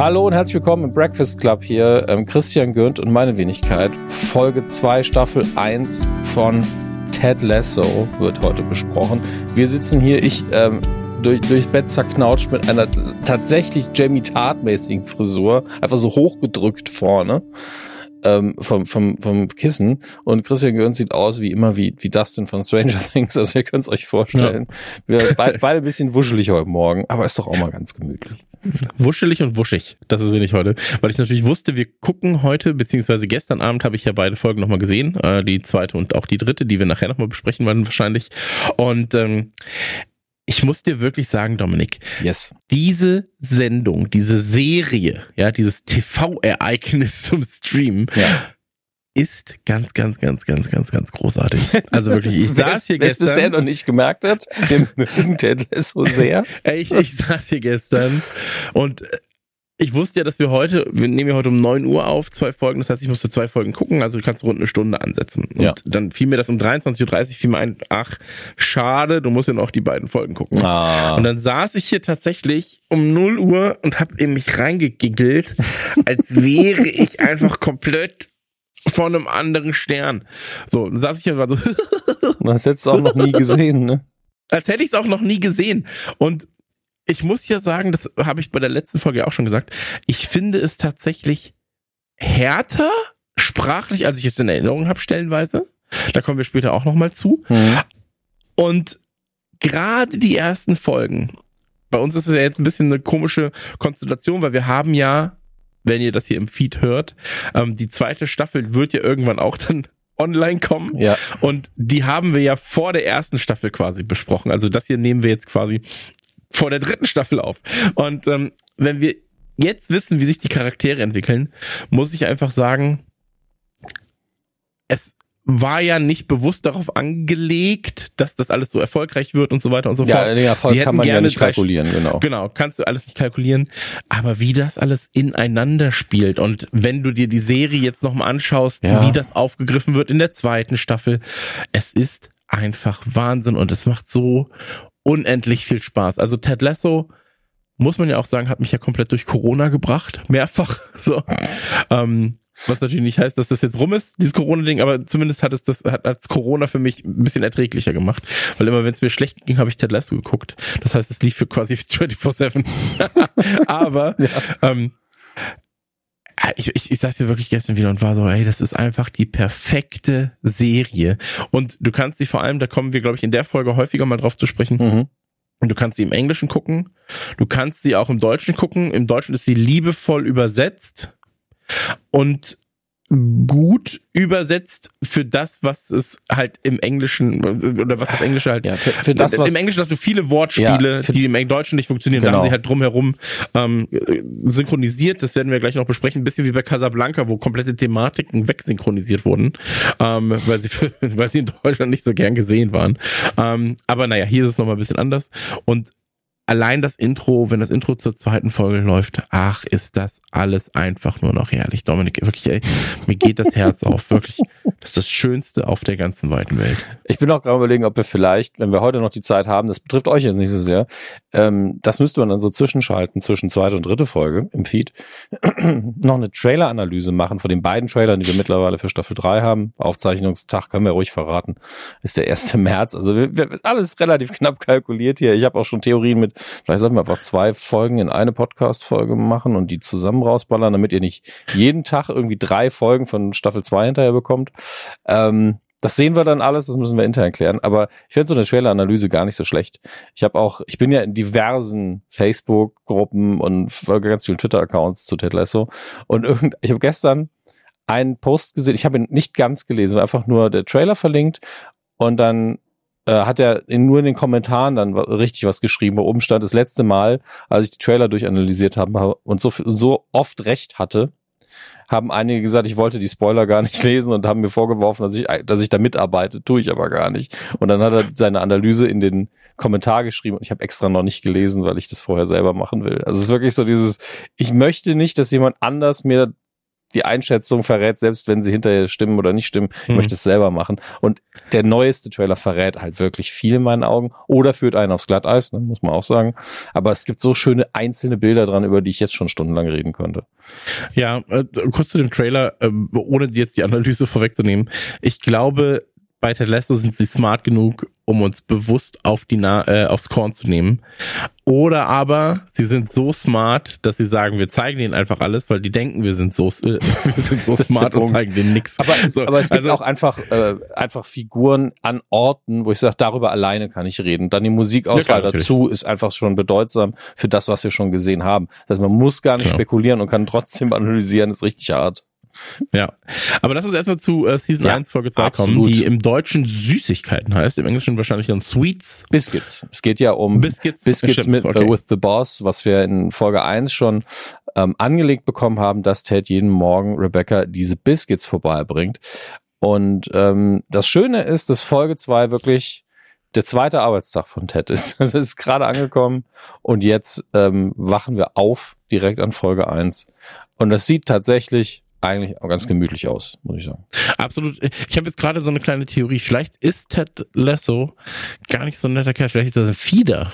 Hallo und herzlich willkommen im Breakfast Club hier. Ähm, Christian Gürnt und meine Wenigkeit. Folge 2, Staffel 1 von Ted Lasso wird heute besprochen. Wir sitzen hier, ich ähm, durch, durchs Bett zerknautscht mit einer tatsächlich Jamie Tart-mäßigen Frisur. Einfach so hochgedrückt vorne ähm, vom, vom, vom Kissen. Und Christian Gürns sieht aus wie immer wie, wie Dustin von Stranger Things. Also ihr könnt es euch vorstellen. Ja. Wir beide, beide ein bisschen wuschelig heute Morgen, aber ist doch auch mal ganz gemütlich. Wuschelig und wuschig, das ist wenig heute. Weil ich natürlich wusste, wir gucken heute, beziehungsweise gestern Abend habe ich ja beide Folgen nochmal gesehen. Äh, die zweite und auch die dritte, die wir nachher nochmal besprechen werden wahrscheinlich. Und ähm, ich muss dir wirklich sagen, Dominik, yes. diese Sendung, diese Serie, ja, dieses TV-Ereignis zum Stream, ja. ist ganz, ganz, ganz, ganz, ganz, ganz großartig. Also wirklich, ich saß hier gestern. Wer bisher noch nicht gemerkt hat, wir mögen Ted so sehr. ich, ich saß hier gestern und ich wusste ja, dass wir heute, wir nehmen ja heute um neun Uhr auf, zwei Folgen, das heißt, ich musste zwei Folgen gucken, also du kannst rund eine Stunde ansetzen. Und ja. dann fiel mir das um 23.30 Uhr, fiel mir ein, ach, schade, du musst ja noch die beiden Folgen gucken. Ah. Und dann saß ich hier tatsächlich um 0 Uhr und hab in mich reingegiggelt, als wäre ich einfach komplett von einem anderen Stern. So, dann saß ich hier und war so. das hättest du auch noch nie gesehen, ne? Als hätte ich es auch noch nie gesehen. Und ich muss ja sagen, das habe ich bei der letzten Folge auch schon gesagt, ich finde es tatsächlich härter sprachlich, als ich es in Erinnerung habe, stellenweise. Da kommen wir später auch nochmal zu. Mhm. Und gerade die ersten Folgen, bei uns ist es ja jetzt ein bisschen eine komische Konstellation, weil wir haben ja, wenn ihr das hier im Feed hört, ähm, die zweite Staffel wird ja irgendwann auch dann online kommen. Ja. Und die haben wir ja vor der ersten Staffel quasi besprochen. Also das hier nehmen wir jetzt quasi vor der dritten Staffel auf. Und ähm, wenn wir jetzt wissen, wie sich die Charaktere entwickeln, muss ich einfach sagen, es war ja nicht bewusst darauf angelegt, dass das alles so erfolgreich wird und so weiter und so fort. Ja, den Erfolg kann man ja nicht kalkulieren, genau. Genau, kannst du alles nicht kalkulieren. Aber wie das alles ineinander spielt und wenn du dir die Serie jetzt nochmal anschaust, ja. wie das aufgegriffen wird in der zweiten Staffel, es ist einfach Wahnsinn und es macht so unendlich viel Spaß. Also Ted Lasso, muss man ja auch sagen, hat mich ja komplett durch Corona gebracht. Mehrfach. So. Ähm, was natürlich nicht heißt, dass das jetzt rum ist, dieses Corona-Ding, aber zumindest hat es das, hat als Corona für mich ein bisschen erträglicher gemacht. Weil immer, wenn es mir schlecht ging, habe ich Ted Lasso geguckt. Das heißt, es lief für quasi 24-7. aber ja. ähm, ich, ich, ich saß hier wirklich gestern wieder und war so, ey, das ist einfach die perfekte Serie. Und du kannst sie vor allem, da kommen wir, glaube ich, in der Folge häufiger mal drauf zu sprechen. Mhm. Und du kannst sie im Englischen gucken. Du kannst sie auch im Deutschen gucken. Im Deutschen ist sie liebevoll übersetzt. Und gut übersetzt für das, was es halt im Englischen oder was das Englische halt ja, für, für das, was, im Englischen hast du viele Wortspiele, ja, die im Deutschen nicht funktionieren. Genau. Da haben sie halt drumherum ähm, synchronisiert. Das werden wir gleich noch besprechen. Ein bisschen wie bei Casablanca, wo komplette Thematiken wegsynchronisiert wurden, ähm, weil sie für, weil sie in Deutschland nicht so gern gesehen waren. Ähm, aber naja, hier ist es nochmal ein bisschen anders. Und allein das Intro, wenn das Intro zur zweiten Folge läuft, ach, ist das alles einfach nur noch herrlich. Dominik, wirklich, ey, mir geht das Herz auf. Wirklich, das ist das Schönste auf der ganzen weiten Welt. Ich bin auch gerade überlegen, ob wir vielleicht, wenn wir heute noch die Zeit haben, das betrifft euch jetzt nicht so sehr, ähm, das müsste man dann so zwischenschalten zwischen zweite und dritte Folge im Feed, noch eine Trailer-Analyse machen von den beiden Trailern, die wir mittlerweile für Staffel 3 haben. Aufzeichnungstag können wir ruhig verraten, ist der 1. März. Also wir, wir, alles relativ knapp kalkuliert hier. Ich habe auch schon Theorien mit Vielleicht sollten wir einfach zwei Folgen in eine Podcast-Folge machen und die zusammen rausballern, damit ihr nicht jeden Tag irgendwie drei Folgen von Staffel 2 hinterher bekommt. Ähm, das sehen wir dann alles, das müssen wir intern klären. Aber ich finde so eine Trailer-Analyse gar nicht so schlecht. Ich habe auch, ich bin ja in diversen Facebook-Gruppen und folge ganz vielen Twitter-Accounts zu Ted Lasso. Und irgend, ich habe gestern einen Post gesehen, ich habe ihn nicht ganz gelesen, einfach nur der Trailer verlinkt und dann hat er in, nur in den Kommentaren dann richtig was geschrieben. Bei oben stand das letzte Mal, als ich die Trailer durchanalysiert habe und so, so oft recht hatte, haben einige gesagt, ich wollte die Spoiler gar nicht lesen und haben mir vorgeworfen, dass ich, dass ich da mitarbeite, tue ich aber gar nicht. Und dann hat er seine Analyse in den Kommentar geschrieben und ich habe extra noch nicht gelesen, weil ich das vorher selber machen will. Also es ist wirklich so dieses, ich möchte nicht, dass jemand anders mir die Einschätzung verrät, selbst wenn sie hinterher stimmen oder nicht stimmen. Ich hm. möchte es selber machen. Und der neueste Trailer verrät halt wirklich viel in meinen Augen oder führt einen aufs Glatteis, ne, muss man auch sagen. Aber es gibt so schöne einzelne Bilder dran, über die ich jetzt schon stundenlang reden könnte. Ja, äh, kurz zu dem Trailer, äh, ohne jetzt die Analyse vorwegzunehmen. Ich glaube, bei Ted Lasso sind sie smart genug, um uns bewusst auf die Na äh, aufs Korn zu nehmen. Oder aber sie sind so smart, dass sie sagen, wir zeigen ihnen einfach alles, weil die denken, wir sind so, äh, wir sind so smart und zeigen denen nichts. Aber, so, aber es gibt also, auch einfach, äh, einfach Figuren an Orten, wo ich sage, darüber alleine kann ich reden. Dann die Musikauswahl ja, dazu ist einfach schon bedeutsam für das, was wir schon gesehen haben. Das heißt, man muss gar nicht genau. spekulieren und kann trotzdem analysieren, ist richtig hart. Ja. Aber lass uns erstmal zu äh, Season ja, 1, Folge 2 absolut. kommen, die im Deutschen Süßigkeiten heißt, im Englischen wahrscheinlich dann Sweets. Biscuits. Es geht ja um Biscuits, Biscuits mit okay. uh, with the Boss, was wir in Folge 1 schon ähm, angelegt bekommen haben, dass Ted jeden Morgen Rebecca diese Biscuits vorbeibringt. Und ähm, das Schöne ist, dass Folge 2 wirklich der zweite Arbeitstag von Ted ist. Also es ist gerade angekommen und jetzt ähm, wachen wir auf direkt an Folge 1. Und das sieht tatsächlich eigentlich auch ganz gemütlich aus, muss ich sagen. Absolut. Ich habe jetzt gerade so eine kleine Theorie. Vielleicht ist Ted Lasso gar nicht so ein netter Kerl. Vielleicht ist das ein Fieder.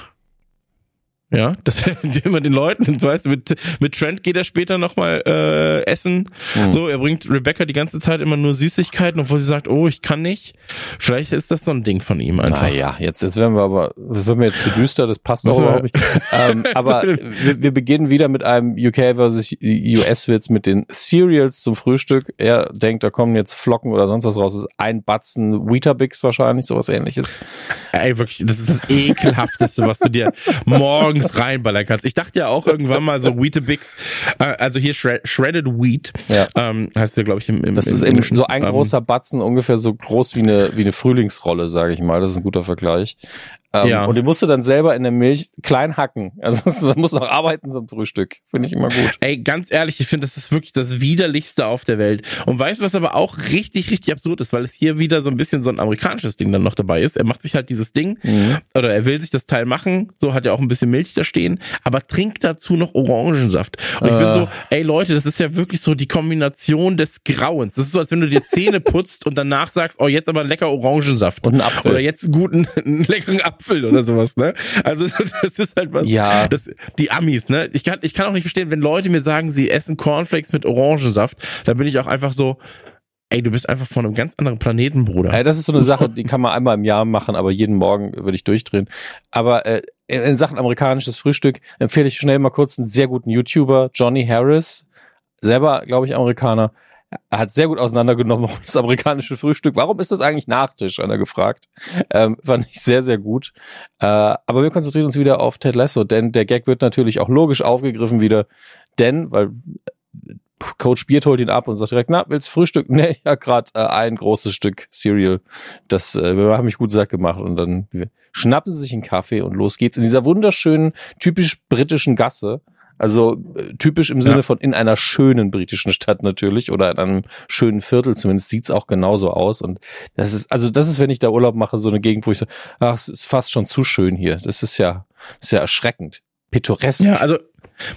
Ja, das immer den Leuten, du weißt, mit, mit Trent geht er später nochmal äh, essen. Mhm. So, er bringt Rebecca die ganze Zeit immer nur Süßigkeiten, obwohl sie sagt, oh, ich kann nicht. Vielleicht ist das so ein Ding von ihm einfach. Naja, jetzt, jetzt werden wir aber, werden wir jetzt zu düster, das passt auch überhaupt nicht. ähm, aber wir, wir beginnen wieder mit einem UK versus US-Witz mit den Cereals zum Frühstück. Er denkt, da kommen jetzt Flocken oder sonst was raus. Das ist ein Batzen Weetabix wahrscheinlich, sowas ähnliches. Ey, wirklich, das ist das ekelhafteste, was du dir morgen morgens reinballern kannst. Ich dachte ja auch irgendwann mal so Weetabix, äh, also hier Shred Shredded Wheat, ja. ähm, heißt ja glaube ich im, im Das im ist im, so ein ähm, großer Batzen, ungefähr so groß wie eine wie eine Frühlingsrolle, sage ich mal. Das ist ein guter Vergleich. Ähm, ja. Und den musst du dann selber in der Milch klein hacken. Also man muss noch arbeiten zum Frühstück. Finde ich immer gut. Ey, ganz ehrlich, ich finde, das ist wirklich das widerlichste auf der Welt. Und weißt du, was aber auch richtig, richtig absurd ist, weil es hier wieder so ein bisschen so ein amerikanisches Ding dann noch dabei ist. Er macht sich halt dieses Ding mhm. oder er will sich das Teil machen. So hat er auch ein bisschen Milch da stehen, aber trinkt dazu noch Orangensaft. Und ich bin so, äh. ey Leute, das ist ja wirklich so die Kombination des Grauens. Das ist so, als wenn du dir Zähne putzt und danach sagst, oh, jetzt aber lecker Orangensaft. Und einen Apfel. Oder jetzt einen guten, einen leckeren Apfel. Apfel oder sowas, ne? Also das ist halt was. Ja. Das, die Amis, ne? Ich kann, ich kann auch nicht verstehen, wenn Leute mir sagen, sie essen Cornflakes mit Orangensaft, da bin ich auch einfach so, Ey, du bist einfach von einem ganz anderen Planeten, Bruder. Ey, das ist so eine Sache, die kann man einmal im Jahr machen, aber jeden Morgen würde ich durchdrehen. Aber äh, in Sachen amerikanisches Frühstück empfehle ich schnell mal kurz einen sehr guten YouTuber, Johnny Harris, selber, glaube ich, Amerikaner. Er hat sehr gut auseinandergenommen, das amerikanische Frühstück. Warum ist das eigentlich Nachtisch, hat er gefragt. Ähm, fand ich sehr, sehr gut. Äh, aber wir konzentrieren uns wieder auf Ted Lasso, denn der Gag wird natürlich auch logisch aufgegriffen wieder. Denn, weil Coach Beard holt ihn ab und sagt direkt, na, willst Frühstück? Nee, ja, gerade äh, ein großes Stück Cereal. Das äh, haben mich gut satt gemacht. Und dann schnappen sie sich einen Kaffee und los geht's in dieser wunderschönen, typisch britischen Gasse. Also äh, typisch im Sinne ja. von in einer schönen britischen Stadt natürlich oder in einem schönen Viertel zumindest sieht's auch genauso aus. Und das ist, also das ist, wenn ich da Urlaub mache, so eine Gegend, wo ich so, ach, es ist fast schon zu schön hier. Das ist ja, ist ja erschreckend. Pittoresk. Ja, also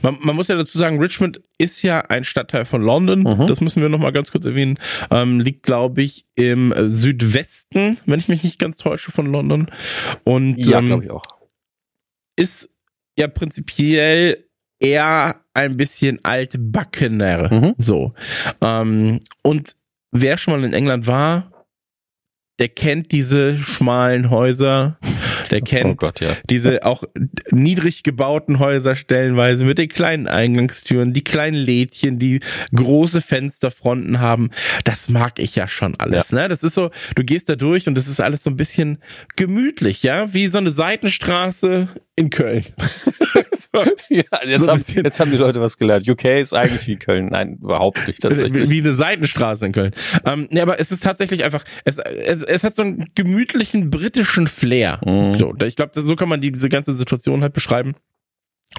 man, man muss ja dazu sagen, Richmond ist ja ein Stadtteil von London. Mhm. Das müssen wir noch mal ganz kurz erwähnen. Ähm, liegt, glaube ich, im Südwesten, wenn ich mich nicht ganz täusche, von London. Und ja, ähm, glaube ich auch. Ist ja prinzipiell eher ein bisschen altbackener. Mhm. So. Ähm, und wer schon mal in England war, der kennt diese schmalen Häuser, der oh kennt oh Gott, ja. diese auch niedrig gebauten Häuser stellenweise mit den kleinen Eingangstüren, die kleinen Lädchen, die große Fensterfronten haben. Das mag ich ja schon alles. Ja. Ne? Das ist so, du gehst da durch und das ist alles so ein bisschen gemütlich, ja, wie so eine Seitenstraße in Köln. so. Ja, jetzt, so haben, jetzt haben die Leute was gelernt. UK ist eigentlich wie Köln. Nein, überhaupt nicht tatsächlich. Wie eine Seitenstraße in Köln. Ähm, nee, aber es ist tatsächlich einfach, es, es, es hat so einen gemütlichen britischen Flair. Mhm. So, ich glaube, so kann man die, diese ganze Situation halt beschreiben.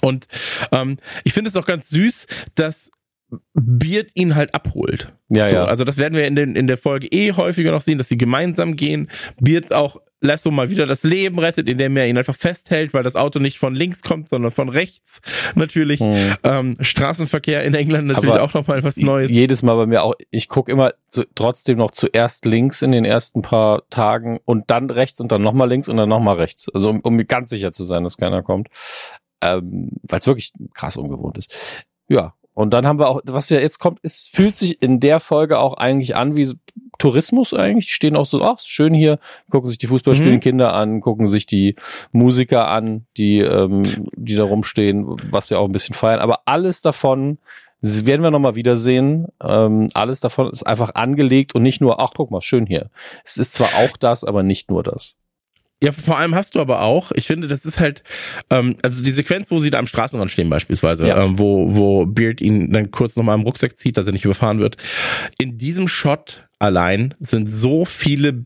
Und ähm, ich finde es auch ganz süß, dass Beard ihn halt abholt. Ja, so, ja. Also das werden wir in, den, in der Folge eh häufiger noch sehen, dass sie gemeinsam gehen. Beard auch Lasso mal wieder das Leben rettet, indem er ihn einfach festhält, weil das Auto nicht von links kommt, sondern von rechts natürlich. Mhm. Ähm, Straßenverkehr in England natürlich Aber auch nochmal was Neues. Jedes Mal bei mir auch, ich gucke immer zu, trotzdem noch zuerst links in den ersten paar Tagen und dann rechts und dann nochmal links und dann nochmal rechts. Also um, um mir ganz sicher zu sein, dass keiner kommt. Ähm, weil es wirklich krass ungewohnt ist. Ja, und dann haben wir auch, was ja jetzt kommt, es fühlt sich in der Folge auch eigentlich an wie Tourismus eigentlich. Die stehen auch so, ach, schön hier, gucken sich die Fußballspielenden mhm. Kinder an, gucken sich die Musiker an, die, ähm, die da rumstehen, was ja auch ein bisschen feiern. Aber alles davon werden wir nochmal wiedersehen. Ähm, alles davon ist einfach angelegt und nicht nur, ach, guck mal, schön hier. Es ist zwar auch das, aber nicht nur das. Ja, vor allem hast du aber auch, ich finde, das ist halt, ähm, also die Sequenz, wo sie da am Straßenrand stehen beispielsweise, ja. ähm, wo, wo Beard ihn dann kurz nochmal im Rucksack zieht, dass er nicht überfahren wird. In diesem Shot allein sind so viele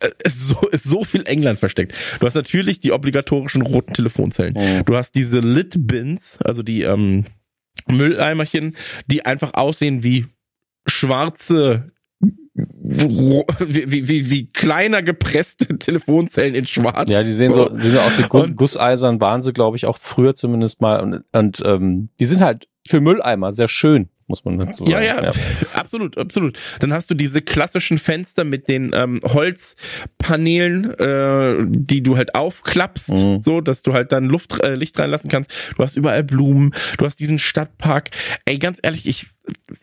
äh, ist so, ist so viel England versteckt. Du hast natürlich die obligatorischen roten Telefonzellen. Oh. Du hast diese Lit-Bins, also die ähm, Mülleimerchen, die einfach aussehen wie schwarze wie, wie, wie, kleiner gepresste Telefonzellen in Schwarz. Ja, die sehen so, sehen so aus wie Guss, Gusseisern, waren sie, glaube ich, auch früher zumindest mal. Und, und ähm, die sind halt für Mülleimer sehr schön muss man dazu sagen. Ja, ja, ja, absolut, absolut. Dann hast du diese klassischen Fenster mit den ähm, Holzpaneelen, äh, die du halt aufklappst, mhm. so, dass du halt dann Luft, äh, Licht reinlassen kannst. Du hast überall Blumen, du hast diesen Stadtpark. Ey, ganz ehrlich, ich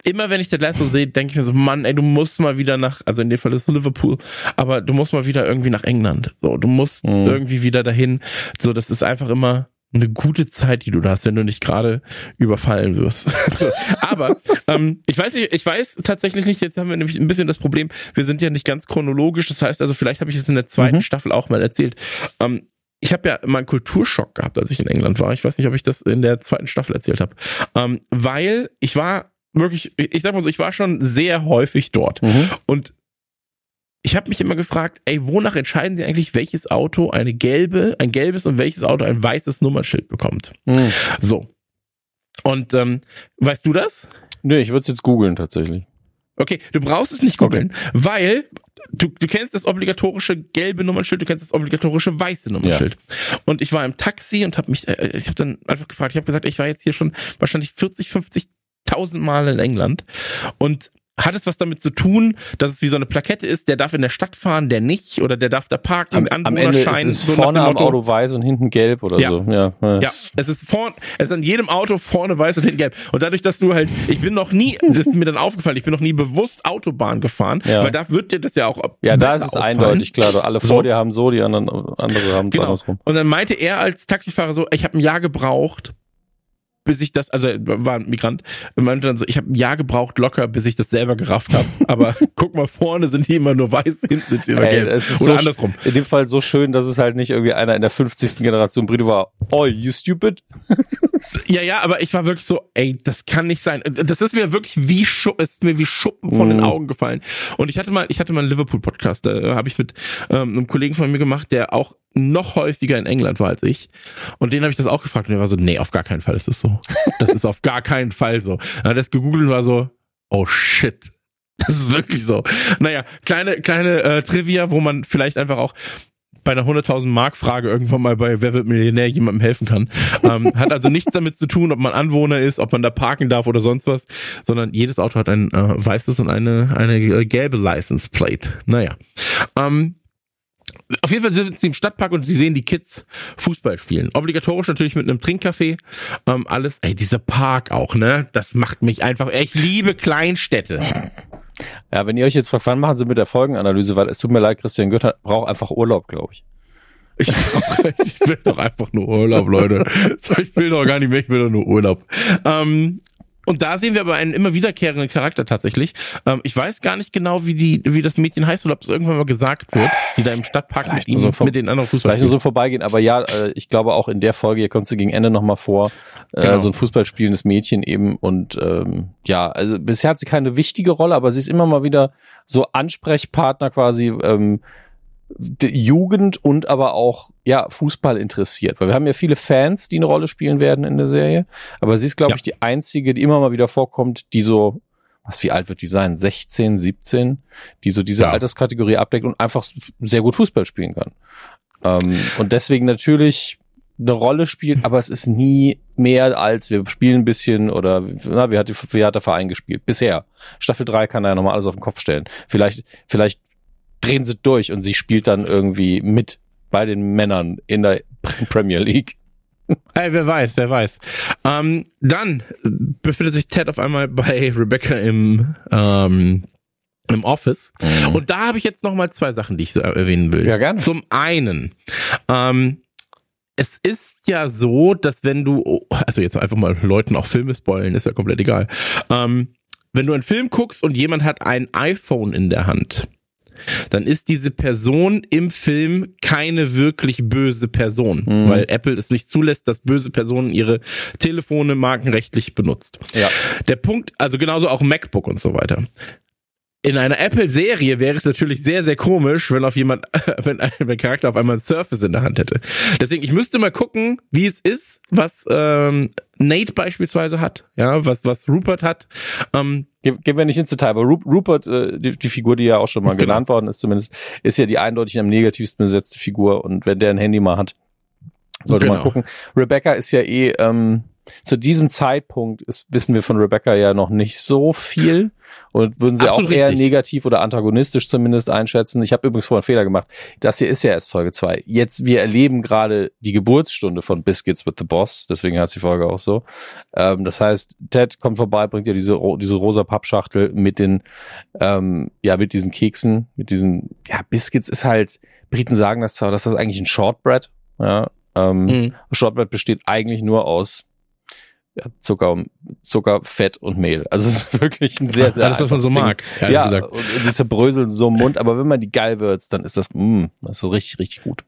immer wenn ich das Leistung sehe, denke ich mir so, Mann, ey, du musst mal wieder nach, also in dem Fall ist es Liverpool, aber du musst mal wieder irgendwie nach England. So, du musst mhm. irgendwie wieder dahin. So, das ist einfach immer eine gute Zeit, die du da hast, wenn du nicht gerade überfallen wirst. Aber ähm, ich weiß nicht, ich weiß tatsächlich nicht, jetzt haben wir nämlich ein bisschen das Problem, wir sind ja nicht ganz chronologisch, das heißt also, vielleicht habe ich es in der zweiten mhm. Staffel auch mal erzählt. Ähm, ich habe ja mal einen Kulturschock gehabt, als ich in England war. Ich weiß nicht, ob ich das in der zweiten Staffel erzählt habe. Ähm, weil ich war wirklich, ich sag mal so, ich war schon sehr häufig dort. Mhm. Und ich habe mich immer gefragt, ey, wonach entscheiden sie eigentlich, welches Auto eine gelbe, ein gelbes und welches Auto ein weißes Nummernschild bekommt? Mhm. So. Und ähm, weißt du das? Nee, ich würde es jetzt googeln tatsächlich. Okay, du brauchst es nicht googeln, okay. weil du, du kennst das obligatorische gelbe Nummernschild, du kennst das obligatorische weiße Nummernschild. Ja. Und ich war im Taxi und habe mich, äh, ich habe dann einfach gefragt, ich habe gesagt, ich war jetzt hier schon wahrscheinlich 40, 50 tausend Mal in England und hat es was damit zu tun, dass es wie so eine Plakette ist, der darf in der Stadt fahren, der nicht, oder der darf da parken, am, am Ende ist es so vorne am Auto weiß und hinten gelb oder ja. so. Ja, ja, es ist vorne, es ist an jedem Auto vorne weiß und hinten gelb. Und dadurch, dass du halt, ich bin noch nie, das ist mir dann aufgefallen, ich bin noch nie bewusst Autobahn gefahren, ja. weil da wird dir das ja auch Ja, da ist es auffallen. eindeutig klar, alle vor so. dir haben so, die anderen andere haben genau. andersrum. Und dann meinte er als Taxifahrer so, ich habe ein Jahr gebraucht, bis ich das, also war ein Migrant, meinte dann so, ich habe ein Jahr gebraucht locker, bis ich das selber gerafft habe. Aber guck mal, vorne sind die immer nur weiß, hinten sind sie immer gelb. Es ist Oder so andersrum. In dem Fall so schön, dass es halt nicht irgendwie einer in der 50. Generation Brito war, oh, you stupid. ja, ja, aber ich war wirklich so, ey, das kann nicht sein. Das ist mir wirklich wie Schuppen, ist mir wie Schuppen von mm. den. Augen gefallen. Und ich hatte mal, ich hatte mal einen Liverpool-Podcast, da habe ich mit ähm, einem Kollegen von mir gemacht, der auch noch häufiger in England war als ich. Und den habe ich das auch gefragt und der war so, nee, auf gar keinen Fall ist das so. Das ist auf gar keinen Fall so. Dann hat er es gegoogelt und war so, oh shit. Das ist wirklich so. Naja, kleine, kleine äh, Trivia, wo man vielleicht einfach auch bei einer 100.000 Mark Frage irgendwann mal bei Wer wird Millionär jemandem helfen kann. Ähm, hat also nichts damit zu tun, ob man Anwohner ist, ob man da parken darf oder sonst was, sondern jedes Auto hat ein äh, weißes und eine, eine äh, gelbe License Plate. Naja. Ähm, auf jeden Fall sind sie im Stadtpark und sie sehen die Kids Fußball spielen. Obligatorisch natürlich mit einem Trinkcafé. Ähm, alles. Ey, dieser Park auch, ne? Das macht mich einfach. Ich liebe Kleinstädte. Ja, wenn ihr euch jetzt fragt, wann machen sie mit der Folgenanalyse, weil es tut mir leid, Christian Götter braucht einfach Urlaub, glaube ich. Ich, ich will doch einfach nur Urlaub, Leute. Ich will doch gar nicht mehr, ich will doch nur Urlaub. Ähm, und da sehen wir aber einen immer wiederkehrenden Charakter tatsächlich. Ähm, ich weiß gar nicht genau, wie die, wie das Mädchen heißt oder ob es irgendwann mal gesagt wird, die da im Stadtpark mit ihm, so mit den anderen Fußball Vielleicht nur so vorbeigehen, aber ja, äh, ich glaube auch in der Folge, hier kommt sie gegen Ende nochmal vor, äh, genau. so ein Fußballspielendes Mädchen eben und ähm, ja, also bisher hat sie keine wichtige Rolle, aber sie ist immer mal wieder so Ansprechpartner quasi, ähm, Jugend und aber auch ja Fußball interessiert, weil wir haben ja viele Fans, die eine Rolle spielen werden in der Serie, aber sie ist glaube ja. ich die einzige, die immer mal wieder vorkommt, die so was wie alt wird die sein? 16, 17, die so diese ja. Alterskategorie abdeckt und einfach sehr gut Fußball spielen kann. Ähm, und deswegen natürlich eine Rolle spielt, aber es ist nie mehr als wir spielen ein bisschen oder na, wie hat, die, wie hat der Verein gespielt? Bisher. Staffel 3 kann er ja nochmal alles auf den Kopf stellen. Vielleicht, vielleicht drehen sie durch und sie spielt dann irgendwie mit bei den Männern in der Premier League. Ey, wer weiß, wer weiß. Ähm, dann befindet sich Ted auf einmal bei Rebecca im, ähm, im Office. Mhm. Und da habe ich jetzt noch mal zwei Sachen, die ich so erwähnen will. Ja, gerne. Zum einen, ähm, es ist ja so, dass wenn du, also jetzt einfach mal Leuten auch Filme spoilen, ist ja komplett egal. Ähm, wenn du einen Film guckst und jemand hat ein iPhone in der Hand, dann ist diese Person im Film keine wirklich böse Person, mhm. weil Apple es nicht zulässt, dass böse Personen ihre Telefone markenrechtlich benutzt. Ja. Der Punkt, also genauso auch MacBook und so weiter in einer Apple-Serie wäre es natürlich sehr, sehr komisch, wenn auf jemand, wenn ein Charakter auf einmal ein Surface in der Hand hätte. Deswegen, ich müsste mal gucken, wie es ist, was ähm, Nate beispielsweise hat, ja, was was Rupert hat. Ähm, Ge gehen wir nicht ins Detail, aber Rupert, äh, die, die Figur, die ja auch schon mal genau. genannt worden ist, zumindest, ist ja die eindeutig am negativsten besetzte Figur. Und wenn der ein Handy mal hat, sollte genau. man gucken. Rebecca ist ja eh ähm, zu diesem Zeitpunkt ist, wissen wir von Rebecca ja noch nicht so viel und würden sie Absolut auch eher richtig. negativ oder antagonistisch zumindest einschätzen. Ich habe übrigens vorhin einen Fehler gemacht. Das hier ist ja erst Folge zwei. Jetzt, wir erleben gerade die Geburtsstunde von Biscuits with the Boss, deswegen heißt die Folge auch so. Ähm, das heißt, Ted kommt vorbei, bringt ja diese, diese rosa Pappschachtel mit den, ähm, ja, mit diesen Keksen, mit diesen, ja, Biscuits ist halt, Briten sagen das zwar, dass das eigentlich ein Shortbread, ja, ähm, mhm. Shortbread besteht eigentlich nur aus ja, Zucker, Zucker, Fett und Mehl. Also es ist wirklich ein sehr, sehr Alles, was man so mag. Ja, gesagt. und die zerbröseln so im Mund, aber wenn man die geil würzt, dann ist das, mh, das ist richtig, richtig gut.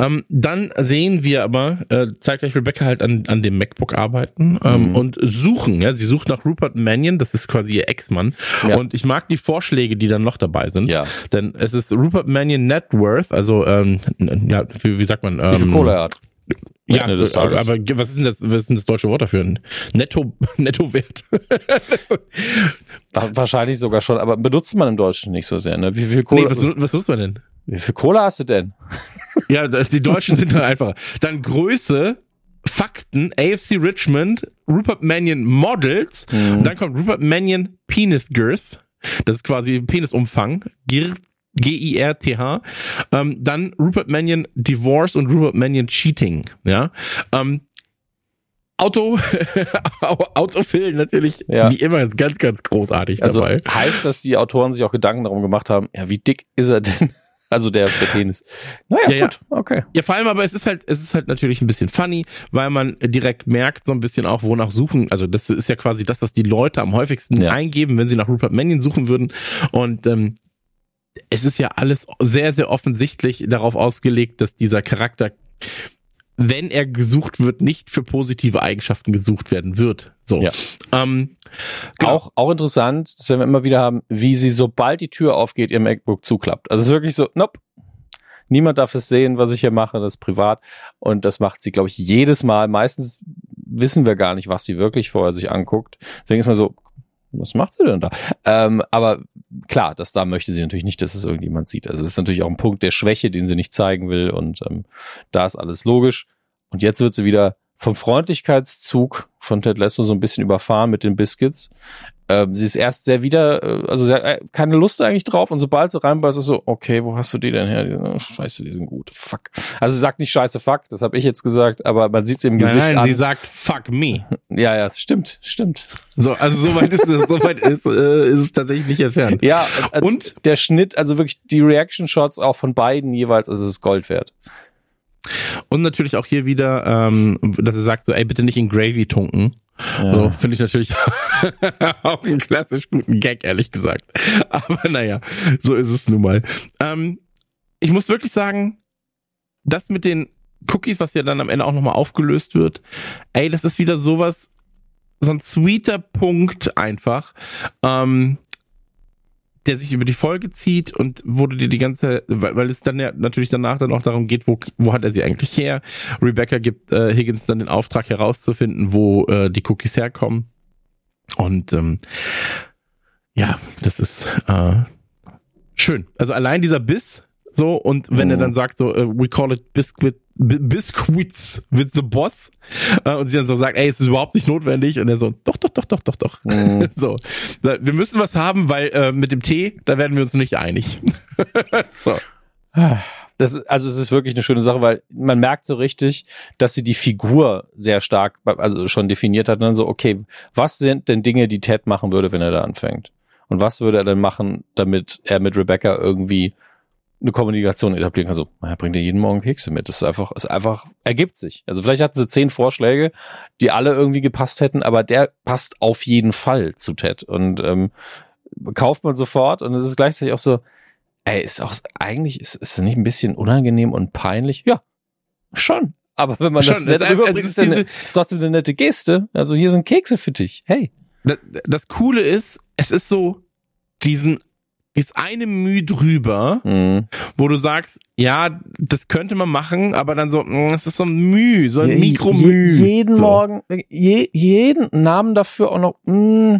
Ähm, dann sehen wir aber, äh, zeigt gleich Rebecca halt an, an dem MacBook arbeiten ähm, mhm. und suchen. Ja, sie sucht nach Rupert Mannion, das ist quasi ihr Ex-Mann. Ja. Und ich mag die Vorschläge, die dann noch dabei sind. Ja. Denn es ist Rupert Mannion Net Worth, also ähm, ja, wie, wie sagt man? Ähm, wie viel Kohle er hat. Ja, Ende des Tages. aber was ist denn das, was ist denn das deutsche Wort dafür? Netto, Nettowert. Wahrscheinlich sogar schon, aber benutzt man im Deutschen nicht so sehr, ne? Wie viel Kohle? Nee, was, was nutzt man denn? Wie viel Kohle hast du denn? ja, die Deutschen sind dann einfacher. Dann Größe, Fakten, AFC Richmond, Rupert Mannion Models, mhm. dann kommt Rupert Mannion Penis Girth. Das ist quasi Penisumfang. Girth G-I-R-T-H. Ähm, dann Rupert Mannion Divorce und Rupert Mannion Cheating. Ja. Ähm, Auto, Autofill natürlich ja. wie immer ist ganz, ganz großartig also dabei. Heißt, dass die Autoren sich auch Gedanken darum gemacht haben, ja, wie dick ist er denn? Also der, der Penis. Naja, ja, gut, ja. okay. Ja, vor allem aber es ist halt, es ist halt natürlich ein bisschen funny, weil man direkt merkt so ein bisschen auch, wonach suchen. Also das ist ja quasi das, was die Leute am häufigsten ja. eingeben, wenn sie nach Rupert Mannion suchen würden. Und ähm, es ist ja alles sehr, sehr offensichtlich darauf ausgelegt, dass dieser Charakter, wenn er gesucht wird, nicht für positive Eigenschaften gesucht werden wird. So. Ja. Ähm, genau. Auch, auch interessant, dass wir immer wieder haben, wie sie, sobald die Tür aufgeht, ihr MacBook zuklappt. Also es ist wirklich so, nope. Niemand darf es sehen, was ich hier mache, das ist privat. Und das macht sie, glaube ich, jedes Mal. Meistens wissen wir gar nicht, was sie wirklich vorher sich anguckt. Deswegen ist man so, was macht sie denn da? Ähm, aber klar, das da möchte sie natürlich nicht, dass es irgendjemand sieht. Also es ist natürlich auch ein Punkt der Schwäche, den sie nicht zeigen will und ähm, da ist alles logisch. Und jetzt wird sie wieder vom Freundlichkeitszug von Ted Lasso so ein bisschen überfahren mit den Biscuits. Ähm, sie ist erst sehr wieder, äh, also sie hat äh, keine Lust eigentlich drauf und sobald sie reinbeißt, ist so, okay, wo hast du die denn her? Oh, scheiße, die sind gut. Fuck. Also sie sagt nicht scheiße fuck, das habe ich jetzt gesagt, aber man sieht sie im Gesicht nein, an. sie sagt fuck me. Ja, ja, stimmt, stimmt. So, also soweit ist es, soweit ist, äh, ist es tatsächlich nicht entfernt. Ja, und, und der Schnitt, also wirklich die Reaction Shots auch von beiden jeweils, also es ist Gold wert. Und natürlich auch hier wieder, ähm, dass er sagt so, ey, bitte nicht in Gravy tunken. Ja. So, finde ich natürlich auch einen klassisch guten Gag, ehrlich gesagt. Aber naja, so ist es nun mal. Ähm, ich muss wirklich sagen, das mit den Cookies, was ja dann am Ende auch nochmal aufgelöst wird, ey, das ist wieder sowas, so ein sweeter Punkt einfach. Ähm, der sich über die Folge zieht und du dir die ganze, weil, weil es dann ja natürlich danach dann auch darum geht, wo, wo hat er sie eigentlich her? Rebecca gibt äh, Higgins dann den Auftrag herauszufinden, wo äh, die Cookies herkommen. Und ähm, ja, das ist äh, schön. Also allein dieser Biss, so, und wenn mhm. er dann sagt, so, uh, we call it Biscuit, Biscuits with the Boss, uh, und sie dann so sagt, ey, es ist überhaupt nicht notwendig, und er so, doch, doch, doch, doch, doch, doch. Mhm. so, wir müssen was haben, weil äh, mit dem Tee, da werden wir uns nicht einig. so. Das, also es ist wirklich eine schöne Sache, weil man merkt so richtig, dass sie die Figur sehr stark, also schon definiert hat. Und dann so, okay, was sind denn Dinge, die Ted machen würde, wenn er da anfängt? Und was würde er denn machen, damit er mit Rebecca irgendwie eine Kommunikation etablieren kann. So, er bringt ja jeden Morgen Kekse mit. Das ist einfach, ist einfach, ergibt sich. Also vielleicht hatten sie zehn Vorschläge, die alle irgendwie gepasst hätten, aber der passt auf jeden Fall zu Ted. Und ähm, kauft man sofort und es ist gleichzeitig auch so, ey, ist auch eigentlich, ist, ist es nicht ein bisschen unangenehm und peinlich? Ja, schon. Aber wenn man schon, das nett rüberbringt, ist, ist, ist trotzdem eine nette Geste. Also hier sind Kekse für dich. Hey. Das, das Coole ist, es ist so diesen ist eine Mühe drüber, mhm. wo du sagst, ja, das könnte man machen, aber dann so, mm, das ist so ein Mühe, so ein Mikromüh. Je, jeden so. Morgen, je, jeden Namen dafür auch noch, mm,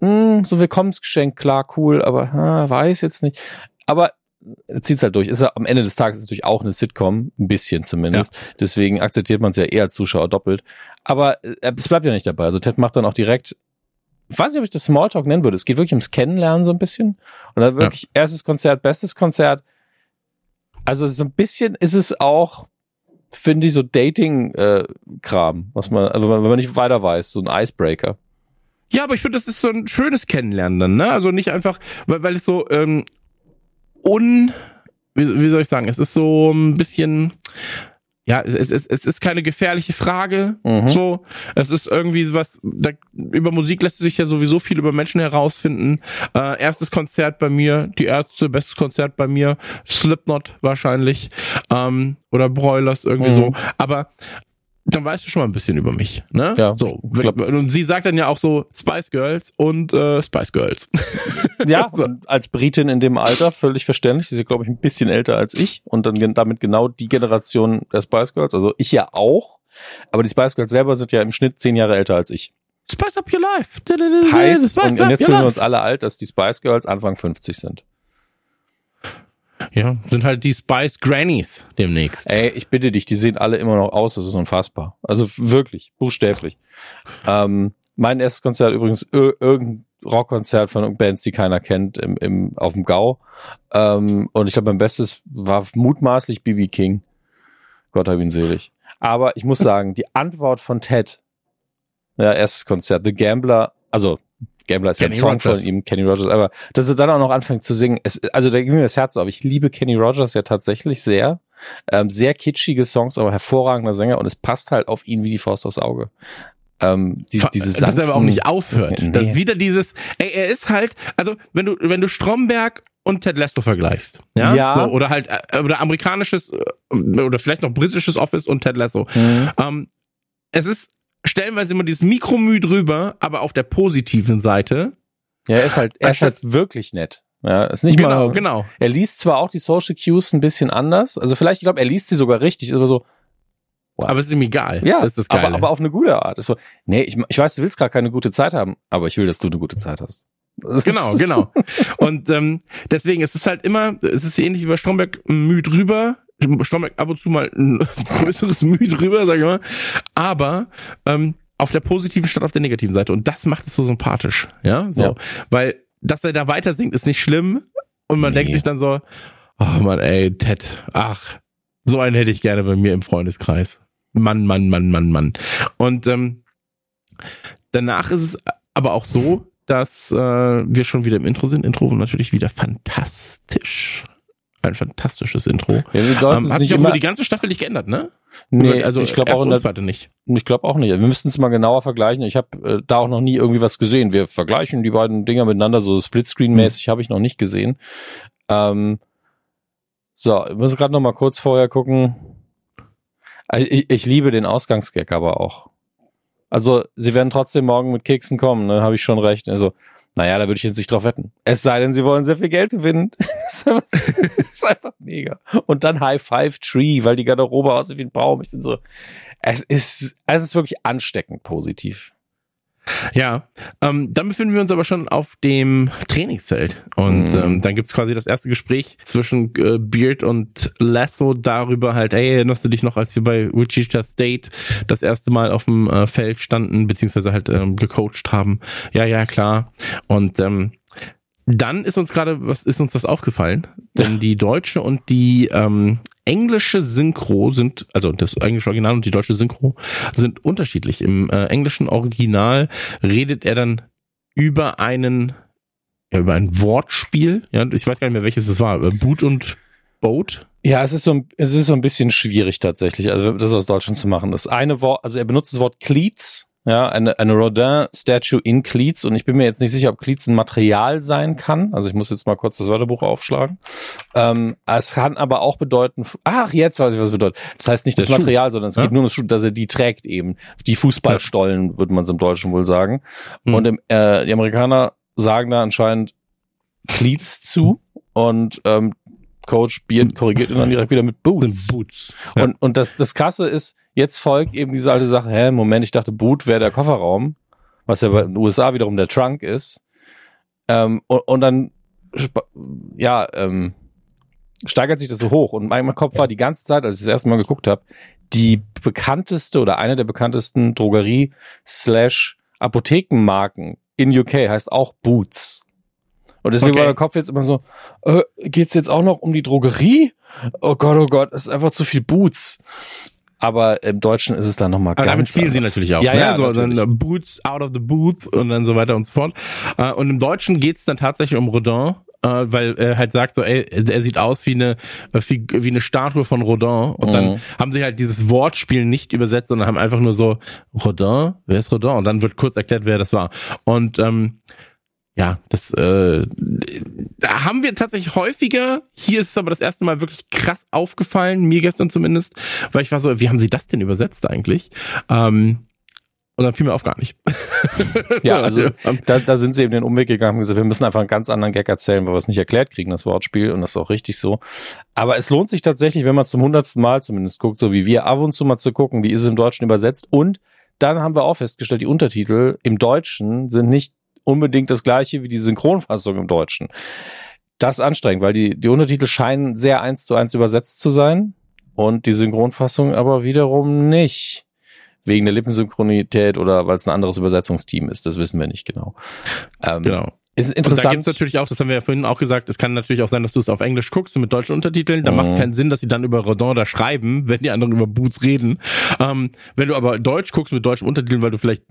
mm, so Willkommensgeschenk, klar, cool, aber ah, weiß jetzt nicht. Aber zieht's halt durch. Ist ja am Ende des Tages natürlich auch eine Sitcom, ein bisschen zumindest. Ja. Deswegen akzeptiert man es ja eher als Zuschauer doppelt. Aber äh, es bleibt ja nicht dabei. Also Ted macht dann auch direkt weiß nicht, ob ich das Smalltalk nennen würde. Es geht wirklich ums Kennenlernen so ein bisschen. Und dann wirklich ja. erstes Konzert, bestes Konzert. Also so ein bisschen ist es auch, finde ich, so Dating-Kram, äh, was man, also wenn man nicht weiter weiß, so ein Icebreaker. Ja, aber ich finde, das ist so ein schönes Kennenlernen dann, ne? Also nicht einfach, weil, weil es so ähm, un, wie, wie soll ich sagen, es ist so ein bisschen, ja, es, es, es ist keine gefährliche Frage. Mhm. So, es ist irgendwie was. Da, über Musik lässt sich ja sowieso viel über Menschen herausfinden. Äh, erstes Konzert bei mir, die Ärzte, bestes Konzert bei mir, Slipknot wahrscheinlich ähm, oder Broilers irgendwie mhm. so. Aber dann weißt du schon mal ein bisschen über mich, ne? Ja. So. Und sie sagt dann ja auch so Spice Girls und äh, Spice Girls. ja, so. als Britin in dem Alter völlig verständlich. Sie ist glaube ich, ein bisschen älter als ich und dann damit genau die Generation der Spice Girls. Also ich ja auch, aber die Spice Girls selber sind ja im Schnitt zehn Jahre älter als ich. Spice up your life. Heißt, und, und jetzt fühlen wir uns alle alt, dass die Spice Girls Anfang 50 sind. Ja, sind halt die Spice Grannies demnächst. Ey, ich bitte dich, die sehen alle immer noch aus, das ist unfassbar. Also wirklich, buchstäblich. Ähm, mein erstes Konzert übrigens irgendein Rockkonzert von Bands, die keiner kennt, im, im, auf dem Gau. Ähm, und ich glaube, mein Bestes war mutmaßlich BB King. Gott hab ihn selig. Aber ich muss sagen, die Antwort von Ted, ja, erstes Konzert, The Gambler, also Gambler ist ja ein Song Rogers. von ihm, Kenny Rogers, aber dass er dann auch noch anfängt zu singen, es, also da ging mir das Herz auf. Ich liebe Kenny Rogers ja tatsächlich sehr. Ähm, sehr kitschige Songs, aber hervorragender Sänger und es passt halt auf ihn wie die Faust aufs Auge. Ähm, die, diese Dass er aber auch nicht aufhört. Nee. Das ist wieder dieses, ey, er ist halt, also wenn du, wenn du Stromberg und Ted Lasso vergleichst, ja, ja. So, oder halt, äh, oder amerikanisches, äh, oder vielleicht noch britisches Office und Ted Lasso. Mhm. Ähm, es ist stellenweise immer dieses Mikromü drüber, aber auf der positiven Seite. Ja, er ist halt, er ist halt wirklich nett. Ja, ist nicht genau, mal, genau. Er liest zwar auch die Social Cues ein bisschen anders, also vielleicht, ich glaube, er liest sie sogar richtig, ist aber so, wow. aber es ist ihm egal. Ja, das ist das Geile. Aber, aber auf eine gute Art. Ist so, nee, ich, ich weiß, du willst gerade keine gute Zeit haben, aber ich will, dass du eine gute Zeit hast. Genau, genau. Und ähm, deswegen ist es halt immer, es ist ähnlich wie bei Stromberg Mühe drüber, Stromberg ab und zu mal ein größeres Mühe drüber, sag ich mal. Aber ähm, auf der positiven statt auf der negativen Seite. Und das macht es so sympathisch. Ja, so. Ja. Weil, dass er da weiter singt, ist nicht schlimm. Und man nee. denkt sich dann so, oh Mann, ey, Ted, ach, so einen hätte ich gerne bei mir im Freundeskreis. Mann, Mann, Mann, Mann, Mann. Und ähm, danach ist es aber auch so, dass äh, wir schon wieder im Intro sind. Intro natürlich wieder fantastisch ein fantastisches Intro. Ja, ähm, hat sich auch über die ganze Staffel nicht geändert, ne? Nee, also ich glaube auch in der zweite nicht. Ich glaube auch nicht. Wir müssten es mal genauer vergleichen. Ich habe äh, da auch noch nie irgendwie was gesehen. Wir vergleichen die beiden Dinger miteinander, so Splitscreen-mäßig mhm. habe ich noch nicht gesehen. Ähm, so, wir müssen gerade noch mal kurz vorher gucken. Also ich, ich liebe den Ausgangsgag aber auch. Also, sie werden trotzdem morgen mit Keksen kommen, ne? Habe ich schon recht. Also, Naja, da würde ich jetzt nicht drauf wetten. Es sei denn, sie wollen sehr viel Geld gewinnen. das, ist einfach, das ist einfach mega. Und dann High Five Tree, weil die Garderobe aussieht wie ein Baum. Ich bin so, es ist, es ist wirklich ansteckend positiv. Ja, ähm, dann befinden wir uns aber schon auf dem Trainingsfeld. Und mhm. ähm, dann gibt's quasi das erste Gespräch zwischen äh, Beard und Lasso darüber halt, ey, erinnerst du dich noch, als wir bei Wichita State das erste Mal auf dem äh, Feld standen, beziehungsweise halt ähm, gecoacht haben? Ja, ja, klar. Und ähm, dann ist uns gerade was ist uns was aufgefallen, denn die deutsche und die ähm, englische Synchro sind, also das englische Original und die deutsche Synchro sind unterschiedlich. Im äh, englischen Original redet er dann über einen, ja, über ein Wortspiel. Ja, ich weiß gar nicht mehr, welches es war. Boot und Boat. Ja, es ist so, es ist so ein bisschen schwierig tatsächlich, also das aus Deutschland zu machen. Das eine Wort, also er benutzt das Wort Cleats, ja, eine, eine Rodin-Statue in Cleats und ich bin mir jetzt nicht sicher, ob Cleats ein Material sein kann. Also ich muss jetzt mal kurz das Wörterbuch aufschlagen. Ähm, es kann aber auch bedeuten, ach, jetzt weiß ich, was es bedeutet. Das heißt nicht das, das Material, sondern es ja? geht nur um das Schuh, dass er die trägt eben. Die Fußballstollen, ja. würde man es im Deutschen wohl sagen. Mhm. Und im, äh, die Amerikaner sagen da anscheinend Cleats zu und ähm, Coach Beard korrigiert ihn dann direkt wieder mit Boots. Boots. Ja. Und, und das, das Krasse ist, jetzt folgt eben diese alte Sache, hä, Moment, ich dachte, Boot wäre der Kofferraum, was ja bei den USA wiederum der Trunk ist. Ähm, und, und dann, ja, ähm, steigert sich das so hoch. Und mein Kopf war die ganze Zeit, als ich das erste Mal geguckt habe, die bekannteste oder eine der bekanntesten Drogerie slash Apothekenmarken in UK heißt auch Boots. Und deswegen okay. war der Kopf jetzt immer so, äh, geht's jetzt auch noch um die Drogerie? Oh Gott, oh Gott, es ist einfach zu viel Boots. Aber im Deutschen ist es dann nochmal ganz damit spielen anders. sie natürlich auch. Ja, ne? ja, so, dann uh, Boots out of the booth und dann so weiter und so fort. Uh, und im Deutschen geht's dann tatsächlich um Rodin, uh, weil er halt sagt so, ey, er sieht aus wie eine wie, wie eine Statue von Rodin. Und mhm. dann haben sie halt dieses Wortspiel nicht übersetzt, sondern haben einfach nur so Rodin, wer ist Rodin? Und dann wird kurz erklärt, wer das war. Und ähm, ja, das äh, haben wir tatsächlich häufiger. Hier ist es aber das erste Mal wirklich krass aufgefallen, mir gestern zumindest, weil ich war so, wie haben sie das denn übersetzt eigentlich? Ähm, und dann fiel mir auf gar nicht. ja, also da, da sind sie eben den Umweg gegangen und gesagt, wir müssen einfach einen ganz anderen Gag erzählen, weil wir es nicht erklärt kriegen, das Wortspiel. Und das ist auch richtig so. Aber es lohnt sich tatsächlich, wenn man es zum hundertsten Mal zumindest guckt, so wie wir ab und zu mal zu gucken, wie ist es im Deutschen übersetzt. Und dann haben wir auch festgestellt, die Untertitel im Deutschen sind nicht unbedingt das gleiche wie die Synchronfassung im Deutschen. Das ist anstrengend, weil die, die Untertitel scheinen sehr eins zu eins übersetzt zu sein und die Synchronfassung aber wiederum nicht. Wegen der Lippensynchronität oder weil es ein anderes Übersetzungsteam ist, das wissen wir nicht genau. Ähm, genau. Ist interessant. Und da gibt es natürlich auch, das haben wir ja vorhin auch gesagt, es kann natürlich auch sein, dass du es auf Englisch guckst und mit deutschen Untertiteln. Da mhm. macht es keinen Sinn, dass sie dann über Rodin da schreiben, wenn die anderen über Boots reden. Ähm, wenn du aber Deutsch guckst mit deutschen Untertiteln, weil du vielleicht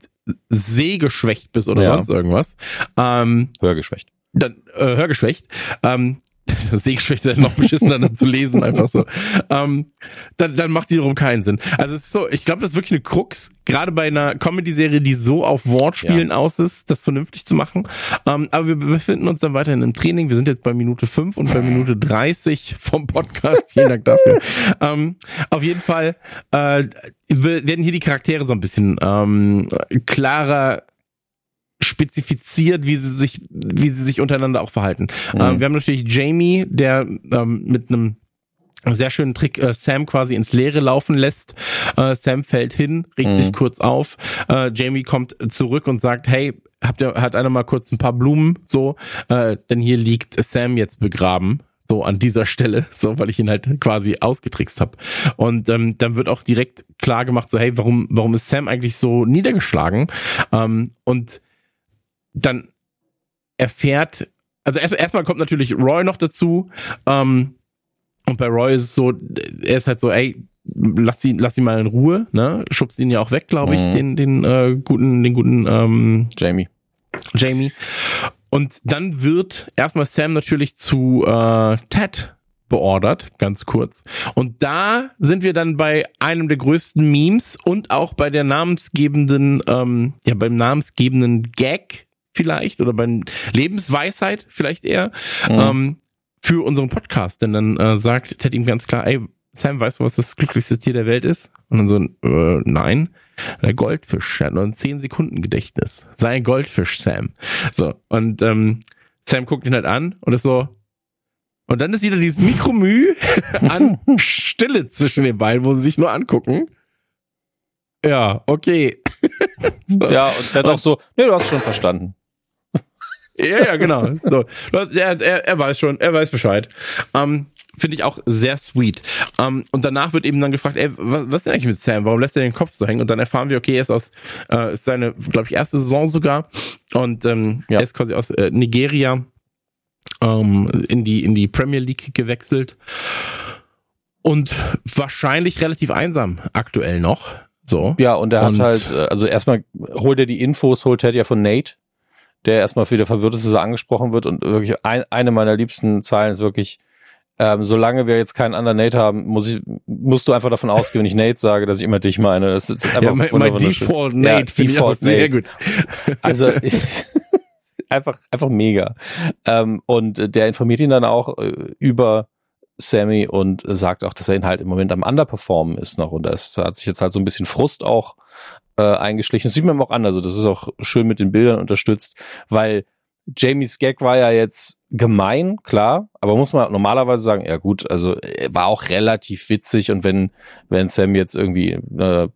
sehgeschwächt bist oder ja. sonst irgendwas. Ähm, Hörgeschwächt. Dann äh, hörgeschwächt. Ähm, Sehgeschwächt ist noch beschissener dann zu lesen, einfach so. Ähm, dann, dann macht die wiederum keinen Sinn. Also es ist so, ich glaube, das ist wirklich eine Krux, gerade bei einer Comedy-Serie, die so auf Wortspielen ja. aus ist, das vernünftig zu machen. Ähm, aber wir befinden uns dann weiterhin im Training. Wir sind jetzt bei Minute 5 und bei Minute 30 vom Podcast. Vielen Dank dafür. ähm, auf jeden Fall äh, werden hier die Charaktere so ein bisschen ähm, klarer spezifiziert, wie sie sich, wie sie sich untereinander auch verhalten. Mhm. Ähm, wir haben natürlich Jamie, der ähm, mit einem sehr schönen Trick äh, Sam quasi ins Leere laufen lässt. Äh, Sam fällt hin, regt mhm. sich kurz auf. Äh, Jamie kommt zurück und sagt, hey, habt ihr, hat einer mal kurz ein paar Blumen, so, äh, denn hier liegt Sam jetzt begraben so an dieser Stelle, so weil ich ihn halt quasi ausgetrickst habe. Und ähm, dann wird auch direkt klar gemacht, so hey, warum warum ist Sam eigentlich so niedergeschlagen? Ähm, und dann erfährt, also erst, erstmal kommt natürlich Roy noch dazu. Ähm, und bei Roy ist es so, er ist halt so, ey, lass ihn, lass ihn mal in Ruhe, ne? Schubst ihn ja auch weg, glaube ich, mhm. den, den äh, guten, den guten ähm, Jamie. Jamie. Und dann wird erstmal Sam natürlich zu äh, Ted beordert, ganz kurz. Und da sind wir dann bei einem der größten Memes und auch bei der namensgebenden, ähm, ja, beim namensgebenden Gag vielleicht oder bei Lebensweisheit vielleicht eher mhm. ähm, für unseren Podcast. Denn dann äh, sagt Ted ihm ganz klar, ey, Sam, weißt du, was das glücklichste Tier der Welt ist? Und dann so, äh, nein. Der Goldfisch hat nur ein 10 Sekunden Gedächtnis. Sei ein Goldfisch, Sam. So, und ähm, Sam guckt ihn halt an und ist so, und dann ist wieder dieses Mikromü an Stille zwischen den beiden, wo sie sich nur angucken. Ja, okay. so. Ja, und er hat auch so, nee, du hast schon verstanden. Ja, ja, genau. So. Er, er, er weiß schon, er weiß Bescheid. Ähm, Finde ich auch sehr sweet. Ähm, und danach wird eben dann gefragt, ey, was, was ist denn eigentlich mit Sam? Warum lässt er den Kopf so hängen? Und dann erfahren wir, okay, er ist aus, äh, ist seine, glaube ich, erste Saison sogar. Und ähm, ja. er ist quasi aus äh, Nigeria ähm, in, die, in die Premier League gewechselt. Und wahrscheinlich relativ einsam aktuell noch. So. Ja, und er und hat halt, äh, also erstmal holt er die Infos, holt er ja von Nate, der erstmal wieder verwirrt ist, dass er angesprochen wird und wirklich ein, eine meiner liebsten Zeilen ist wirklich, ähm, solange wir jetzt keinen anderen Nate haben, muss ich, musst du einfach davon ausgehen, wenn ich Nate sage, dass ich immer dich meine. Das ist einfach ja, mein, mein Default Nate ja, finde ich auch sehr gut. Also ich, einfach, einfach mega. Ähm, und der informiert ihn dann auch äh, über Sammy und sagt auch, dass er ihn halt im Moment am Underperformen ist noch und das hat sich jetzt halt so ein bisschen Frust auch äh, eingeschlichen. Das sieht man auch an, also das ist auch schön mit den Bildern unterstützt, weil Jamies Gag war ja jetzt gemein, klar, aber muss man normalerweise sagen, ja gut, also war auch relativ witzig und wenn, wenn Sam jetzt irgendwie äh,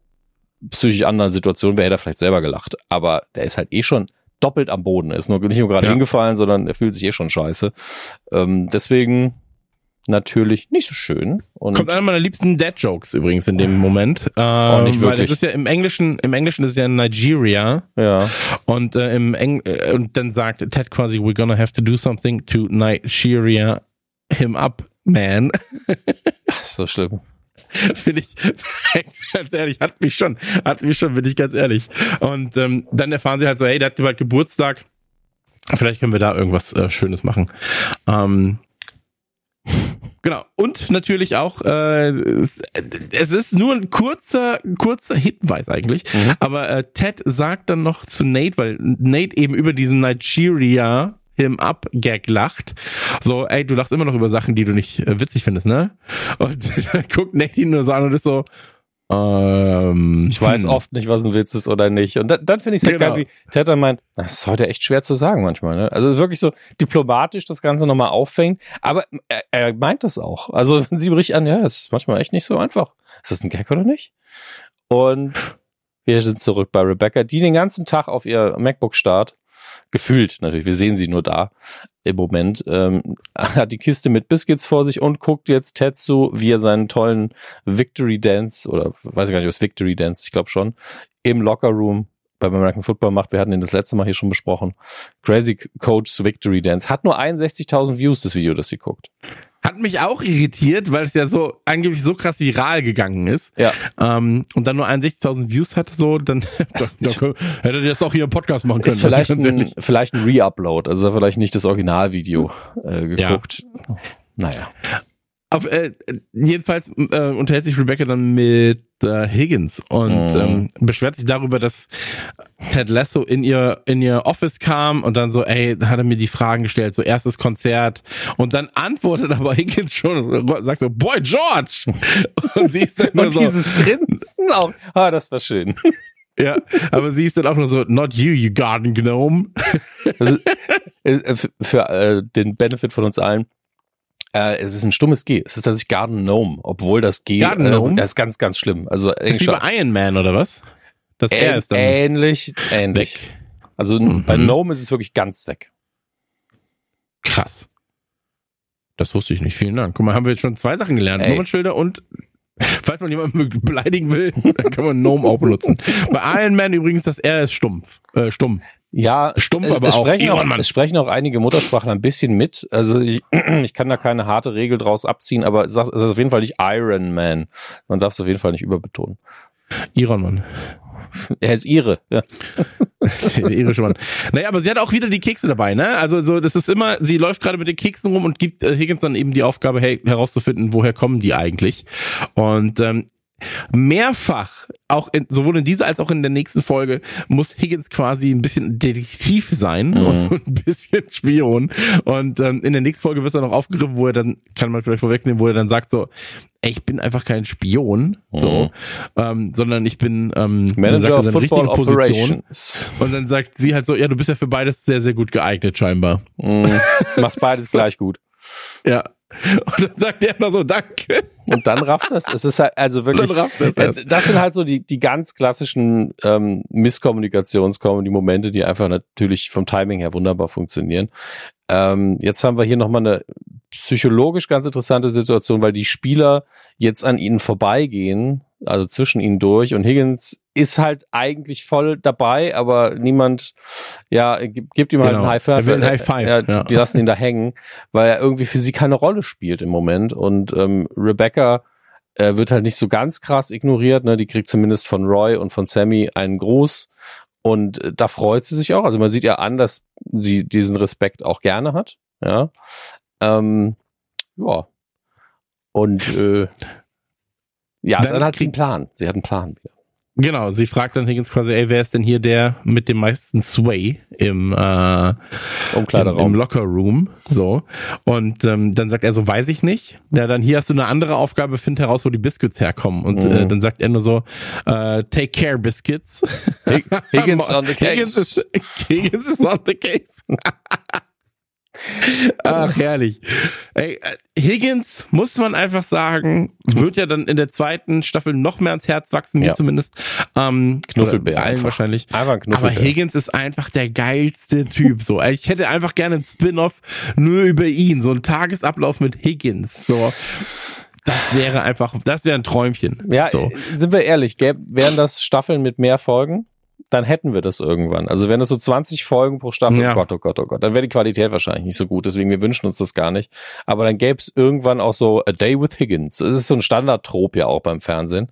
psychisch anderen Situation wäre, hätte er vielleicht selber gelacht. Aber der ist halt eh schon doppelt am Boden. Er ist nur nicht nur gerade ja. hingefallen, sondern er fühlt sich eh schon scheiße. Ähm, deswegen natürlich nicht so schön. Und Kommt einer meiner liebsten Dad-Jokes übrigens in dem Moment. Äh, oh, nicht wirklich. Weil es ist ja im Englischen, im Englischen ist es ja Nigeria. Ja. Und äh, im Eng äh, und dann sagt Ted quasi, we're gonna have to do something to Nigeria him up, man. Ach, so schlimm. Finde ich, ganz ehrlich, hat mich schon, hat mich schon, bin ich ganz ehrlich. Und ähm, dann erfahren sie halt so, hey, der hat bald Geburtstag. Vielleicht können wir da irgendwas äh, Schönes machen. Ähm, Genau. Und natürlich auch, äh, es, ist nur ein kurzer, kurzer Hinweis eigentlich. Mhm. Aber äh, Ted sagt dann noch zu Nate, weil Nate eben über diesen Nigeria him up Gag lacht. So, ey, du lachst immer noch über Sachen, die du nicht äh, witzig findest, ne? Und dann guckt Nate ihn nur so an und ist so, ähm, ich weiß hm. oft nicht, was ein Witz ist oder nicht. Und dann, dann finde ich es halt genau. geil, wie Ted meint, das ist heute echt schwer zu sagen manchmal. Ne? Also es ist wirklich so diplomatisch das Ganze nochmal auffängt. Aber er, er meint das auch. Also wenn sie bricht an, ja, es ist manchmal echt nicht so einfach. Ist das ein Gag oder nicht? Und wir sind zurück bei Rebecca, die den ganzen Tag auf ihr MacBook starrt gefühlt natürlich, wir sehen sie nur da im Moment, ähm, hat die Kiste mit Biscuits vor sich und guckt jetzt Tetsu, wie er seinen tollen Victory Dance oder weiß ich gar nicht, was Victory Dance, ich glaube schon, im Locker Room beim American Football macht. Wir hatten den das letzte Mal hier schon besprochen. Crazy Coach's Victory Dance. Hat nur 61.000 Views, das Video, das sie guckt. Hat mich auch irritiert, weil es ja so angeblich so krass viral gegangen ist. Ja. Ähm, und dann nur 61.000 Views hat, so, dann, das, dann hätte ihr das auch hier im Podcast machen können. Ist vielleicht ein, vielleicht ein Re-Upload, also vielleicht nicht das Originalvideo äh, geguckt. Ja. Naja. Auf, äh, jedenfalls äh, unterhält sich Rebecca dann mit äh, Higgins und mm. ähm, beschwert sich darüber, dass Ted Lasso in ihr in ihr Office kam und dann so, ey, hat er mir die Fragen gestellt, so erstes Konzert und dann antwortet aber Higgins schon und sagt so, Boy George und sie ist dann nur und so, dieses Grinsen auch, ah, das war schön. Ja, aber sie ist dann auch nur so, not you, you garden gnome. Also, äh, für äh, den Benefit von uns allen, äh, es ist ein stummes G. Es ist tatsächlich Garden Gnome, obwohl das G Garden Gnome? Äh, das ist ganz, ganz schlimm. Also ist wie bei Iron Man oder was? Das Ä R ist dann ähnlich, ähnlich. Weg. Also mhm. bei Gnome ist es wirklich ganz weg. Krass. Das wusste ich nicht. Vielen Dank. Guck mal, haben wir jetzt schon zwei Sachen gelernt. Nummernschilder und falls man jemanden beleidigen will, dann kann man Gnome auch benutzen. Bei Iron Man übrigens das R ist stumpf, äh, stumm. Ja, stumpf, aber es auch. Sprechen auch es sprechen auch einige Muttersprachler ein bisschen mit. Also ich, ich kann da keine harte Regel draus abziehen, aber es ist auf jeden Fall nicht Iron Man. Man darf es auf jeden Fall nicht überbetonen. Iron Man. Er ist ihre, ja. Der irische Mann. Naja, aber sie hat auch wieder die Kekse dabei, ne? Also so, das ist immer, sie läuft gerade mit den Keksen rum und gibt äh, Higgins dann eben die Aufgabe, hey, herauszufinden, woher kommen die eigentlich. Und ähm, mehrfach auch in, sowohl in dieser als auch in der nächsten Folge muss Higgins quasi ein bisschen Detektiv sein mhm. und ein bisschen Spion. Und ähm, in der nächsten Folge wird er noch aufgegriffen, wo er dann, kann man vielleicht vorwegnehmen, wo er dann sagt so, ey, ich bin einfach kein Spion, mhm. so, ähm, sondern ich bin ähm, Manager of Football Operations. Und dann sagt sie halt so, ja, du bist ja für beides sehr, sehr gut geeignet scheinbar. Mhm. Machst beides gleich gut. Ja. Und dann sagt er immer so, danke. Und dann rafft das. Es ist halt, also wirklich, das, äh, das, sind halt so die, die ganz klassischen ähm, Misskommunikations-Comedy-Momente, die einfach natürlich vom Timing her wunderbar funktionieren. Ähm, jetzt haben wir hier nochmal eine psychologisch ganz interessante Situation, weil die Spieler jetzt an ihnen vorbeigehen, also zwischen ihnen durch und Higgins ist halt eigentlich voll dabei, aber niemand, ja, gibt ihm halt genau. einen High Five. Ein High Five. Ja, ja. Die lassen ihn da hängen, weil er irgendwie für sie keine Rolle spielt im Moment und ähm, Rebecca äh, wird halt nicht so ganz krass ignoriert, ne? Die kriegt zumindest von Roy und von Sammy einen Gruß und äh, da freut sie sich auch. Also man sieht ja an, dass sie diesen Respekt auch gerne hat. Ja. Ähm, ja. Und äh, ja, dann, dann hat sie einen Plan. Sie hat einen Plan wieder. Genau, sie fragt dann Higgins quasi, ey, wer ist denn hier der mit dem meisten Sway im, äh, Umkleideraum. Im, im Locker Room? So. Und ähm, dann sagt er so, weiß ich nicht. Ja, dann hier hast du eine andere Aufgabe, find heraus, wo die Biscuits herkommen. Und äh, mhm. äh, dann sagt er nur so, äh, take care, Biscuits. Higgins on the case. Higgins is, Higgins is on the case. Ach, herrlich. Ey, äh, Higgins, muss man einfach sagen, wird ja dann in der zweiten Staffel noch mehr ans Herz wachsen, mir ja. zumindest. Ähm, Knuffelbär. Allen einfach. wahrscheinlich. Einfach ein Knuffelbär. Aber Higgins ist einfach der geilste Typ. So, ich hätte einfach gerne einen Spin-off nur über ihn. So ein Tagesablauf mit Higgins. So. Das wäre einfach, das wäre ein Träumchen. Ja, so. sind wir ehrlich, gäb, wären das Staffeln mit mehr Folgen? Dann hätten wir das irgendwann. Also wenn es so 20 Folgen pro Staffel, ja. oh Gott, oh Gott, oh Gott, dann wäre die Qualität wahrscheinlich nicht so gut. Deswegen, wir wünschen uns das gar nicht. Aber dann gäbe es irgendwann auch so A Day with Higgins. Das ist so ein Standardtrop ja auch beim Fernsehen.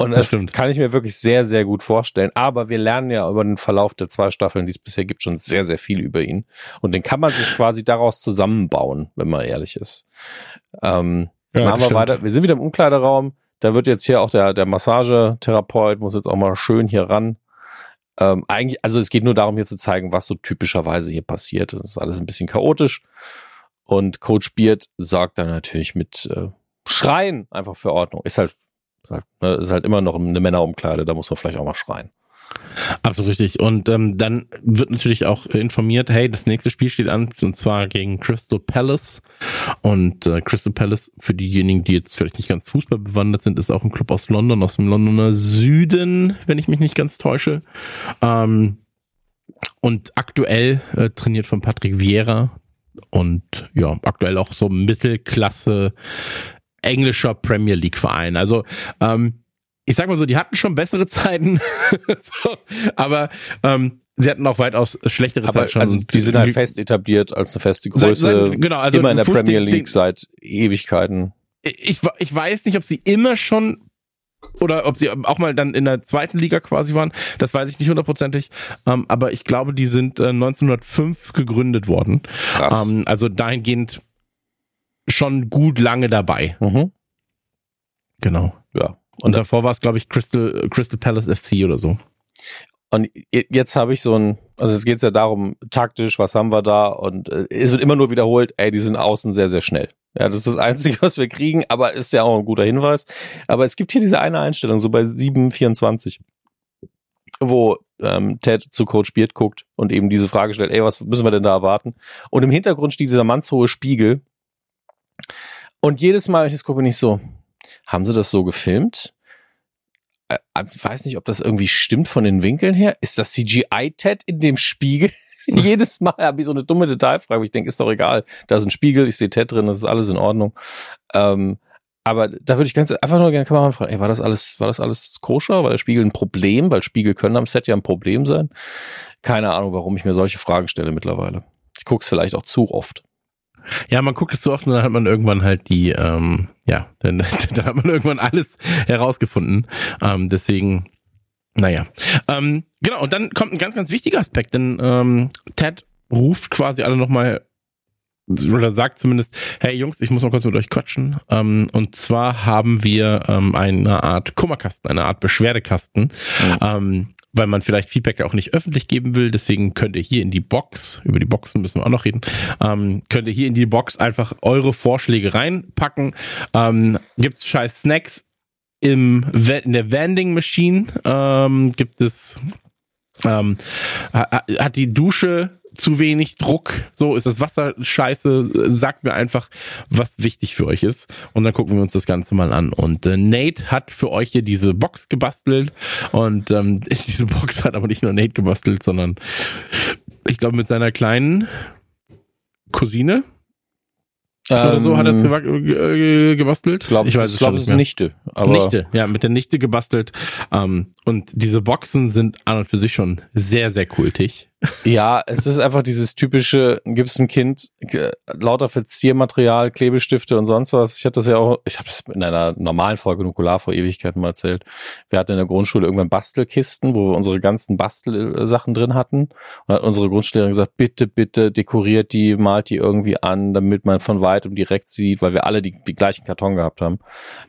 Und das, das kann ich mir wirklich sehr, sehr gut vorstellen. Aber wir lernen ja über den Verlauf der zwei Staffeln, die es bisher gibt, schon sehr, sehr viel über ihn. Und den kann man sich quasi daraus zusammenbauen, wenn man ehrlich ist. Ähm, ja, machen wir weiter. Wir sind wieder im Umkleideraum. Da wird jetzt hier auch der, der Massagetherapeut, muss jetzt auch mal schön hier ran. Ähm, eigentlich, also es geht nur darum, hier zu zeigen, was so typischerweise hier passiert. Das ist alles ein bisschen chaotisch. Und Coach Beard sorgt dann natürlich mit äh, Schreien einfach für Ordnung. Ist halt, ne, ist halt immer noch eine Männerumkleide, da muss man vielleicht auch mal schreien. Absolut richtig. Und ähm, dann wird natürlich auch informiert, hey, das nächste Spiel steht an, und zwar gegen Crystal Palace. Und äh, Crystal Palace, für diejenigen, die jetzt vielleicht nicht ganz Fußball bewandert sind, ist auch ein Club aus London, aus dem Londoner Süden, wenn ich mich nicht ganz täusche. Ähm, und aktuell äh, trainiert von Patrick Vieira und ja, aktuell auch so Mittelklasse englischer Premier League Verein. Also ähm, ich sag mal so, die hatten schon bessere Zeiten, so, aber ähm, sie hatten auch weitaus schlechtere aber, Zeiten schon. Also die sind halt fest etabliert als eine feste Größe. Seit, genau, also immer in der Fuß Premier League seit Ewigkeiten. Ich, ich weiß nicht, ob sie immer schon oder ob sie auch mal dann in der zweiten Liga quasi waren, das weiß ich nicht hundertprozentig. Ähm, aber ich glaube, die sind äh, 1905 gegründet worden. Krass. Ähm, also dahingehend schon gut lange dabei. Mhm. Genau. Ja, und davor war es, glaube ich, Crystal, Crystal Palace FC oder so. Und jetzt habe ich so ein, also jetzt geht es ja darum, taktisch, was haben wir da? Und äh, es wird immer nur wiederholt, ey, die sind außen sehr, sehr schnell. Ja, das ist das Einzige, was wir kriegen, aber ist ja auch ein guter Hinweis. Aber es gibt hier diese eine Einstellung, so bei 7,24, wo ähm, Ted zu Coach Beard guckt und eben diese Frage stellt, ey, was müssen wir denn da erwarten? Und im Hintergrund steht dieser mannshohe Spiegel. Und jedes Mal, wenn ich das gucke, bin ich so, haben sie das so gefilmt? Äh, äh, ich weiß nicht, ob das irgendwie stimmt von den Winkeln her. Ist das CGI-Ted in dem Spiegel? Jedes Mal habe ich so eine dumme Detailfrage. Ich denke, ist doch egal. Da ist ein Spiegel, ich sehe Ted drin, das ist alles in Ordnung. Ähm, aber da würde ich ganz einfach nur gerne Kameramann fragen, ey, war das alles, war das alles koscher? War der Spiegel ein Problem? Weil Spiegel können am Set ja ein Problem sein. Keine Ahnung, warum ich mir solche Fragen stelle mittlerweile. Ich gucke es vielleicht auch zu oft. Ja, man guckt es zu oft und dann hat man irgendwann halt die, ähm, ja, dann, dann hat man irgendwann alles herausgefunden. Ähm, deswegen, naja. Ähm, genau, und dann kommt ein ganz, ganz wichtiger Aspekt, denn ähm, Ted ruft quasi alle nochmal oder sagt zumindest, hey Jungs, ich muss mal kurz mit euch quatschen. Ähm, und zwar haben wir ähm, eine Art Kummerkasten, eine Art Beschwerdekasten. Mhm. Ähm, weil man vielleicht Feedback auch nicht öffentlich geben will. Deswegen könnt ihr hier in die Box, über die Boxen müssen wir auch noch reden, ähm, könnt ihr hier in die Box einfach eure Vorschläge reinpacken. Ähm, gibt's scheiß Snacks im, in der Vending Machine, ähm, gibt es, ähm, hat die Dusche zu wenig Druck, so ist das Wasser scheiße, sagt mir einfach, was wichtig für euch ist und dann gucken wir uns das Ganze mal an und äh, Nate hat für euch hier diese Box gebastelt und ähm, diese Box hat aber nicht nur Nate gebastelt, sondern ich glaube mit seiner kleinen Cousine, oder so hat er es ähm, gebastelt. Glaub, ich weiß es glaube, es ist Nichte. Aber Nichte, ja, mit der Nichte gebastelt. Ähm, und diese Boxen sind an und für sich schon sehr, sehr kultig. Ja, es ist einfach dieses typische, gibst ein Kind lauter Verziermaterial, Klebestifte und sonst was. Ich hatte das ja auch, ich habe es in einer normalen Folge Nukular vor Ewigkeiten mal erzählt. Wir hatten in der Grundschule irgendwann Bastelkisten, wo wir unsere ganzen Bastelsachen drin hatten. Und hat unsere Grundschullehrerin gesagt, bitte, bitte dekoriert die, malt die irgendwie an, damit man von weitem direkt sieht, weil wir alle die, die gleichen Karton gehabt haben,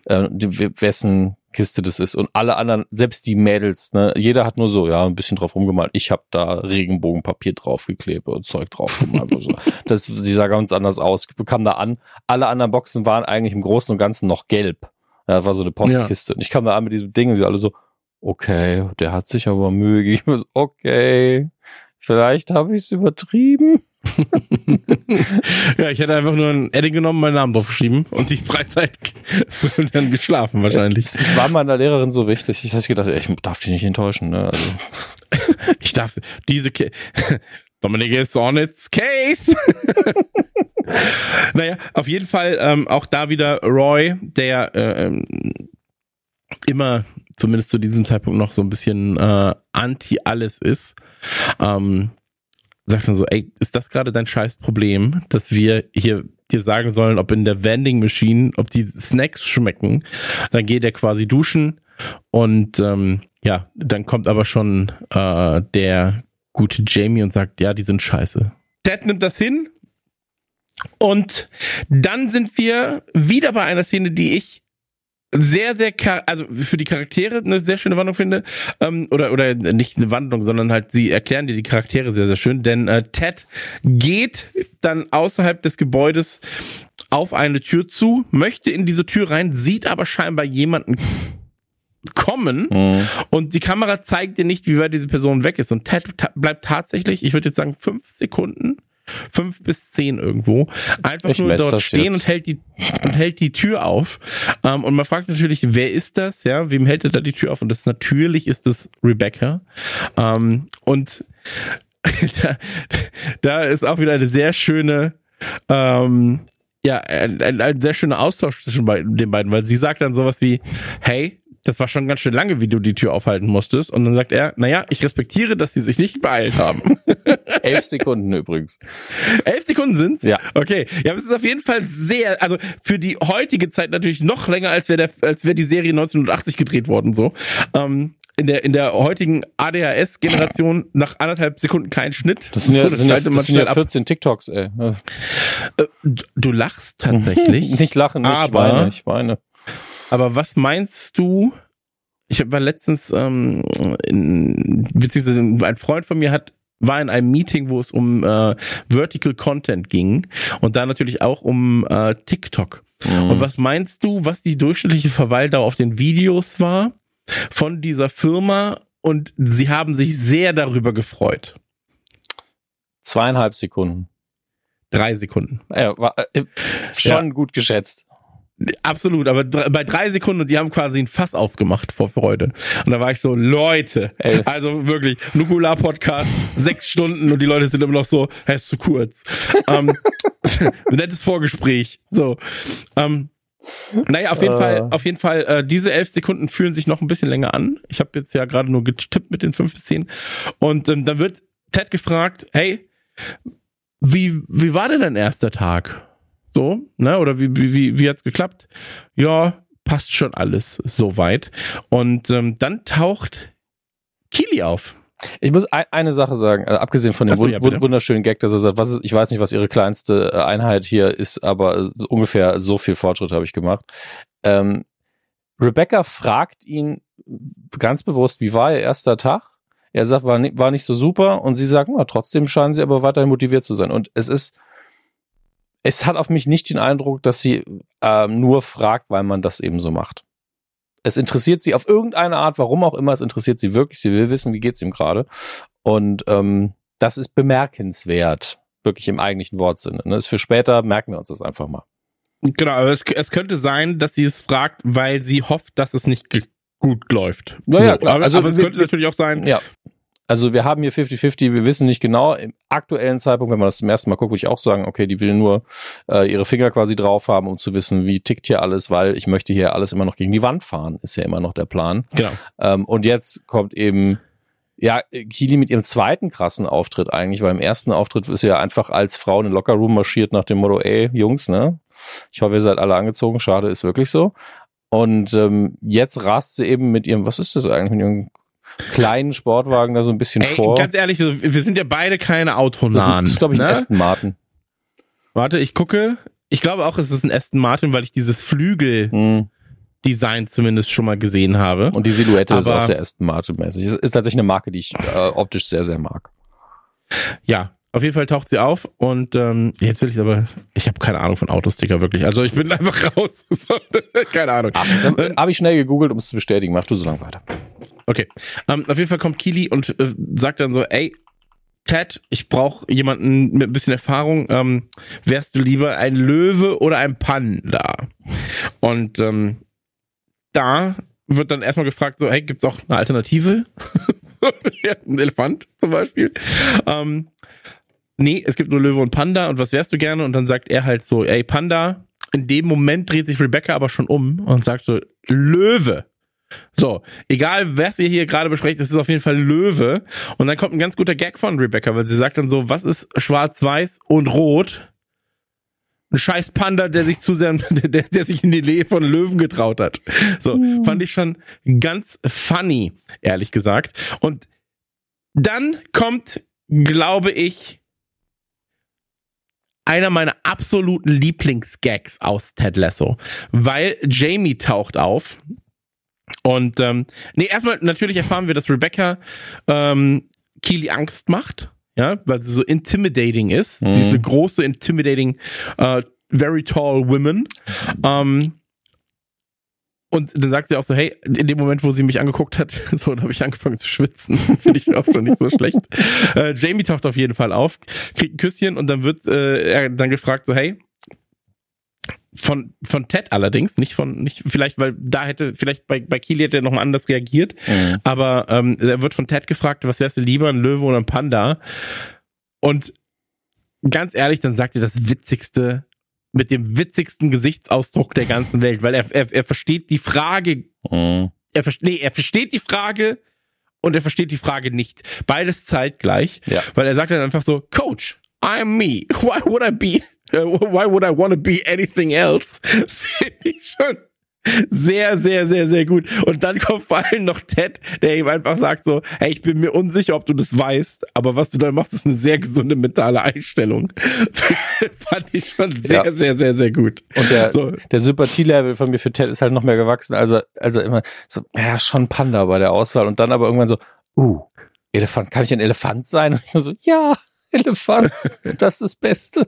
äh, wessen Kiste das ist. Und alle anderen, selbst die Mädels, ne, jeder hat nur so, ja, ein bisschen drauf rumgemalt. Ich habe da Regenbogenpapier draufgeklebt und Zeug draufgemalt. und so. Das, sie sah ganz anders aus. Ich bekam da an. Alle anderen Boxen waren eigentlich im Großen und Ganzen noch gelb. Ja, das war so eine Postkiste. Ja. Und ich kam da an mit diesem Ding und sie alle so, okay, der hat sich aber Mühe gegeben. Okay, vielleicht habe ich es übertrieben. Ja, ich hätte einfach nur ein Edding genommen, meinen Namen draufgeschrieben und die Freizeit dann geschlafen wahrscheinlich. Es war meiner Lehrerin so wichtig. Ich habe gedacht, ich darf die nicht enttäuschen. Ne? Also. ich darf diese Ke Dominik is on its case. naja, auf jeden Fall ähm, auch da wieder Roy, der äh, ähm, immer zumindest zu diesem Zeitpunkt noch so ein bisschen äh, anti alles ist. Ähm, sagt dann so, ey, ist das gerade dein scheiß Problem, dass wir hier dir sagen sollen, ob in der Vending Machine, ob die Snacks schmecken? Dann geht er quasi duschen und ähm, ja, dann kommt aber schon äh, der gute Jamie und sagt, ja, die sind scheiße. Ted nimmt das hin und dann sind wir wieder bei einer Szene, die ich sehr, sehr, also für die Charaktere eine sehr schöne Wandlung finde. Ähm, oder, oder nicht eine Wandlung, sondern halt sie erklären dir die Charaktere sehr, sehr schön. Denn äh, Ted geht dann außerhalb des Gebäudes auf eine Tür zu, möchte in diese Tür rein, sieht aber scheinbar jemanden kommen mhm. und die Kamera zeigt dir nicht, wie weit diese Person weg ist. Und Ted bleibt tatsächlich, ich würde jetzt sagen, fünf Sekunden fünf bis zehn irgendwo, einfach ich nur dort stehen und hält die und hält die Tür auf. Ähm, und man fragt natürlich, wer ist das? Ja, wem hält er da die Tür auf? Und das natürlich ist es Rebecca. Ähm, und da, da ist auch wieder eine sehr schöne ähm, ja, ein, ein, ein sehr schöner Austausch zwischen den beiden, weil sie sagt dann sowas wie, hey, das war schon ganz schön lange, wie du die Tür aufhalten musstest. Und dann sagt er, naja, ich respektiere, dass sie sich nicht beeilt haben. Elf Sekunden übrigens. Elf Sekunden sind's? Ja. Okay. Ja, aber es ist auf jeden Fall sehr, also für die heutige Zeit natürlich noch länger, als wäre als wäre die Serie 1980 gedreht worden, so. Ähm, in der, in der heutigen ADHS-Generation nach anderthalb Sekunden kein Schnitt. Das sind ja, das sind ja, das sind ja 14 TikToks, ey. Äh, du lachst tatsächlich. nicht lachen, nicht, ich weine, ich weine. Aber was meinst du? Ich war letztens, ähm, in, beziehungsweise ein Freund von mir hat war in einem Meeting, wo es um äh, Vertical Content ging und da natürlich auch um äh, TikTok. Mhm. Und was meinst du, was die durchschnittliche Verweildauer auf den Videos war von dieser Firma? Und sie haben sich sehr darüber gefreut. Zweieinhalb Sekunden. Drei Sekunden. Ja, war, äh, schon ja. gut geschätzt. Absolut, aber bei drei Sekunden, die haben quasi ein Fass aufgemacht vor Freude. Und da war ich so, Leute, Ey. also wirklich, Nukular-Podcast, sechs Stunden und die Leute sind immer noch so, hey, ist zu kurz. ähm, nettes Vorgespräch. So. Ähm, naja, auf jeden uh. Fall, auf jeden Fall, äh, diese elf Sekunden fühlen sich noch ein bisschen länger an. Ich habe jetzt ja gerade nur getippt mit den fünf bis zehn. Und ähm, dann wird Ted gefragt, hey, wie, wie war denn dein erster Tag? So, ne? Oder wie, wie, wie hat's geklappt? Ja, passt schon alles soweit. Und ähm, dann taucht Kili auf. Ich muss eine Sache sagen, also abgesehen von dem so, ja, wunderschönen Gag, dass er sagt, was ist, ich weiß nicht, was ihre kleinste äh, Einheit hier ist, aber ungefähr so viel Fortschritt habe ich gemacht. Ähm, Rebecca fragt ihn ganz bewusst, wie war ihr erster Tag? Er sagt, war, nicht, war nicht so super und sie sagt, na, trotzdem scheinen sie aber weiterhin motiviert zu sein. Und es ist, es hat auf mich nicht den Eindruck, dass sie ähm, nur fragt, weil man das eben so macht. Es interessiert sie auf irgendeine Art, warum auch immer, es interessiert sie wirklich. Sie will wissen, wie geht's ihm gerade. Und ähm, das ist bemerkenswert, wirklich im eigentlichen Wortsinne. Das ne? ist für später, merken wir uns das einfach mal. Genau, aber es, es könnte sein, dass sie es fragt, weil sie hofft, dass es nicht gut läuft. Naja, so, klar. Aber, also, aber es könnte natürlich auch sein. Ja. Also wir haben hier 50-50, wir wissen nicht genau. Im aktuellen Zeitpunkt, wenn man das zum ersten Mal guckt, würde ich auch sagen, okay, die will nur äh, ihre Finger quasi drauf haben, um zu wissen, wie tickt hier alles, weil ich möchte hier alles immer noch gegen die Wand fahren, ist ja immer noch der Plan. Genau. Ähm, und jetzt kommt eben ja, Kili mit ihrem zweiten krassen Auftritt eigentlich, weil im ersten Auftritt ist sie ja einfach als Frau in den Lockerroom marschiert nach dem Motto, ey, Jungs, ne? Ich hoffe, ihr seid alle angezogen, schade, ist wirklich so. Und ähm, jetzt rast sie eben mit ihrem, was ist das eigentlich, mit ihrem kleinen Sportwagen da so ein bisschen ey, vor. Ganz ehrlich, wir sind ja beide keine Autonahen. Das ist, glaube ich, ein ne? Aston Martin. Warte, ich gucke. Ich glaube auch, es ist ein Aston Martin, weil ich dieses Flügel... Hm Design zumindest schon mal gesehen habe. Und die Silhouette Aber, ist auch sehr Aston Martin-mäßig. Ist, ist tatsächlich eine Marke, die ich äh, optisch sehr, sehr mag. Ja, auf jeden Fall taucht sie auf und ähm, jetzt will ich aber, ich habe keine Ahnung von Autosticker wirklich. Also ich bin einfach raus. keine Ahnung. Habe hab ich schnell gegoogelt, um es zu bestätigen. Mach du so lange weiter. Okay. Ähm, auf jeden Fall kommt Kili und äh, sagt dann so, ey, Ted, ich brauche jemanden mit ein bisschen Erfahrung. Ähm, wärst du lieber ein Löwe oder ein Panda? Und ähm, da wird dann erstmal gefragt, so, hey, gibt's auch eine Alternative? ein Elefant zum Beispiel. Ähm, nee, es gibt nur Löwe und Panda und was wärst du gerne? Und dann sagt er halt so, ey, Panda. In dem Moment dreht sich Rebecca aber schon um und sagt so, Löwe. So, egal was ihr hier gerade besprecht, es ist auf jeden Fall Löwe. Und dann kommt ein ganz guter Gag von Rebecca, weil sie sagt dann so, was ist schwarz-weiß und rot? ein scheiß Panda, der sich zu sehr, der, der sich in die Nähe von Löwen getraut hat. So, mhm. fand ich schon ganz funny, ehrlich gesagt. Und dann kommt, glaube ich, einer meiner absoluten Lieblingsgags aus Ted Lasso, weil Jamie taucht auf und ähm, nee, erstmal natürlich erfahren wir, dass Rebecca ähm, Keely Angst macht ja, weil sie so intimidating ist. Mhm. Sie ist eine große, intimidating, uh, very tall woman. Ähm, und dann sagt sie auch so, hey, in dem Moment, wo sie mich angeguckt hat, so, da habe ich angefangen zu schwitzen. Finde ich auch schon nicht so schlecht. Äh, Jamie taucht auf jeden Fall auf, kriegt ein Küsschen und dann wird äh, er dann gefragt so, hey, von, von Ted allerdings, nicht von, nicht, vielleicht, weil da hätte, vielleicht bei, bei Kili hätte er nochmal anders reagiert, mhm. aber ähm, er wird von Ted gefragt, was wärst du lieber, ein Löwe oder ein Panda? Und ganz ehrlich, dann sagt er das Witzigste mit dem witzigsten Gesichtsausdruck der ganzen Welt, weil er, er, er versteht die Frage, mhm. er, nee, er versteht die Frage und er versteht die Frage nicht. Beides zeitgleich, ja. weil er sagt dann einfach so, Coach, I'm me. Why would I be why would I want to be anything else? Finde ich schon sehr, sehr, sehr, sehr gut. Und dann kommt vor allem noch Ted, der ihm einfach sagt so, hey, ich bin mir unsicher, ob du das weißt, aber was du da machst, ist eine sehr gesunde mentale Einstellung. Fand ich schon sehr, ja. sehr, sehr, sehr gut. Und der, so. der Sympathielevel von mir für Ted ist halt noch mehr gewachsen. Also, also immer so, ja, schon Panda bei der Auswahl und dann aber irgendwann so, uh, Elefant, kann ich ein Elefant sein? Und ich so, ja, Elefant, das ist das Beste.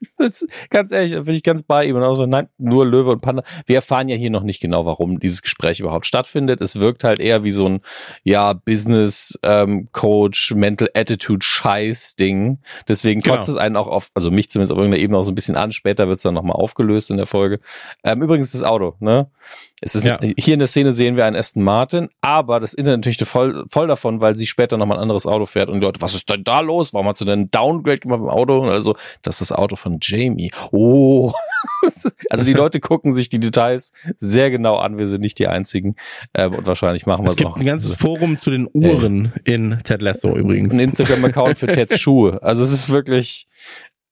Das, ganz ehrlich, bin ich ganz bei ihm. Und auch so, nein, nur Löwe und Panda. Wir erfahren ja hier noch nicht genau, warum dieses Gespräch überhaupt stattfindet. Es wirkt halt eher wie so ein, ja, Business ähm, Coach, Mental Attitude Scheiß Ding. Deswegen kotzt genau. es einen auch auf, also mich zumindest auf irgendeiner Ebene auch so ein bisschen an. Später wird es dann nochmal aufgelöst in der Folge. Ähm, übrigens das Auto, ne? Es ist, ja. hier in der Szene sehen wir einen Aston Martin, aber das Internet natürlich voll, voll davon, weil sie später nochmal ein anderes Auto fährt und die Leute, was ist denn da los? Warum hast du denn ein Downgrade gemacht im Auto? Also, das ist das Auto von Jamie. Oh. also die Leute gucken sich die Details sehr genau an. Wir sind nicht die einzigen. Ähm, und wahrscheinlich machen wir es auch. Es gibt ein ganzes Forum zu den Uhren äh. in Ted Lasso übrigens. Ein Instagram-Account für Teds Schuhe. Also es ist wirklich,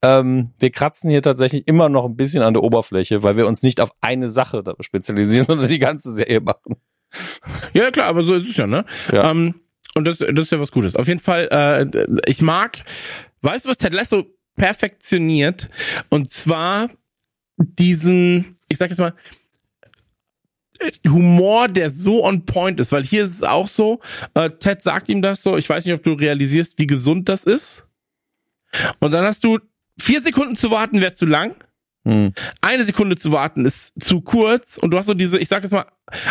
ähm, wir kratzen hier tatsächlich immer noch ein bisschen an der Oberfläche, weil wir uns nicht auf eine Sache spezialisieren, sondern die ganze Serie machen. Ja, klar, aber so ist es ja, ne? Ja. Ähm, Und das, das ist ja was Gutes. Auf jeden Fall, äh, ich mag, weißt du, was Ted Lasso perfektioniert? Und zwar diesen, ich sag jetzt mal, Humor, der so on point ist, weil hier ist es auch so, äh, Ted sagt ihm das so, ich weiß nicht, ob du realisierst, wie gesund das ist. Und dann hast du vier Sekunden zu warten, wäre zu lang. Hm. Eine Sekunde zu warten ist zu kurz und du hast so diese, ich sag jetzt mal,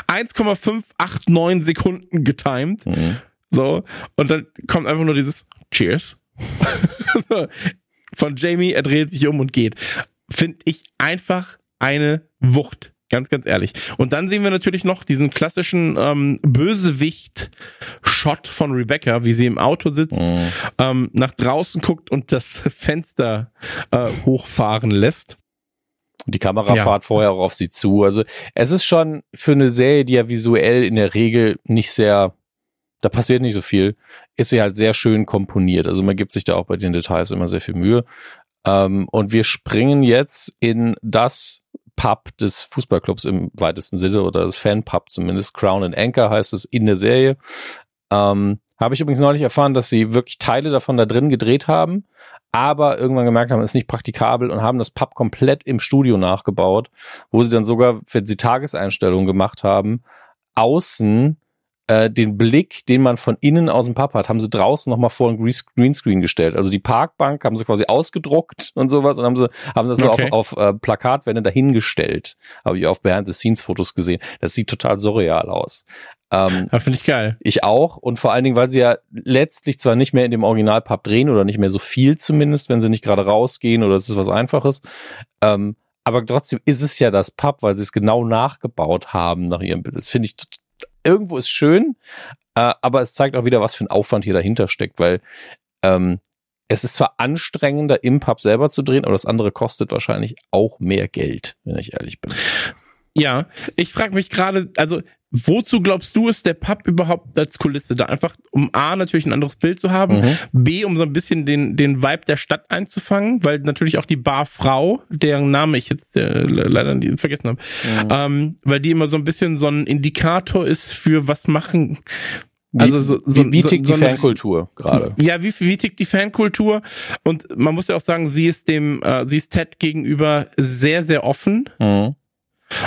1,589 Sekunden getimed. Hm. So, und dann kommt einfach nur dieses Cheers. so, von Jamie, er dreht sich um und geht. Finde ich einfach eine Wucht. Ganz, ganz ehrlich. Und dann sehen wir natürlich noch diesen klassischen ähm, Bösewicht-Shot von Rebecca, wie sie im Auto sitzt, mhm. ähm, nach draußen guckt und das Fenster äh, hochfahren lässt. Die Kamera ja. fahrt vorher auch auf sie zu. Also es ist schon für eine Serie, die ja visuell in der Regel nicht sehr, da passiert nicht so viel, ist sie halt sehr schön komponiert. Also man gibt sich da auch bei den Details immer sehr viel Mühe. Ähm, und wir springen jetzt in das Pub des Fußballclubs im weitesten Sinne oder das Fanpub zumindest. Crown and Anchor heißt es in der Serie. Ähm, habe ich übrigens neulich erfahren, dass sie wirklich Teile davon da drin gedreht haben, aber irgendwann gemerkt haben, es ist nicht praktikabel und haben das Pub komplett im Studio nachgebaut, wo sie dann sogar, wenn sie Tageseinstellungen gemacht haben, außen äh, den Blick, den man von innen aus dem Pub hat, haben sie draußen nochmal vor ein Greenscreen gestellt. Also die Parkbank haben sie quasi ausgedruckt und sowas und haben sie haben das okay. so auf, auf äh, Plakatwände dahingestellt. Habe ich auf Behind-the-Scenes-Fotos gesehen. Das sieht total surreal aus. Ähm, finde ich geil. Ich auch. Und vor allen Dingen, weil sie ja letztlich zwar nicht mehr in dem Originalpub drehen oder nicht mehr so viel zumindest, wenn sie nicht gerade rausgehen oder es ist was Einfaches. Ähm, aber trotzdem ist es ja das Pub, weil sie es genau nachgebaut haben nach ihrem Bild. Das finde ich irgendwo ist schön, äh, aber es zeigt auch wieder, was für ein Aufwand hier dahinter steckt, weil ähm, es ist zwar anstrengender, im Pub selber zu drehen, aber das andere kostet wahrscheinlich auch mehr Geld, wenn ich ehrlich bin. Ja, ich frage mich gerade, also Wozu glaubst du, ist der Pub überhaupt als Kulisse da? Einfach, um A, natürlich ein anderes Bild zu haben, mhm. B, um so ein bisschen den, den Vibe der Stadt einzufangen, weil natürlich auch die Barfrau, deren Name ich jetzt äh, leider vergessen habe, mhm. ähm, weil die immer so ein bisschen so ein Indikator ist für was machen, also so, so, wie, wie tickt so, die Fankultur gerade? Ja, wie, wie tickt die Fankultur? Und man muss ja auch sagen, sie ist dem, äh, sie ist Ted gegenüber sehr, sehr offen mhm.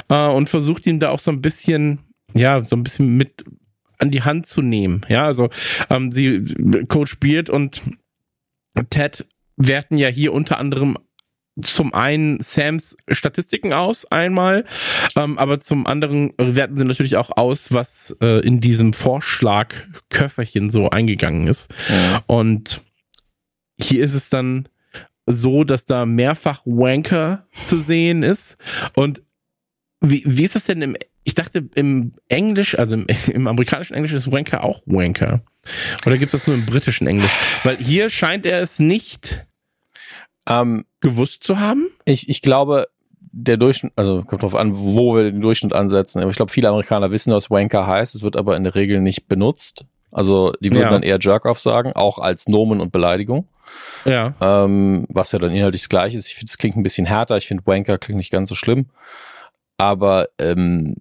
äh, und versucht ihm da auch so ein bisschen ja, so ein bisschen mit an die Hand zu nehmen. Ja, also ähm, sie Coach Beard und Ted werten ja hier unter anderem zum einen Sams Statistiken aus, einmal, ähm, aber zum anderen werten sie natürlich auch aus, was äh, in diesem Vorschlagköfferchen so eingegangen ist. Ja. Und hier ist es dann so, dass da mehrfach Wanker zu sehen ist. Und wie, wie ist das denn im ich dachte im Englisch, also im, im amerikanischen Englisch ist Wanker auch Wanker. Oder gibt es nur im britischen Englisch? Weil hier scheint er es nicht ähm, gewusst zu haben. Ich, ich glaube, der Durchschnitt, also kommt drauf an, wo wir den Durchschnitt ansetzen. Aber ich glaube, viele Amerikaner wissen, was Wanker heißt. Es wird aber in der Regel nicht benutzt. Also die würden ja. dann eher Jerk-off sagen, auch als Nomen und Beleidigung. Ja. Ähm, was ja dann inhaltlich das gleiche ist. Ich finde, es klingt ein bisschen härter. Ich finde, Wanker klingt nicht ganz so schlimm. Aber ähm,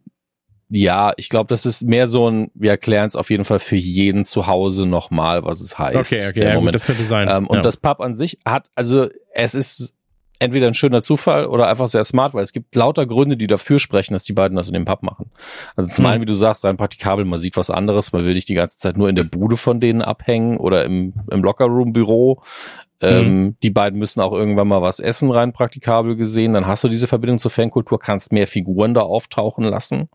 ja, ich glaube, das ist mehr so ein, wir erklären es auf jeden Fall für jeden zu Hause nochmal, was es heißt. Okay, okay, ja, Moment. Gut, das könnte sein. Ähm, und ja. das Pub an sich hat, also es ist entweder ein schöner Zufall oder einfach sehr smart, weil es gibt lauter Gründe, die dafür sprechen, dass die beiden das in dem Pub machen. Also zum hm. einen, wie du sagst, rein praktikabel, man sieht was anderes, man will nicht die ganze Zeit nur in der Bude von denen abhängen oder im, im Lockerroom-Büro. Ähm, mhm. Die beiden müssen auch irgendwann mal was essen, rein praktikabel gesehen. Dann hast du diese Verbindung zur Fankultur, kannst mehr Figuren da auftauchen lassen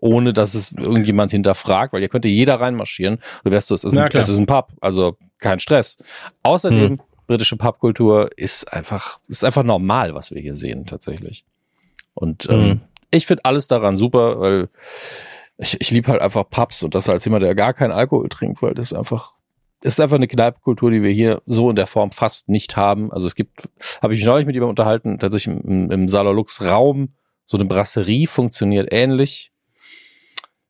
ohne dass es irgendjemand hinterfragt, weil ihr könnte jeder reinmarschieren. Du wärst so, es ist, ein, es ist ein Pub, also kein Stress. Außerdem, mhm. britische Pubkultur ist einfach, ist einfach normal, was wir hier sehen, tatsächlich. Und ähm, mhm. ich finde alles daran super, weil ich, ich liebe halt einfach Pubs und das als jemand, der gar keinen Alkohol trinkt, weil das ist einfach das ist einfach eine Kneipenkultur, die wir hier so in der Form fast nicht haben. Also es gibt, habe ich mich neulich mit jemandem unterhalten, tatsächlich im, im Salolux Raum, so eine Brasserie funktioniert ähnlich.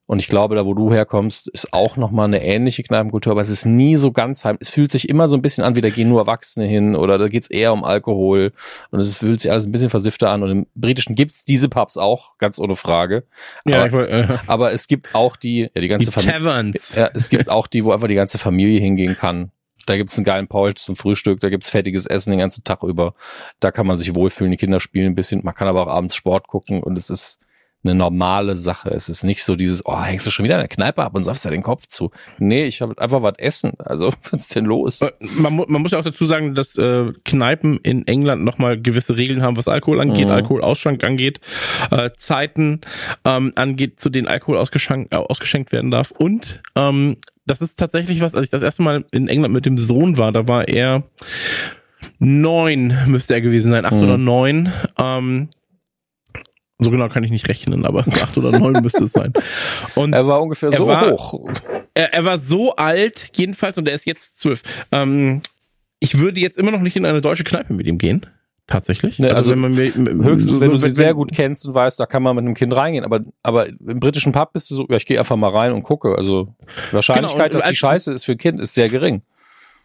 Und ich glaube, da wo du herkommst, ist auch nochmal eine ähnliche Kneipenkultur, aber es ist nie so ganz heim. Es fühlt sich immer so ein bisschen an, wie da gehen nur Erwachsene hin oder da geht's eher um Alkohol und es fühlt sich alles ein bisschen versiffter an. Und im Britischen gibt's diese Pubs auch, ganz ohne Frage. Ja, aber, wollt, äh, aber es gibt auch die, ja, die ganze die Taverns. Ja, es gibt auch die, wo einfach die ganze Familie hingehen kann. Da gibt's einen geilen Paul zum Frühstück, da gibt's fettiges Essen den ganzen Tag über. Da kann man sich wohlfühlen, die Kinder spielen ein bisschen. Man kann aber auch abends Sport gucken und es ist eine normale Sache. Es ist nicht so dieses, oh, hängst du schon wieder in der Kneipe ab und saufst ja den Kopf zu. Nee, ich habe einfach was essen. Also, was ist denn los? Äh, man, man, muss ja auch dazu sagen, dass äh, Kneipen in England nochmal gewisse Regeln haben, was Alkohol angeht, mhm. Alkoholausschank angeht, äh, Zeiten ähm, angeht, zu denen Alkohol ausgeschenkt, äh, ausgeschenkt werden darf. Und ähm, das ist tatsächlich was, als ich das erste Mal in England mit dem Sohn war, da war er neun, müsste er gewesen sein, acht mhm. oder neun. Ähm, so genau kann ich nicht rechnen, aber acht oder neun müsste es sein. Und er war ungefähr so war, hoch. Er, er, war so alt, jedenfalls, und er ist jetzt zwölf. Ähm, ich würde jetzt immer noch nicht in eine deutsche Kneipe mit ihm gehen. Tatsächlich. Ne, also, also, wenn man mir, höchstens, so, wenn du sie sehr gut kennst und weißt, da kann man mit einem Kind reingehen. Aber, aber im britischen Pub bist du so, ja, ich gehe einfach mal rein und gucke. Also Wahrscheinlichkeit, genau, dass die Scheiße ist für ein Kind, ist sehr gering.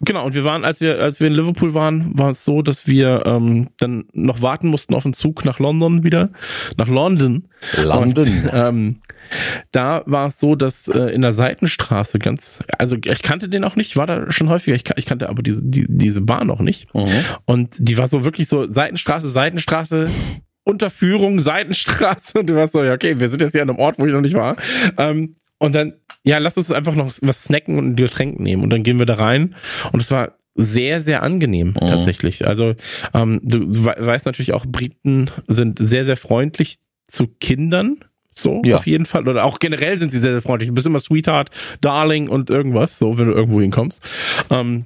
Genau, und wir waren, als wir, als wir in Liverpool waren, war es so, dass wir ähm, dann noch warten mussten auf den Zug nach London wieder, nach London. London. Und, ähm, da war es so, dass äh, in der Seitenstraße ganz, also ich kannte den auch nicht, war da schon häufiger, ich, ich kannte aber diese, die, diese Bar noch nicht. Mhm. Und die war so wirklich so Seitenstraße, Seitenstraße, Unterführung, Seitenstraße. Und du warst so, ja, okay, wir sind jetzt hier an einem Ort, wo ich noch nicht war. Ähm, und dann ja, lass uns einfach noch was snacken und ein Getränk nehmen. Und dann gehen wir da rein. Und es war sehr, sehr angenehm mhm. tatsächlich. Also ähm, du, weißt natürlich auch, Briten sind sehr, sehr freundlich zu Kindern. So, ja. auf jeden Fall. Oder auch generell sind sie sehr, sehr freundlich. Du bist immer Sweetheart, Darling und irgendwas, so, wenn du irgendwo hinkommst. Ähm,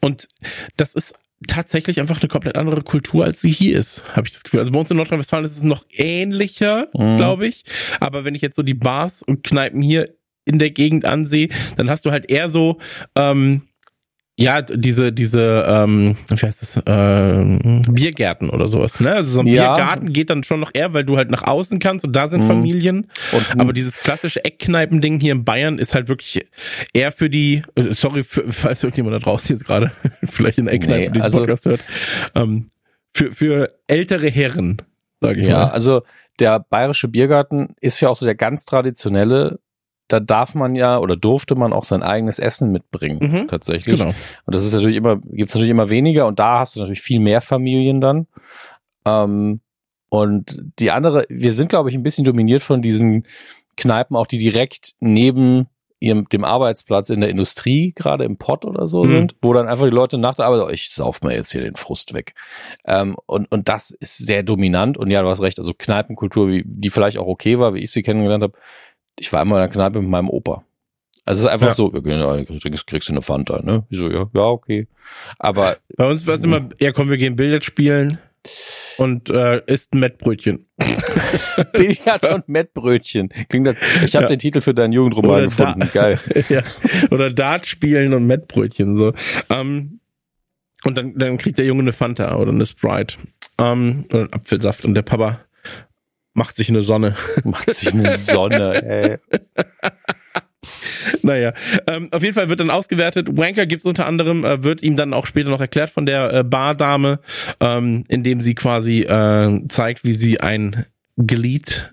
und das ist tatsächlich einfach eine komplett andere Kultur, als sie hier ist, habe ich das Gefühl. Also bei uns in Nordrhein-Westfalen ist es noch ähnlicher, mhm. glaube ich. Aber wenn ich jetzt so die Bars und Kneipen hier in der Gegend ansehe, dann hast du halt eher so, ähm, ja, diese, diese, ähm, wie heißt das, ähm, Biergärten oder sowas, ne? Also so ein ja. Biergarten geht dann schon noch eher, weil du halt nach außen kannst und da sind mhm. Familien. Und, aber dieses klassische Eckkneipending hier in Bayern ist halt wirklich eher für die, äh, sorry, für, falls irgendjemand da draußen jetzt gerade vielleicht in der Eckkneipe nee, also, Podcast hört, ähm, für, für ältere Herren, sage ich ja, mal. Ja, also der bayerische Biergarten ist ja auch so der ganz traditionelle da darf man ja oder durfte man auch sein eigenes Essen mitbringen, mhm, tatsächlich. Genau. Und das ist natürlich immer, gibt's natürlich immer weniger und da hast du natürlich viel mehr Familien dann. Ähm, und die andere, wir sind, glaube ich, ein bisschen dominiert von diesen Kneipen, auch die direkt neben ihrem, dem Arbeitsplatz in der Industrie, gerade im Pott oder so mhm. sind, wo dann einfach die Leute nach der Arbeit, oh, ich sauf mir jetzt hier den Frust weg. Ähm, und, und das ist sehr dominant. Und ja, du hast recht, also Kneipenkultur, wie, die vielleicht auch okay war, wie ich sie kennengelernt habe, ich war einmal in der Kneipe mit meinem Opa. Also es ist einfach ja. so, kriegst, kriegst du eine Fanta, ne? Ich so, ja, ja, okay. Aber. Bei uns war es immer, ja komm, wir gehen Billard spielen und äh, isst ein Mettbrötchen. Billard und Mettbrötchen. Klingt das, ich habe ja. den Titel für deinen Jugendroman oder gefunden. Da Geil. ja. Oder Dart spielen und Mettbrötchen. So. Ähm, und dann, dann kriegt der Junge eine Fanta oder eine Sprite. Ähm, oder einen Apfelsaft. Und der Papa Macht sich eine Sonne. Macht sich eine Sonne, ey. Naja, ähm, auf jeden Fall wird dann ausgewertet. Wanker gibt's unter anderem, äh, wird ihm dann auch später noch erklärt von der äh, Bardame, ähm, indem sie quasi äh, zeigt, wie sie ein Glied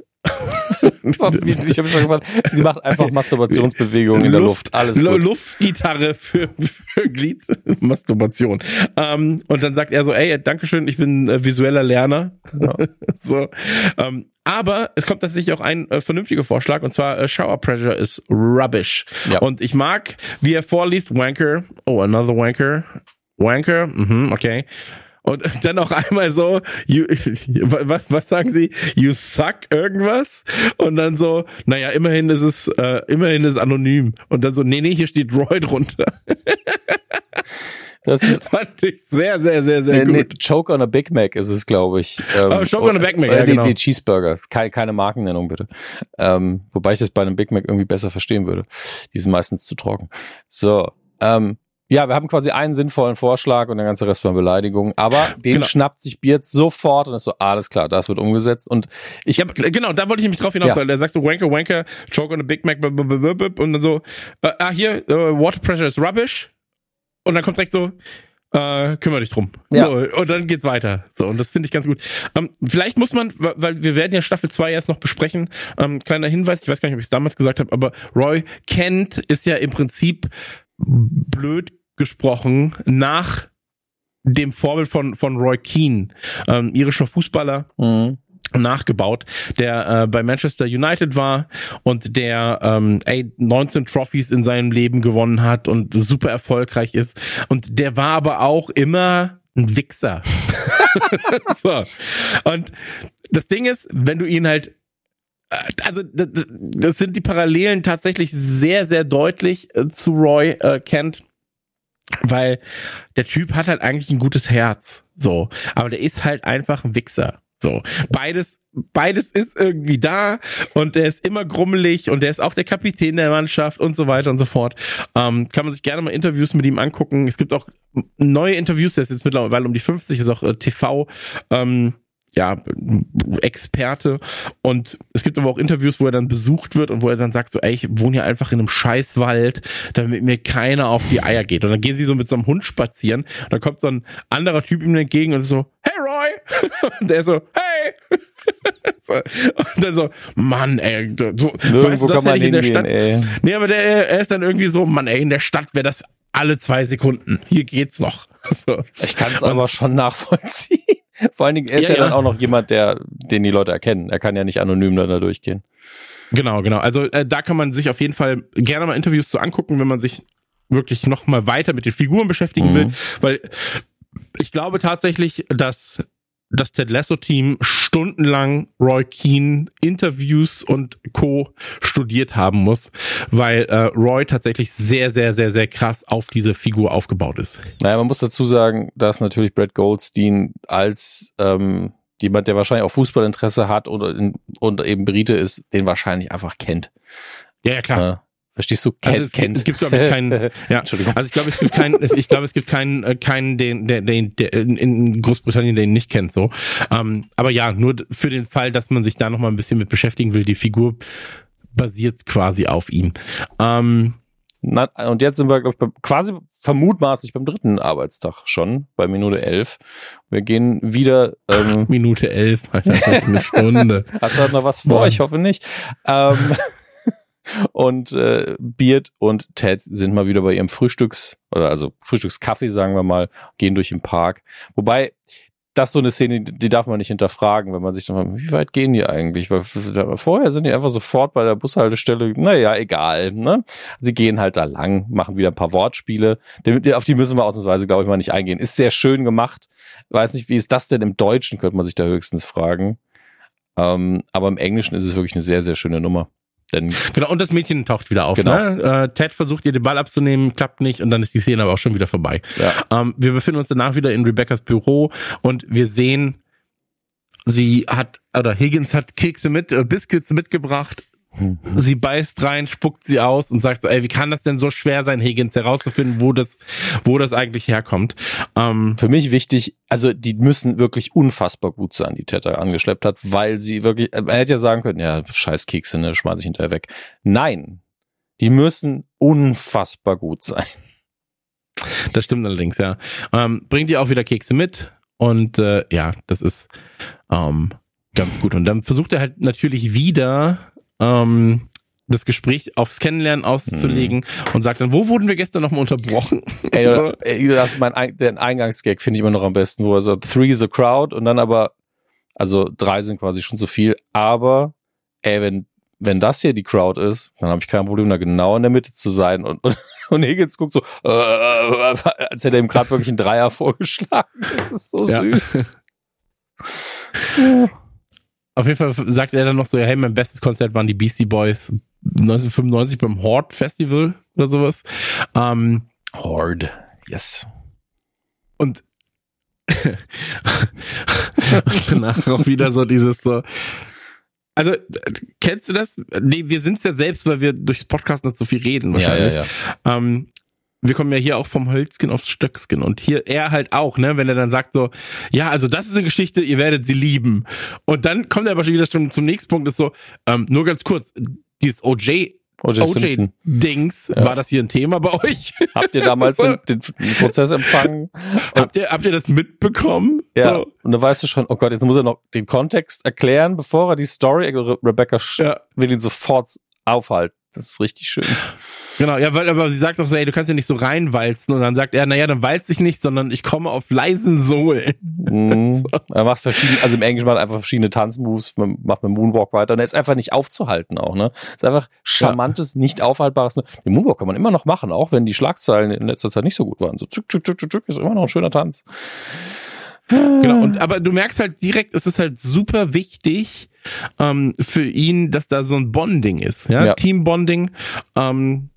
ich habe schon gefragt, sie macht einfach Masturbationsbewegungen in der Luft. Alles gut. Luftgitarre für, für Gliedmasturbation. Ähm, und dann sagt er so, ey, Dankeschön, ich bin äh, visueller Lerner. Ja. so. Ähm, aber es kommt tatsächlich auch ein äh, vernünftiger Vorschlag und zwar äh, Shower Pressure is rubbish. Ja. Und ich mag, wie er vorliest, Wanker, oh, another Wanker, Wanker, mhm, okay. Und dann noch einmal so, you, was, was sagen sie? You suck irgendwas? Und dann so, naja, immerhin ist es, äh, immerhin ist es anonym. Und dann so, nee, nee, hier steht Droid drunter. Das ist, fand ich sehr, sehr, sehr, sehr nee, gut. Nee, Choke on a Big Mac ist es, glaube ich. Ähm, oh, Choke on a Big Mac, ja, die, genau. die Cheeseburger. Keine, keine Markennennung, bitte. Ähm, wobei ich das bei einem Big Mac irgendwie besser verstehen würde. Die sind meistens zu trocken. So, ähm, Ja, wir haben quasi einen sinnvollen Vorschlag und der ganze Rest war Beleidigung. Aber den genau. schnappt sich Beard sofort und ist so, alles klar, das wird umgesetzt. Und ich. Ja, genau, da wollte ich nämlich drauf hinaus, ja. weil der sagt so, Wanker, Wanker, choke on a Big Mac, und dann so, äh, ah, hier, uh, Water Pressure is rubbish. Und dann kommt direkt so, äh, kümmere dich drum. Ja. So, und dann geht's weiter. So, und das finde ich ganz gut. Ähm, vielleicht muss man, weil wir werden ja Staffel 2 erst noch besprechen, ähm, kleiner Hinweis, ich weiß gar nicht, ob ich es damals gesagt habe, aber Roy Kent ist ja im Prinzip blöd gesprochen nach dem Vorbild von, von Roy Keane, ähm, irischer Fußballer. Mhm nachgebaut, der äh, bei Manchester United war und der ähm, ey, 19 Trophies in seinem Leben gewonnen hat und super erfolgreich ist. Und der war aber auch immer ein Wichser. so. Und das Ding ist, wenn du ihn halt also das sind die Parallelen tatsächlich sehr, sehr deutlich äh, zu Roy äh, Kent, weil der Typ hat halt eigentlich ein gutes Herz, so, aber der ist halt einfach ein Wichser. So, beides, beides ist irgendwie da und der ist immer grummelig und der ist auch der Kapitän der Mannschaft und so weiter und so fort. Ähm, kann man sich gerne mal Interviews mit ihm angucken. Es gibt auch neue Interviews, der ist jetzt mittlerweile um die 50, ist auch äh, TV. Ähm, ja, Experte. Und es gibt aber auch Interviews, wo er dann besucht wird und wo er dann sagt so, ey, ich wohne hier einfach in einem Scheißwald, damit mir keiner auf die Eier geht. Und dann gehen sie so mit so einem Hund spazieren und dann kommt so ein anderer Typ ihm entgegen und so, hey Roy! Und der so, hey! und dann so, Mann, ey, so, weißt du, das kann man in der Stadt. Ey. Nee, aber der, er ist dann irgendwie so, Mann, ey, in der Stadt wäre das alle zwei Sekunden. Hier geht's noch. So. Ich kann es aber schon nachvollziehen. Vor allen Dingen, er ist ja, ja, dann auch noch jemand, der, den die Leute erkennen. Er kann ja nicht anonym da durchgehen. Genau, genau. Also äh, da kann man sich auf jeden Fall gerne mal Interviews zu angucken, wenn man sich wirklich noch mal weiter mit den Figuren beschäftigen mhm. will, weil ich glaube tatsächlich, dass das Ted Lasso-Team stundenlang Roy Keane Interviews und Co. studiert haben muss, weil äh, Roy tatsächlich sehr, sehr, sehr, sehr krass auf diese Figur aufgebaut ist. Naja, man muss dazu sagen, dass natürlich Brad Goldstein als ähm, jemand, der wahrscheinlich auch Fußballinteresse hat und, und eben Brite ist, den wahrscheinlich einfach kennt. Ja, ja klar. Verstehst du? Ken, also es, kennt. es gibt glaube ich keinen. ja, Entschuldigung. Also ich glaube es gibt keinen. Ich glaube es gibt keinen, äh, keinen, den, der, der, der in Großbritannien den nicht kennt so. Ähm, aber ja, nur für den Fall, dass man sich da noch mal ein bisschen mit beschäftigen will, die Figur basiert quasi auf ihm. Ähm, Na, und jetzt sind wir glaube ich quasi vermutmaßlich beim dritten Arbeitstag schon bei Minute elf. Wir gehen wieder. Ähm, Minute elf, eine Stunde. Hast du halt noch was vor? Boah. Ich hoffe nicht. Ähm, Und äh, Beard und Ted sind mal wieder bei ihrem Frühstücks- oder also Frühstückskaffee, sagen wir mal, gehen durch den Park. Wobei, das ist so eine Szene, die darf man nicht hinterfragen, wenn man sich dann fragt, wie weit gehen die eigentlich? Weil vorher sind die einfach sofort bei der Bushaltestelle, naja, egal. Ne? Sie gehen halt da lang, machen wieder ein paar Wortspiele. Auf die müssen wir ausnahmsweise, glaube ich, mal nicht eingehen. Ist sehr schön gemacht. Weiß nicht, wie ist das denn im Deutschen, könnte man sich da höchstens fragen. Ähm, aber im Englischen ist es wirklich eine sehr, sehr schöne Nummer. Denn genau, und das Mädchen taucht wieder auf. Genau. Ne? Äh, Ted versucht ihr den Ball abzunehmen, klappt nicht und dann ist die Szene aber auch schon wieder vorbei. Ja. Ähm, wir befinden uns danach wieder in Rebecca's Büro und wir sehen, sie hat, oder Higgins hat Kekse mit, äh, Biscuits mitgebracht Sie beißt rein, spuckt sie aus und sagt so, ey, wie kann das denn so schwer sein, Higgins herauszufinden, wo das, wo das eigentlich herkommt? Ähm, Für mich wichtig, also die müssen wirklich unfassbar gut sein, die Täter angeschleppt hat, weil sie wirklich, er hätte ja sagen können, ja, scheiß Kekse, ne, schmeiß ich hinterher weg. Nein, die müssen unfassbar gut sein. Das stimmt allerdings, ja. Ähm, bringt ihr auch wieder Kekse mit und äh, ja, das ist ähm, ganz gut. Und dann versucht er halt natürlich wieder ähm, das Gespräch aufs Kennenlernen auszulegen mhm. und sagt dann, wo wurden wir gestern nochmal unterbrochen? Ey, so. ey, das ist mein den Eingangsgag finde ich immer noch am besten, wo er sagt, three is a crowd und dann aber, also drei sind quasi schon zu viel, aber ey, wenn wenn das hier die Crowd ist, dann habe ich kein Problem, da genau in der Mitte zu sein. Und, und, und Higgins guckt so, äh, als hätte er ihm gerade wirklich einen Dreier vorgeschlagen. Das ist so ja. süß. Auf jeden Fall sagt er dann noch so, ja, hey, mein bestes Konzert waren die Beastie Boys 1995 beim Horde Festival oder sowas. Ähm, Horde, yes. Und danach auch wieder so dieses so, also, kennst du das? Nee, wir sind's ja selbst, weil wir durch das Podcast nicht so viel reden wahrscheinlich. Ja, ja, ja. Ähm, wir kommen ja hier auch vom Hölzchen aufs Stöckskin und hier er halt auch, ne, wenn er dann sagt so, ja, also das ist eine Geschichte, ihr werdet sie lieben. Und dann kommt er aber schon wieder schon zum nächsten Punkt, ist so, ähm, nur ganz kurz, dieses OJ OJ, OJ Dings, ja. war das hier ein Thema bei euch? Habt ihr damals den, den, Prozess empfangen? habt ihr, habt ihr das mitbekommen? Ja. So. Und dann weißt du schon, oh Gott, jetzt muss er noch den Kontext erklären, bevor er die Story, Rebecca ja. will ihn sofort aufhalten. Das ist richtig schön. Genau, ja, weil aber sie sagt auch so, ey, du kannst ja nicht so reinwalzen und dann sagt er, naja, dann walze ich nicht, sondern ich komme auf leisen Sohlen. Mm, so. Er macht verschiedene, also im Englischen macht er einfach verschiedene Tanzmoves, macht mit Moonwalk weiter und er ist einfach nicht aufzuhalten auch, ne? Ist einfach charmantes, ja. nicht aufhaltbares. Ne? Den Moonwalk kann man immer noch machen, auch wenn die Schlagzeilen in letzter Zeit nicht so gut waren. So tschuk, tschuk, tschuk, tschuk, ist immer noch ein schöner Tanz. Genau, und aber du merkst halt direkt, es ist halt super wichtig ähm, für ihn, dass da so ein Bonding ist, ja, ja. Team-Bonding. Ähm,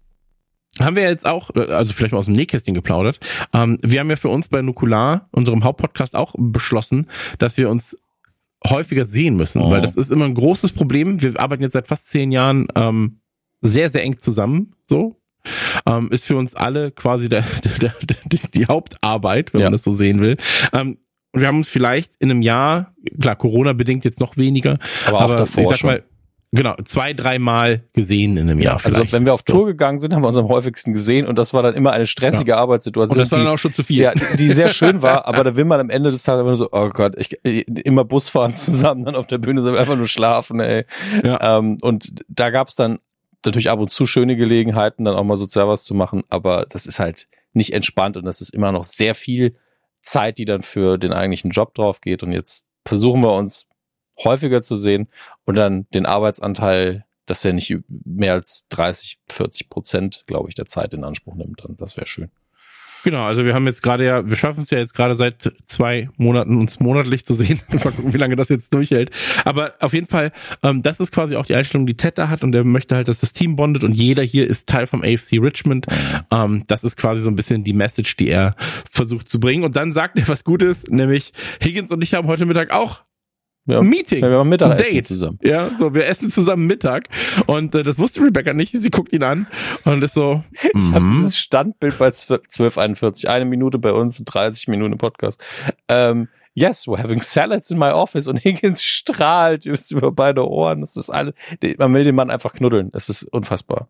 haben wir jetzt auch, also vielleicht mal aus dem Nähkästchen geplaudert. Ähm, wir haben ja für uns bei Nukular, unserem Hauptpodcast, auch beschlossen, dass wir uns häufiger sehen müssen, oh. weil das ist immer ein großes Problem. Wir arbeiten jetzt seit fast zehn Jahren ähm, sehr, sehr eng zusammen, so. Ähm, ist für uns alle quasi der, der, der, die Hauptarbeit, wenn ja. man das so sehen will. Ähm, wir haben uns vielleicht in einem Jahr, klar, Corona bedingt jetzt noch weniger, aber, auch aber davor ich sag schon. mal, Genau, zwei, dreimal gesehen in einem Jahr. Also wenn wir auf Tour gegangen sind, haben wir uns am häufigsten gesehen und das war dann immer eine stressige ja. Arbeitssituation. Und das war dann auch schon zu viel. Ja, die sehr schön war, aber da will man am Ende des Tages immer so, oh Gott, ich, immer Bus fahren zusammen, dann auf der Bühne sind wir einfach nur schlafen, ey. Ja. Ähm, und da gab's dann natürlich ab und zu schöne Gelegenheiten, dann auch mal sozial was zu machen, aber das ist halt nicht entspannt und das ist immer noch sehr viel Zeit, die dann für den eigentlichen Job drauf geht und jetzt versuchen wir uns häufiger zu sehen und dann den Arbeitsanteil, dass er nicht mehr als 30, 40 Prozent, glaube ich, der Zeit in Anspruch nimmt. Dann das wäre schön. Genau, also wir haben jetzt gerade ja, wir schaffen es ja jetzt gerade seit zwei Monaten, uns monatlich zu sehen. Mal gucken, wie lange das jetzt durchhält. Aber auf jeden Fall, ähm, das ist quasi auch die Einstellung, die Ted da hat und er möchte halt, dass das Team bondet und jeder hier ist Teil vom AFC Richmond. Ähm, das ist quasi so ein bisschen die Message, die er versucht zu bringen. Und dann sagt er was Gutes, nämlich Higgins und ich haben heute Mittag auch ja. Meeting. Ja, wir haben Mittagessen Date. zusammen. Ja, so, wir essen zusammen Mittag. Und äh, das wusste Rebecca nicht. Sie guckt ihn an und ist so. Ich mm habe dieses Standbild bei 12.41. Eine Minute bei uns, 30 Minuten Podcast. Ähm, yes, we're having salads in my office und Higgins strahlt über beide Ohren. Das ist alles. Man will den Mann einfach knuddeln. Das ist unfassbar.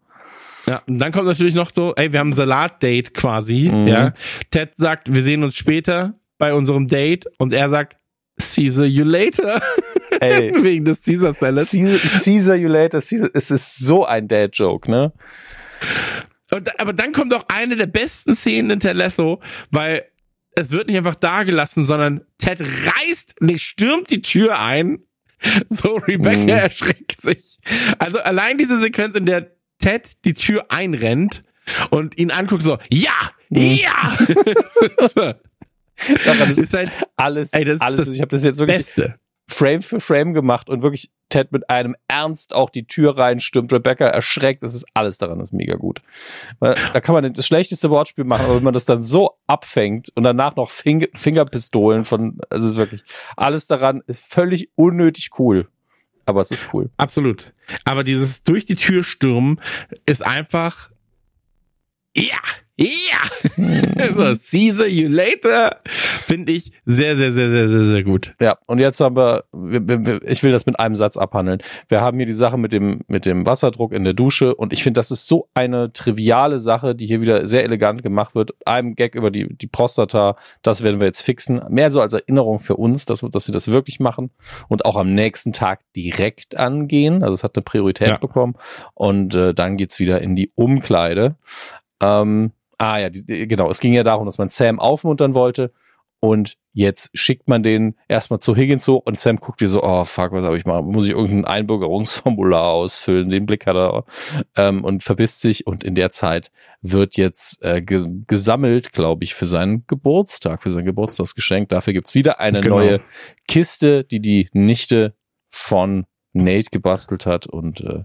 Ja, und dann kommt natürlich noch so, ey, wir haben ein Salat-Date quasi. Mhm. Ja. Ted sagt, wir sehen uns später bei unserem Date und er sagt, Caesar you later. Ey. Wegen des Caesar Salads. Caesar, Caesar you later. Caesar, es ist so ein Dad-Joke, ne? Und, aber dann kommt auch eine der besten Szenen in Telesso, weil es wird nicht einfach dagelassen, sondern Ted reißt, nee, stürmt die Tür ein. So, Rebecca mm. erschreckt sich. Also allein diese Sequenz, in der Ted die Tür einrennt und ihn anguckt, so, ja, mm. ja. Daran ist, ist halt alles, ey, das alles. Ist das ich habe das jetzt wirklich Beste. Frame für Frame gemacht und wirklich Ted mit einem Ernst auch die Tür reinstürmt, Rebecca erschreckt. Das ist alles daran, ist mega gut. Da kann man das schlechteste Wortspiel machen, aber wenn man das dann so abfängt und danach noch Fing Fingerpistolen von, es ist wirklich alles daran ist völlig unnötig cool. Aber es ist cool. Absolut. Aber dieses durch die Tür stürmen ist einfach, ja, ja! so, see you later. Finde ich sehr, sehr, sehr, sehr, sehr, sehr gut. Ja, und jetzt haben wir, ich will das mit einem Satz abhandeln. Wir haben hier die Sache mit dem, mit dem Wasserdruck in der Dusche und ich finde, das ist so eine triviale Sache, die hier wieder sehr elegant gemacht wird. Einem Gag über die, die Prostata, das werden wir jetzt fixen. Mehr so als Erinnerung für uns, dass, dass sie das wirklich machen und auch am nächsten Tag direkt angehen. Also es hat eine Priorität ja. bekommen und äh, dann geht's wieder in die Umkleide. Ähm, Ah ja, die, genau. Es ging ja darum, dass man Sam aufmuntern wollte. Und jetzt schickt man den erstmal zu Higgins so und Sam guckt wie so, oh fuck, was habe ich mal? Muss ich irgendein Einbürgerungsformular ausfüllen? Den Blick hat er ähm, und verbisst sich. Und in der Zeit wird jetzt äh, ge gesammelt, glaube ich, für seinen Geburtstag, für sein Geburtstagsgeschenk. Dafür gibt's wieder eine genau. neue Kiste, die die Nichte von Nate gebastelt hat. Und äh,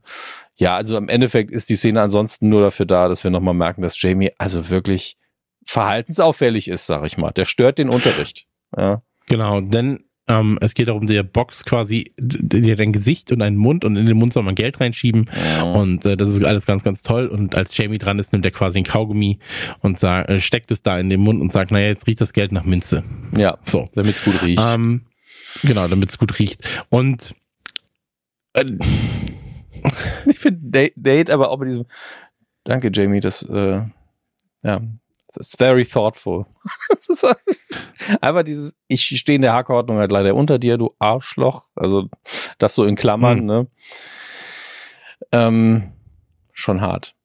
ja, also im Endeffekt ist die Szene ansonsten nur dafür da, dass wir nochmal merken, dass Jamie also wirklich verhaltensauffällig ist, sag ich mal. Der stört den Unterricht. Ja. Genau, denn Ähm, es geht darum, der Box quasi, die hat ein Gesicht und einen Mund und in den Mund soll man Geld reinschieben. Ja. Und äh, das ist alles ganz, ganz toll. Und als Jamie dran ist, nimmt er quasi ein Kaugummi und sagt, äh, steckt es da in den Mund und sagt, naja, jetzt riecht das Geld nach Minze. Ja, so. Damit es gut riecht. Ähm, genau, damit es gut riecht. Und ich finde Date aber auch mit diesem Danke, Jamie, das äh, ja, That's very thoughtful. einfach dieses, ich stehe in der Hackordnung halt leider unter dir, du Arschloch. Also das so in Klammern, hm. ne? Ähm, schon hart.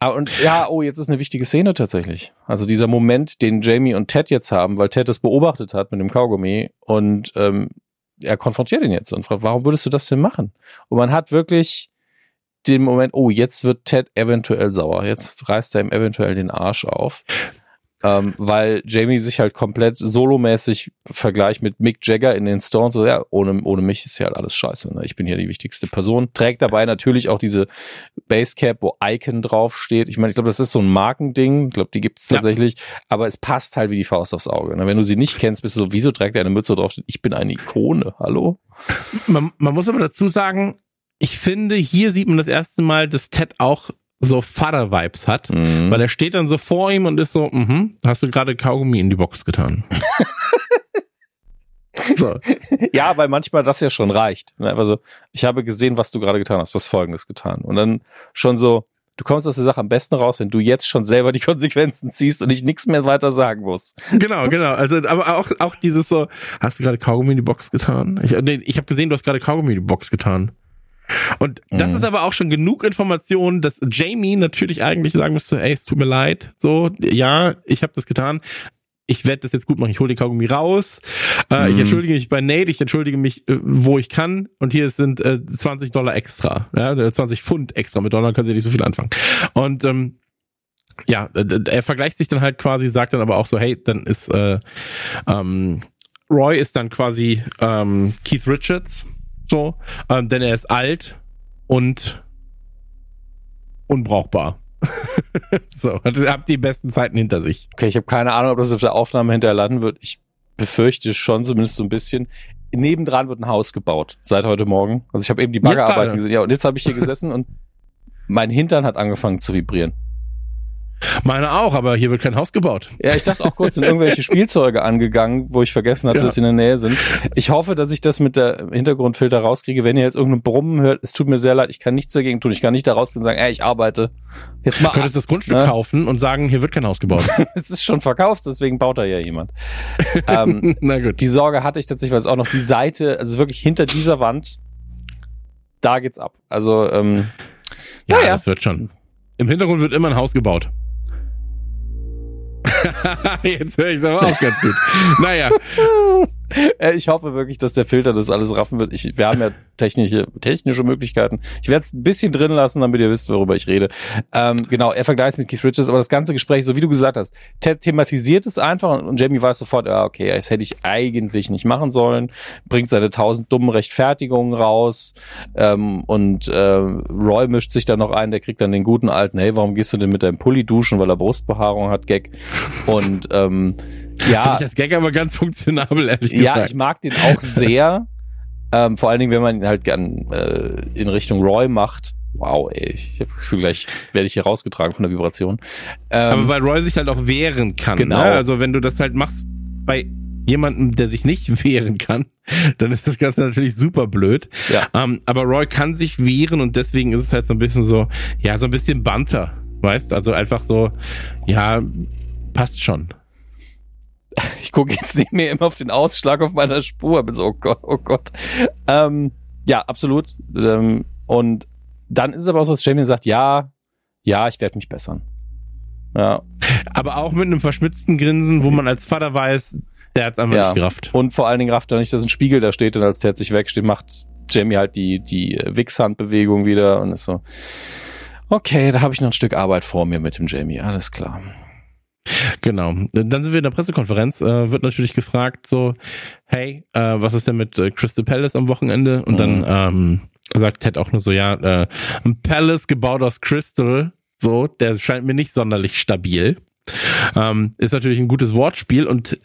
Ah, und ja, oh, jetzt ist eine wichtige Szene tatsächlich. Also dieser Moment, den Jamie und Ted jetzt haben, weil Ted es beobachtet hat mit dem Kaugummi und ähm, er konfrontiert ihn jetzt und fragt, warum würdest du das denn machen? Und man hat wirklich den Moment, oh, jetzt wird Ted eventuell sauer. Jetzt reißt er ihm eventuell den Arsch auf. Ähm, weil Jamie sich halt komplett solomäßig vergleicht mit Mick Jagger in den Stones. So, ja, ohne, ohne mich ist ja halt alles scheiße. Ne? Ich bin hier die wichtigste Person. Trägt dabei natürlich auch diese Basecap, wo Icon draufsteht. Ich meine, ich glaube, das ist so ein Markending. Ich glaube, die gibt es tatsächlich. Ja. Aber es passt halt wie die Faust aufs Auge. Ne? Wenn du sie nicht kennst, bist du so, wieso trägt er eine Mütze drauf? Ich bin eine Ikone. Hallo? Man, man muss aber dazu sagen, ich finde, hier sieht man das erste Mal, dass Ted auch so Vater-Vibes hat, mhm. weil er steht dann so vor ihm und ist so, mhm, hast du gerade Kaugummi in die Box getan? so. Ja, weil manchmal das ja schon reicht. Also, ich habe gesehen, was du gerade getan hast, was Folgendes getan. Und dann schon so, du kommst aus der Sache am besten raus, wenn du jetzt schon selber die Konsequenzen ziehst und ich nichts mehr weiter sagen muss. Genau, genau. Also, aber auch, auch dieses so, hast du gerade Kaugummi in die Box getan? Ich, nee, ich habe gesehen, du hast gerade Kaugummi in die Box getan. Und das mhm. ist aber auch schon genug Information, dass Jamie natürlich eigentlich sagen müsste, ey, es tut mir leid, so, ja, ich habe das getan. Ich werde das jetzt gut machen. Ich hole die Kaugummi raus. Äh, mhm. Ich entschuldige mich bei Nate. Ich entschuldige mich, äh, wo ich kann. Und hier sind äh, 20 Dollar extra. Ja, 20 Pfund extra. Mit Dollar können sie nicht so viel anfangen. Und ähm, ja, er vergleicht sich dann halt quasi, sagt dann aber auch so, hey, dann ist äh, ähm, Roy ist dann quasi ähm, Keith Richards so, ähm, denn er ist alt und unbrauchbar. so, habt die besten Zeiten hinter sich. Okay, ich habe keine Ahnung, ob das auf der Aufnahme hinterher landen wird. Ich befürchte schon, zumindest so ein bisschen. Nebendran wird ein Haus gebaut, seit heute Morgen. Also ich habe eben die Baggerarbeit gesehen. Ja, und jetzt habe ich hier gesessen und mein Hintern hat angefangen zu vibrieren. Meine auch, aber hier wird kein Haus gebaut. Ja, ich dachte auch kurz sind irgendwelche Spielzeuge angegangen, wo ich vergessen hatte, ja. dass sie in der Nähe sind. Ich hoffe, dass ich das mit der Hintergrundfilter rauskriege. Wenn ihr jetzt irgendeinen Brummen hört, es tut mir sehr leid, ich kann nichts dagegen tun. Ich kann nicht da rausgehen und sagen, ey, ich arbeite. Jetzt mal. Du könntest das Grundstück ne? kaufen und sagen, hier wird kein Haus gebaut. es ist schon verkauft, deswegen baut da ja jemand. ähm, Na gut. Die Sorge hatte ich tatsächlich, weil es auch noch die Seite, also wirklich hinter dieser Wand, da geht's ab. Also, ähm, ja, ja, das wird schon. Im Hintergrund wird immer ein Haus gebaut. Jetzt höre ich es aber auch ganz gut. Naja. Äh, ich hoffe wirklich, dass der Filter das alles raffen wird. Ich, wir haben ja technische, technische Möglichkeiten. Ich werde es ein bisschen drin lassen, damit ihr wisst, worüber ich rede. Ähm, genau, er vergleicht mit Keith Richards, aber das ganze Gespräch, so wie du gesagt hast, Ted thematisiert es einfach und, und Jamie weiß sofort, ja, okay, das hätte ich eigentlich nicht machen sollen, bringt seine tausend dummen Rechtfertigungen raus ähm, und äh, Roy mischt sich dann noch ein, der kriegt dann den guten alten, hey, warum gehst du denn mit deinem Pulli duschen, weil er Brustbehaarung hat, Gag. Und ähm, ja. Finde ich das Gag aber ganz funktionabel, ehrlich gesagt. Ja, ich mag den auch sehr. ähm, vor allen Dingen, wenn man ihn halt gern äh, in Richtung Roy macht. Wow, ey, ich habe Gefühl, gleich werde ich hier rausgetragen von der Vibration. Ähm, aber weil Roy sich halt auch wehren kann. Ne? Genau. Ne? Also wenn du das halt machst bei jemandem, der sich nicht wehren kann, dann ist das Ganze natürlich super blöd. Ja. Ähm, aber Roy kann sich wehren und deswegen ist es halt so ein bisschen so, ja, so ein bisschen Banter, weißt? Also einfach so, ja, passt schon. Ich gucke jetzt nicht mehr immer auf den Ausschlag auf meiner Spur. Bin so, oh Gott, oh Gott. Ähm, ja, absolut. Ähm, und dann ist es aber auch so, dass Jamie sagt, ja, ja, ich werde mich bessern. Ja. Aber auch mit einem verschmitzten Grinsen, wo man als Vater weiß, der hat's einfach ja. nicht gerafft. Und vor allen Dingen rafft er nicht, dass ein Spiegel da steht und als der sich wegsteht, macht Jamie halt die, die Wichshandbewegung wieder und ist so, okay, da habe ich noch ein Stück Arbeit vor mir mit dem Jamie, alles klar. Genau. Dann sind wir in der Pressekonferenz, äh, wird natürlich gefragt, so, hey, äh, was ist denn mit äh, Crystal Palace am Wochenende? Und mhm. dann ähm, sagt Ted auch nur so, ja, äh, ein Palace gebaut aus Crystal, so, der scheint mir nicht sonderlich stabil. Ähm, ist natürlich ein gutes Wortspiel und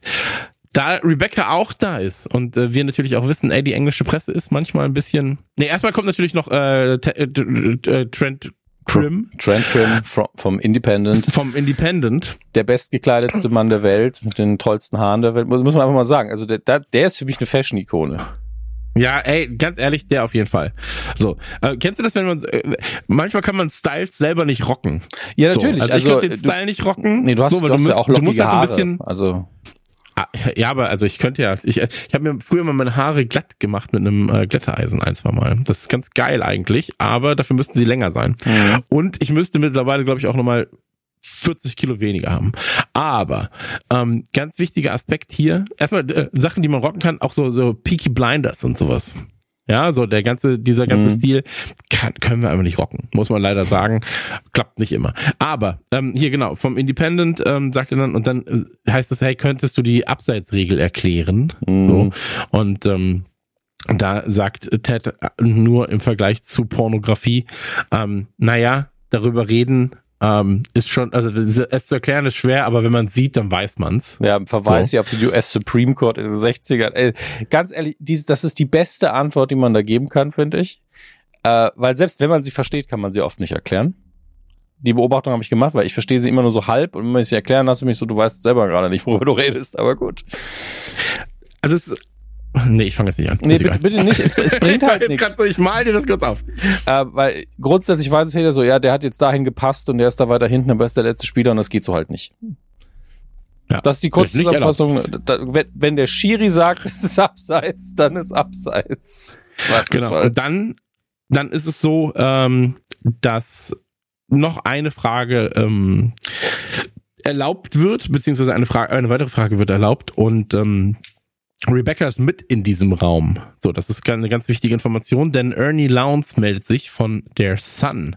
da Rebecca auch da ist und äh, wir natürlich auch wissen, ey, die englische Presse ist manchmal ein bisschen. Nee, erstmal kommt natürlich noch äh, äh, äh, Trent Trim. Trent Trim vom Independent. Vom Independent. Der bestgekleidetste Mann der Welt mit den tollsten Haaren der Welt. Muss man einfach mal sagen. Also der, der ist für mich eine Fashion-Ikone. Ja, ey, ganz ehrlich, der auf jeden Fall. So, äh, kennst du das, wenn man äh, manchmal kann man Styles selber nicht rocken? Ja, natürlich. So, also, also ich den Style nicht rocken. Nee, du hast, so, du hast ja auch lockige du musst halt ein bisschen, Haare. Also ja, aber also ich könnte ja, ich, ich habe mir früher mal meine Haare glatt gemacht mit einem äh, Glättereisen ein, zwei Mal. Das ist ganz geil eigentlich, aber dafür müssten sie länger sein. Mhm. Und ich müsste mittlerweile, glaube ich, auch nochmal 40 Kilo weniger haben. Aber ähm, ganz wichtiger Aspekt hier, erstmal äh, Sachen, die man rocken kann, auch so, so Peaky Blinders und sowas. Ja, so der ganze, dieser ganze mhm. Stil kann, können wir einfach nicht rocken, muss man leider sagen. Klappt nicht immer. Aber ähm, hier genau, vom Independent ähm, sagt er dann, und dann äh, heißt es, hey, könntest du die Abseitsregel erklären? Mhm. So. Und ähm, da sagt Ted nur im Vergleich zu Pornografie, ähm, naja, darüber reden ähm, ist schon, also es zu erklären ist schwer, aber wenn man sieht, dann weiß man's. Ja, Verweis so. hier auf die US Supreme Court in den 60ern. Ey, ganz ehrlich, dies, das ist die beste Antwort, die man da geben kann, finde ich. Äh, weil selbst wenn man sie versteht, kann man sie oft nicht erklären. Die Beobachtung habe ich gemacht, weil ich verstehe sie immer nur so halb und wenn ich sie erklären lasse, mich so, du weißt selber gerade nicht, worüber du redest, aber gut. Also es Nee, ich fange jetzt nicht an. Nee, bitte, bitte nicht. Es, es bringt halt nichts. Ich mal dir das kurz auf. Äh, weil grundsätzlich weiß es jeder so, ja, der hat jetzt dahin gepasst und der ist da weiter hinten, aber ist der letzte Spieler und das geht so halt nicht. Ja, das ist die Kurzzusammenfassung. wenn der Schiri sagt, es ist abseits, dann ist abseits. Genau. Und dann, dann ist es so, ähm, dass noch eine Frage ähm, erlaubt wird, beziehungsweise eine Frage, eine weitere Frage wird erlaubt und ähm, Rebecca ist mit in diesem Raum. So, das ist eine ganz wichtige Information, denn Ernie Lowndes meldet sich von der Sun.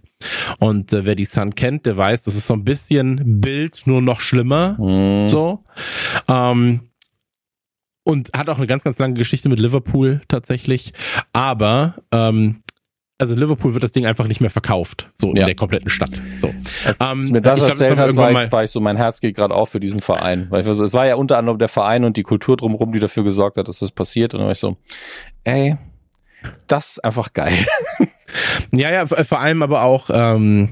Und äh, wer die Sun kennt, der weiß, das ist so ein bisschen Bild, nur noch schlimmer. Mhm. So. Ähm, und hat auch eine ganz, ganz lange Geschichte mit Liverpool tatsächlich. Aber ähm, also Liverpool wird das Ding einfach nicht mehr verkauft, so ja. in der kompletten Stadt. So. Als ähm, mir das erzählt hast, war ich, war ich so, mein Herz geht gerade auf für diesen Verein. Weil ich, es war ja unter anderem der Verein und die Kultur drumherum, die dafür gesorgt hat, dass das passiert. Und dann war ich so, ey, das ist einfach geil. ja, ja, vor allem aber auch, ähm,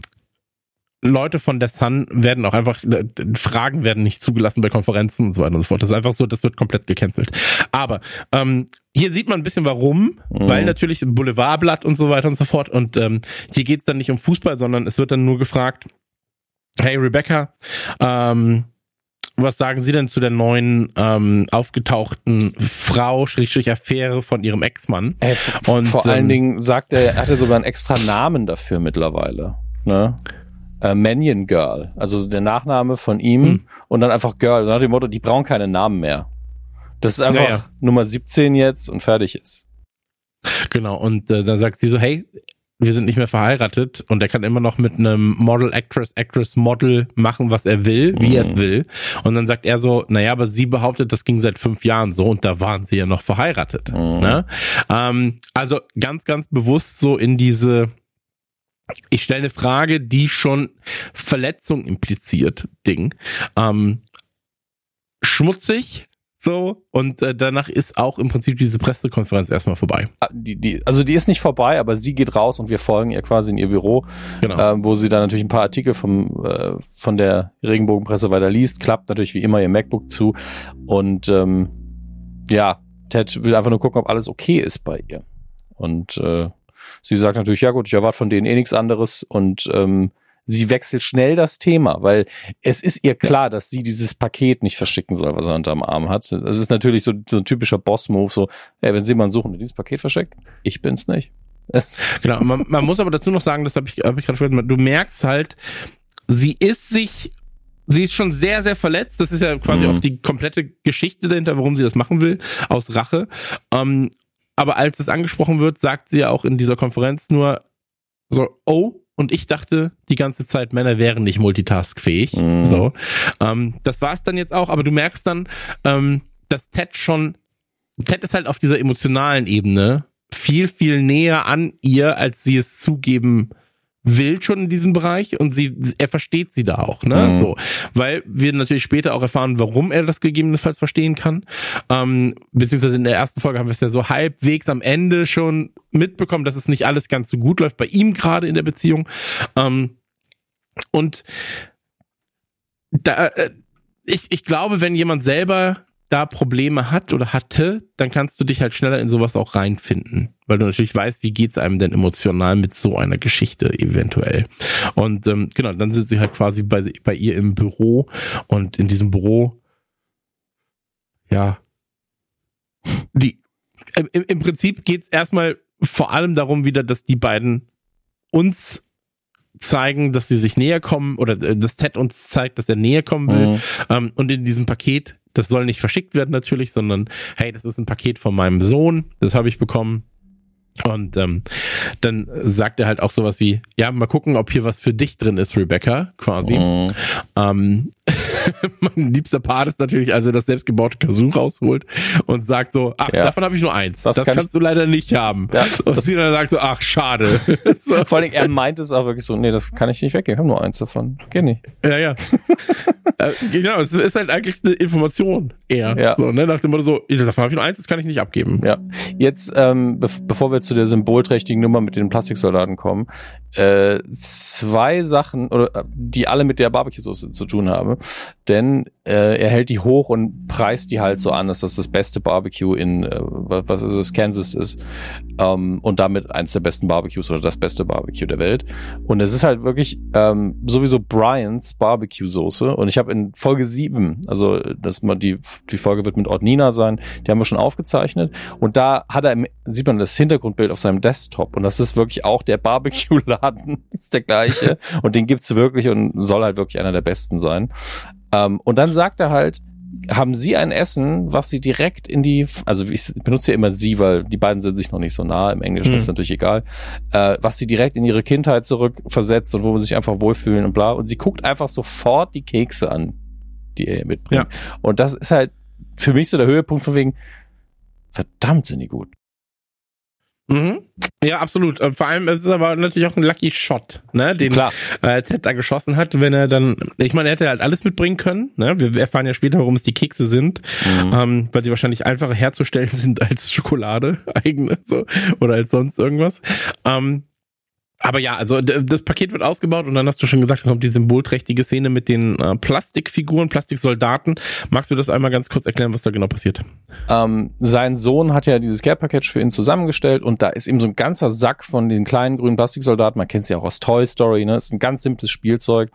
Leute von der Sun werden auch einfach, äh, Fragen werden nicht zugelassen bei Konferenzen und so weiter und so fort. Das ist einfach so, das wird komplett gecancelt. Aber ähm, hier sieht man ein bisschen warum, mhm. weil natürlich Boulevardblatt und so weiter und so fort. Und ähm, hier geht's dann nicht um Fußball, sondern es wird dann nur gefragt, hey Rebecca, ähm, was sagen Sie denn zu der neuen ähm, aufgetauchten Frau, Schrägstrich Affäre von ihrem Ex-Mann? Äh, und vor ähm, allen Dingen sagt er, er hatte sogar einen extra Namen dafür mittlerweile. Ne? Äh, Manion Girl, also der Nachname von ihm hm. und dann einfach Girl. Nach dem Motto, die brauchen keine Namen mehr. Das ist einfach naja. Nummer 17 jetzt und fertig ist. Genau, und äh, dann sagt sie so, hey, wir sind nicht mehr verheiratet und er kann immer noch mit einem Model, Actress, Actress, Model machen, was er will, wie mhm. er es will. Und dann sagt er so, naja, aber sie behauptet, das ging seit fünf Jahren so und da waren sie ja noch verheiratet. Mhm. Ne? Ähm, also ganz, ganz bewusst so in diese ich stelle eine Frage, die schon Verletzung impliziert, Ding. Ähm, schmutzig, so, und äh, danach ist auch im Prinzip diese Pressekonferenz erstmal vorbei. Ah, die, die, also die ist nicht vorbei, aber sie geht raus und wir folgen ihr quasi in ihr Büro, genau. ähm, wo sie dann natürlich ein paar Artikel vom, äh, von der Regenbogenpresse weiter liest, klappt natürlich wie immer ihr MacBook zu und ähm, ja, Ted will einfach nur gucken, ob alles okay ist bei ihr. Und äh, Sie sagt natürlich, ja gut, ich erwarte von denen eh nichts anderes und ähm, sie wechselt schnell das Thema, weil es ist ihr klar, dass sie dieses Paket nicht verschicken soll, was er unterm Arm hat. Das ist natürlich so, so ein typischer Boss-Move, so, ey, wenn Sie jemanden suchen, der dieses Paket verschickt, ich bin's nicht. genau, man, man, muss aber dazu noch sagen, das habe ich, hab ich gerade vergessen, du merkst halt, sie ist sich sie ist schon sehr, sehr verletzt. Das ist ja quasi mhm. auch die komplette Geschichte dahinter, warum sie das machen will, aus Rache. Ähm, aber als es angesprochen wird, sagt sie ja auch in dieser Konferenz nur so, oh, und ich dachte die ganze Zeit, Männer wären nicht multitaskfähig. Mhm. So, ähm, das war es dann jetzt auch. Aber du merkst dann, ähm, dass Ted schon, Ted ist halt auf dieser emotionalen Ebene viel, viel näher an ihr, als sie es zugeben will schon in diesem Bereich und sie, er versteht sie da auch, ne? Mhm. So, weil wir natürlich später auch erfahren, warum er das gegebenenfalls verstehen kann. Ähm, beziehungsweise in der ersten Folge haben wir es ja so halbwegs am Ende schon mitbekommen, dass es nicht alles ganz so gut läuft bei ihm gerade in der Beziehung. Ähm, und da, äh, ich, ich glaube, wenn jemand selber da Probleme hat oder hatte, dann kannst du dich halt schneller in sowas auch reinfinden, weil du natürlich weißt, wie geht's einem denn emotional mit so einer Geschichte eventuell. Und ähm, genau, dann sind sie halt quasi bei, bei ihr im Büro und in diesem Büro, ja, die im, im Prinzip geht's erstmal vor allem darum wieder, dass die beiden uns zeigen, dass sie sich näher kommen oder äh, dass Ted uns zeigt, dass er näher kommen will. Mhm. Ähm, und in diesem Paket, das soll nicht verschickt werden natürlich, sondern hey, das ist ein Paket von meinem Sohn, das habe ich bekommen. Und ähm, dann sagt er halt auch sowas wie, ja, mal gucken, ob hier was für dich drin ist, Rebecca, quasi. Mm. Ähm, mein liebster Part ist natürlich, als er das selbstgebaute Kazoo rausholt und sagt so, ach, ja. davon habe ich nur eins. Das, das kann kannst ich... du leider nicht haben. Ja, und sie dann sagt so, ach, schade. so. Vor allem, er meint es auch wirklich so, nee, das kann ich nicht weggeben, ich habe nur eins davon. Geh nicht. Ja, ja. äh, genau, es ist halt eigentlich eine Information eher. Ja. So, ne, nach dem Motto so, davon habe ich nur eins, das kann ich nicht abgeben. Ja. Jetzt, ähm, be bevor wir zu der symbolträchtigen Nummer mit den Plastiksoldaten kommen. Äh, zwei Sachen, oder äh, die alle mit der Barbecue-Soße zu tun haben. Denn äh, er hält die hoch und preist die halt so an, dass das das beste Barbecue in, äh, was ist es, Kansas ist. Ähm, und damit eins der besten Barbecues oder das beste Barbecue der Welt. Und es ist halt wirklich ähm, sowieso Brians Barbecue-Soße. Und ich habe in Folge sieben, also das mal die, die Folge wird mit Ordnina sein, die haben wir schon aufgezeichnet. Und da hat er, sieht man das Hintergrundbild auf seinem Desktop. Und das ist wirklich auch der Barbecue-Laden, ist der gleiche. und den gibt's wirklich und soll halt wirklich einer der besten sein. Ähm, und dann sagt er halt, haben Sie ein Essen, was Sie direkt in die, also ich benutze ja immer Sie, weil die beiden sind sich noch nicht so nah, im Englischen hm. ist natürlich egal, äh, was Sie direkt in Ihre Kindheit zurückversetzt und wo Sie sich einfach wohlfühlen und bla. Und sie guckt einfach sofort die Kekse an, die er mitbringt. Ja. Und das ist halt für mich so der Höhepunkt von wegen, verdammt sind die gut. Mhm. Ja, absolut. Vor allem es ist aber natürlich auch ein Lucky Shot, ne, den. Äh, Ted da geschossen hat, wenn er dann, ich meine, er hätte halt alles mitbringen können. Ne? Wir erfahren ja später, warum es die Kekse sind, mhm. ähm, weil sie wahrscheinlich einfacher herzustellen sind als Schokolade eigene so oder als sonst irgendwas. Ähm, aber ja, also das Paket wird ausgebaut und dann hast du schon gesagt, kommt die symbolträchtige Szene mit den äh, Plastikfiguren, Plastiksoldaten. Magst du das einmal ganz kurz erklären, was da genau passiert? Ähm, sein Sohn hat ja dieses Care Package für ihn zusammengestellt und da ist ihm so ein ganzer Sack von den kleinen grünen Plastiksoldaten. Man kennt sie auch aus Toy Story, ne? Ist ein ganz simples Spielzeug,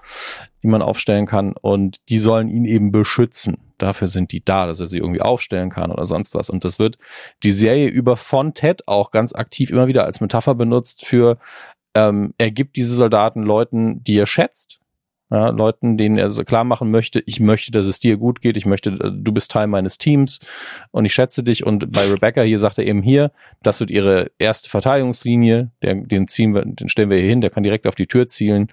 die man aufstellen kann und die sollen ihn eben beschützen. Dafür sind die da, dass er sie irgendwie aufstellen kann oder sonst was. Und das wird die Serie über von Ted auch ganz aktiv immer wieder als Metapher benutzt für ähm, er gibt diese Soldaten Leuten, die er schätzt, ja, Leuten, denen er klar machen möchte, ich möchte, dass es dir gut geht, ich möchte, äh, du bist Teil meines Teams und ich schätze dich. Und bei Rebecca hier sagt er eben hier, das wird ihre erste Verteidigungslinie, der, den ziehen wir, den stellen wir hier hin, der kann direkt auf die Tür zielen.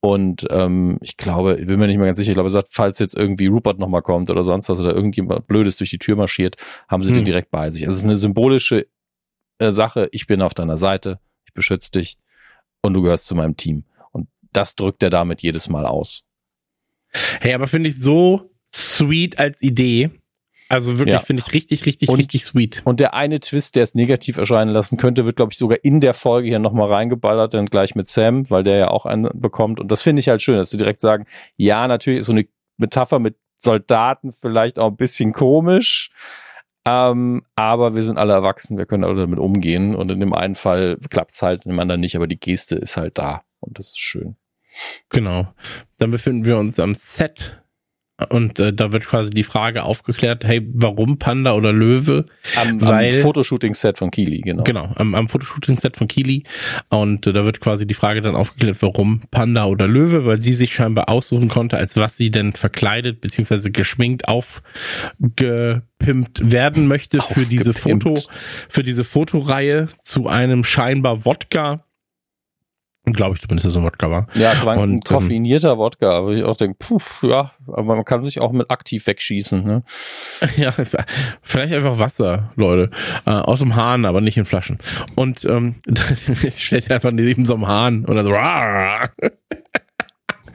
Und ähm, ich glaube, ich bin mir nicht mehr ganz sicher, ich glaube, er sagt, falls jetzt irgendwie Rupert nochmal kommt oder sonst was oder irgendjemand Blödes durch die Tür marschiert, haben sie hm. den direkt bei sich. Also es ist eine symbolische äh, Sache, ich bin auf deiner Seite, ich beschütze dich und du gehörst zu meinem Team. Und das drückt er damit jedes Mal aus. Hey, aber finde ich so sweet als Idee. Also wirklich ja. finde ich richtig, richtig, und, richtig sweet. Und der eine Twist, der es negativ erscheinen lassen könnte, wird, glaube ich, sogar in der Folge hier nochmal reingeballert, dann gleich mit Sam, weil der ja auch einen bekommt. Und das finde ich halt schön, dass sie direkt sagen, ja, natürlich ist so eine Metapher mit Soldaten vielleicht auch ein bisschen komisch, ähm, aber wir sind alle erwachsen, wir können alle damit umgehen. Und in dem einen Fall klappt es halt, in dem anderen nicht, aber die Geste ist halt da. Und das ist schön. Genau. Dann befinden wir uns am Set und äh, da wird quasi die Frage aufgeklärt, hey, warum Panda oder Löwe? Am, Weil, am Fotoshooting-Set von Kili, genau. Genau, am, am Fotoshooting-Set von Kili. Und äh, da wird quasi die Frage dann aufgeklärt, warum Panda oder Löwe, weil sie sich scheinbar aussuchen konnte, als was sie denn verkleidet beziehungsweise geschminkt aufgepimpt werden möchte für diese Foto, für diese Fotoreihe zu einem scheinbar Wodka Glaube ich zumindest, dass es ein Wodka war. Ja, es war ein und, koffinierter ähm, Wodka, aber ich auch denke, puh, ja, aber man kann sich auch mit aktiv wegschießen. Ne? Ja, vielleicht einfach Wasser, Leute. Äh, aus dem Hahn, aber nicht in Flaschen. Und ähm, steht einfach neben so einem Hahn und dann so.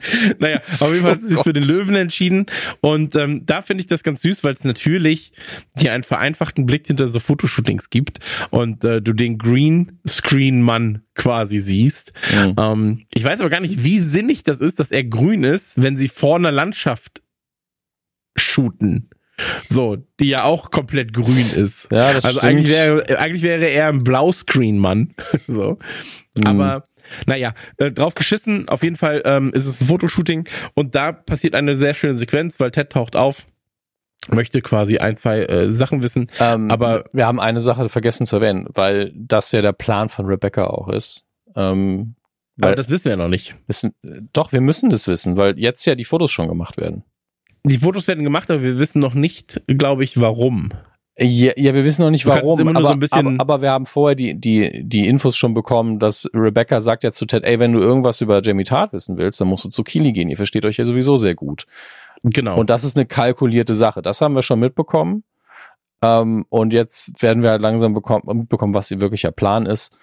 naja, auf jeden Fall hat sie sich oh für den Löwen entschieden. Und ähm, da finde ich das ganz süß, weil es natürlich dir einen vereinfachten Blick hinter so Fotoshootings gibt und äh, du den Greenscreen-Mann quasi siehst. Mhm. Ähm, ich weiß aber gar nicht, wie sinnig das ist, dass er grün ist, wenn sie vor einer Landschaft shooten. So, die ja auch komplett grün ist. Ja, das also stimmt. eigentlich wäre eigentlich wäre er ein Blauscreen-Mann. so. Mhm. Aber naja, äh, drauf geschissen. Auf jeden Fall ähm, ist es ein Fotoshooting und da passiert eine sehr schöne Sequenz, weil Ted taucht auf möchte quasi ein, zwei äh, Sachen wissen. Ähm, aber wir haben eine Sache vergessen zu erwähnen, weil das ja der Plan von Rebecca auch ist. Ähm, weil aber das wissen wir ja noch nicht. Wissen, doch, wir müssen das wissen, weil jetzt ja die Fotos schon gemacht werden. Die Fotos werden gemacht, aber wir wissen noch nicht, glaube ich, warum. Ja, ja, wir wissen noch nicht warum, aber, so aber, aber, wir haben vorher die, die, die Infos schon bekommen, dass Rebecca sagt ja zu Ted, ey, wenn du irgendwas über Jamie Tart wissen willst, dann musst du zu Kili gehen. Ihr versteht euch ja sowieso sehr gut. Genau. Und das ist eine kalkulierte Sache. Das haben wir schon mitbekommen. Ähm, und jetzt werden wir halt langsam bekommen, mitbekommen, was ihr wirklicher Plan ist.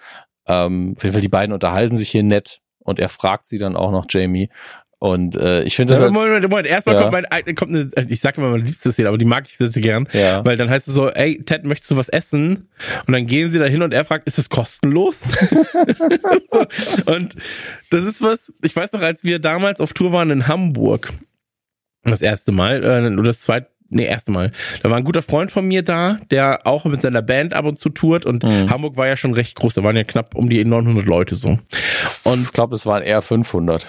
Ähm, auf jeden Fall, die beiden unterhalten sich hier nett und er fragt sie dann auch noch, Jamie, und äh, ich finde das. Ja, halt, Moment, Moment, erstmal ja. kommt, mein, kommt eine, also ich sag immer meine liebste Szene, aber die mag ich sehr, sehr gern. Ja. Weil dann heißt es so, ey, Ted, möchtest du was essen? Und dann gehen sie da hin und er fragt, ist es kostenlos? so. Und das ist was, ich weiß noch, als wir damals auf Tour waren in Hamburg, das erste Mal, äh, oder das zweite, nee, erste Mal. Da war ein guter Freund von mir da, der auch mit seiner Band ab und zu tourt und mhm. Hamburg war ja schon recht groß, da waren ja knapp um die 900 Leute so. Und ich glaube, es waren eher 500.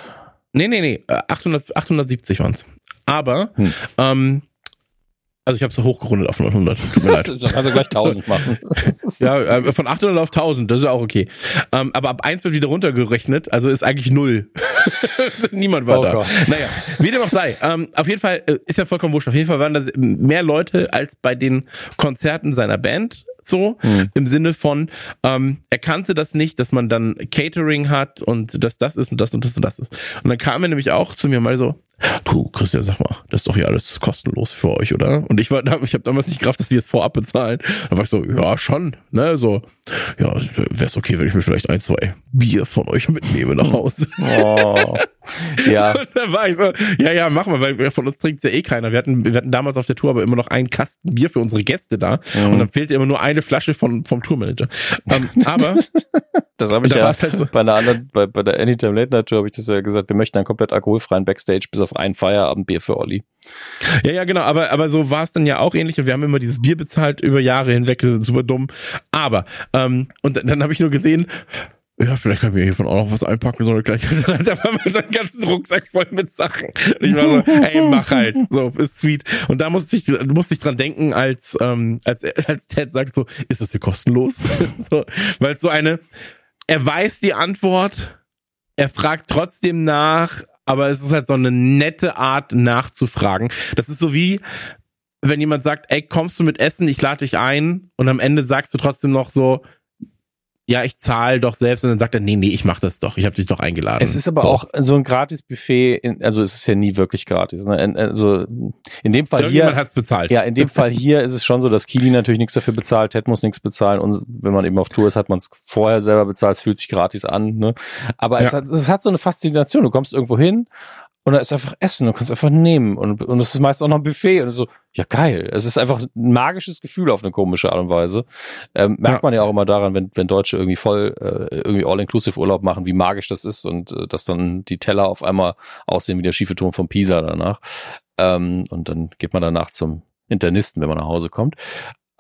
Nee, nee, nee, 800, 870 waren es. Aber, hm. ähm, also ich habe es hochgerundet auf 900. Tut mir leid. Also gleich 1000 machen. ja, äh, von 800 auf 1000, das ist ja auch okay. Ähm, aber ab 1 wird wieder runtergerechnet, also ist eigentlich null. Niemand war oh da. Gott. Naja, wie dem auch sei. Ähm, auf jeden Fall äh, ist ja vollkommen wurscht. Auf jeden Fall waren das mehr Leute als bei den Konzerten seiner Band so mhm. im Sinne von ähm, er kannte das nicht, dass man dann Catering hat und dass das ist und das und das und das ist. Und dann kam er nämlich auch zu mir mal so, du Christian, sag mal, das ist doch hier alles kostenlos für euch, oder? Und ich war, ich habe damals nicht gerafft, dass wir es vorab bezahlen. Da war ich so, ja schon, ne, so, ja, wäre es okay, wenn ich mir vielleicht ein, zwei Bier von euch mitnehme nach Hause. Oh, ja. Und dann war ich so, ja, ja, mach mal, weil von uns trinkt's ja eh keiner. Wir hatten, wir hatten damals auf der Tour aber immer noch einen Kasten Bier für unsere Gäste da mhm. und dann fehlte immer nur eine Flasche von, vom Tourmanager. Ähm, aber das habe ich ja halt so bei einer anderen, bei, bei der Anytime Late Night Tour habe ich das ja gesagt, wir möchten einen komplett alkoholfreien Backstage bis auf ein Feierabendbier für Olli. Ja, ja, genau, aber, aber so war es dann ja auch ähnlich und wir haben immer dieses Bier bezahlt über Jahre hinweg, super dumm. Aber, ähm, und dann, dann habe ich nur gesehen, ja, vielleicht können wir hiervon auch noch was einpacken, so gleich. Dann hat er mal so einen ganzen Rucksack voll mit Sachen. Und ich war so, ey, mach halt. So, ist sweet. Und da musste ich, musste ich dran denken, als, ähm, als, als Ted sagt so, ist das hier kostenlos? so, weil es so eine, er weiß die Antwort, er fragt trotzdem nach, aber es ist halt so eine nette Art nachzufragen. Das ist so wie, wenn jemand sagt, ey, kommst du mit Essen, ich lade dich ein und am Ende sagst du trotzdem noch so, ja, ich zahle doch selbst und dann sagt er, nee, nee, ich mach das doch, ich habe dich doch eingeladen. Es ist aber so. auch so ein Gratis-Buffet, also es ist ja nie wirklich gratis. Ne? Also in dem Fall hier, hat's bezahlt. Ja, in dem Fall hier ist es schon so, dass Kili natürlich nichts dafür bezahlt, Ted muss nichts bezahlen und wenn man eben auf Tour ist, hat man es vorher selber bezahlt, es fühlt sich gratis an. Ne? Aber ja. es, hat, es hat so eine Faszination, du kommst irgendwo hin und da ist einfach Essen, du kannst einfach nehmen und, und es ist meist auch noch ein Buffet und so, ja geil. Es ist einfach ein magisches Gefühl auf eine komische Art und Weise. Ähm, merkt ja. man ja auch immer daran, wenn, wenn Deutsche irgendwie voll äh, irgendwie All-Inclusive Urlaub machen, wie magisch das ist und äh, dass dann die Teller auf einmal aussehen wie der schiefe Turm von Pisa danach. Ähm, und dann geht man danach zum Internisten, wenn man nach Hause kommt.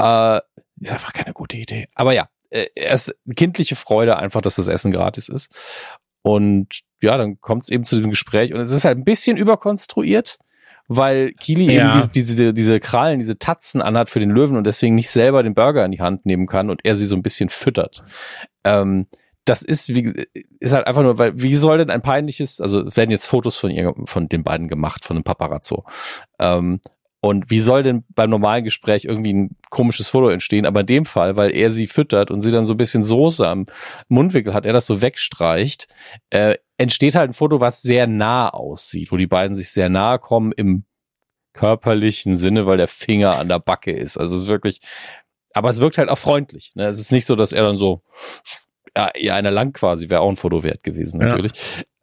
Äh, ist einfach keine gute Idee. Aber ja, äh, es ist kindliche Freude einfach, dass das Essen gratis ist. Und ja, dann kommt es eben zu dem Gespräch und es ist halt ein bisschen überkonstruiert, weil Kili ja. eben diese, diese, diese Krallen, diese Tatzen anhat für den Löwen und deswegen nicht selber den Burger in die Hand nehmen kann und er sie so ein bisschen füttert. Ähm, das ist, wie, ist halt einfach nur, weil, wie soll denn ein peinliches, also es werden jetzt Fotos von ihr, von den beiden gemacht, von einem Paparazzo. Ähm, Und wie soll denn beim normalen Gespräch irgendwie ein komisches Foto entstehen? Aber in dem Fall, weil er sie füttert und sie dann so ein bisschen Soße am Mundwinkel hat, er das so wegstreicht, äh, entsteht halt ein Foto, was sehr nah aussieht, wo die beiden sich sehr nahe kommen im körperlichen Sinne, weil der Finger an der Backe ist. Also es ist wirklich, aber es wirkt halt auch freundlich. Ne? Es ist nicht so, dass er dann so ja, einer lang quasi, wäre auch ein Foto wert gewesen, natürlich.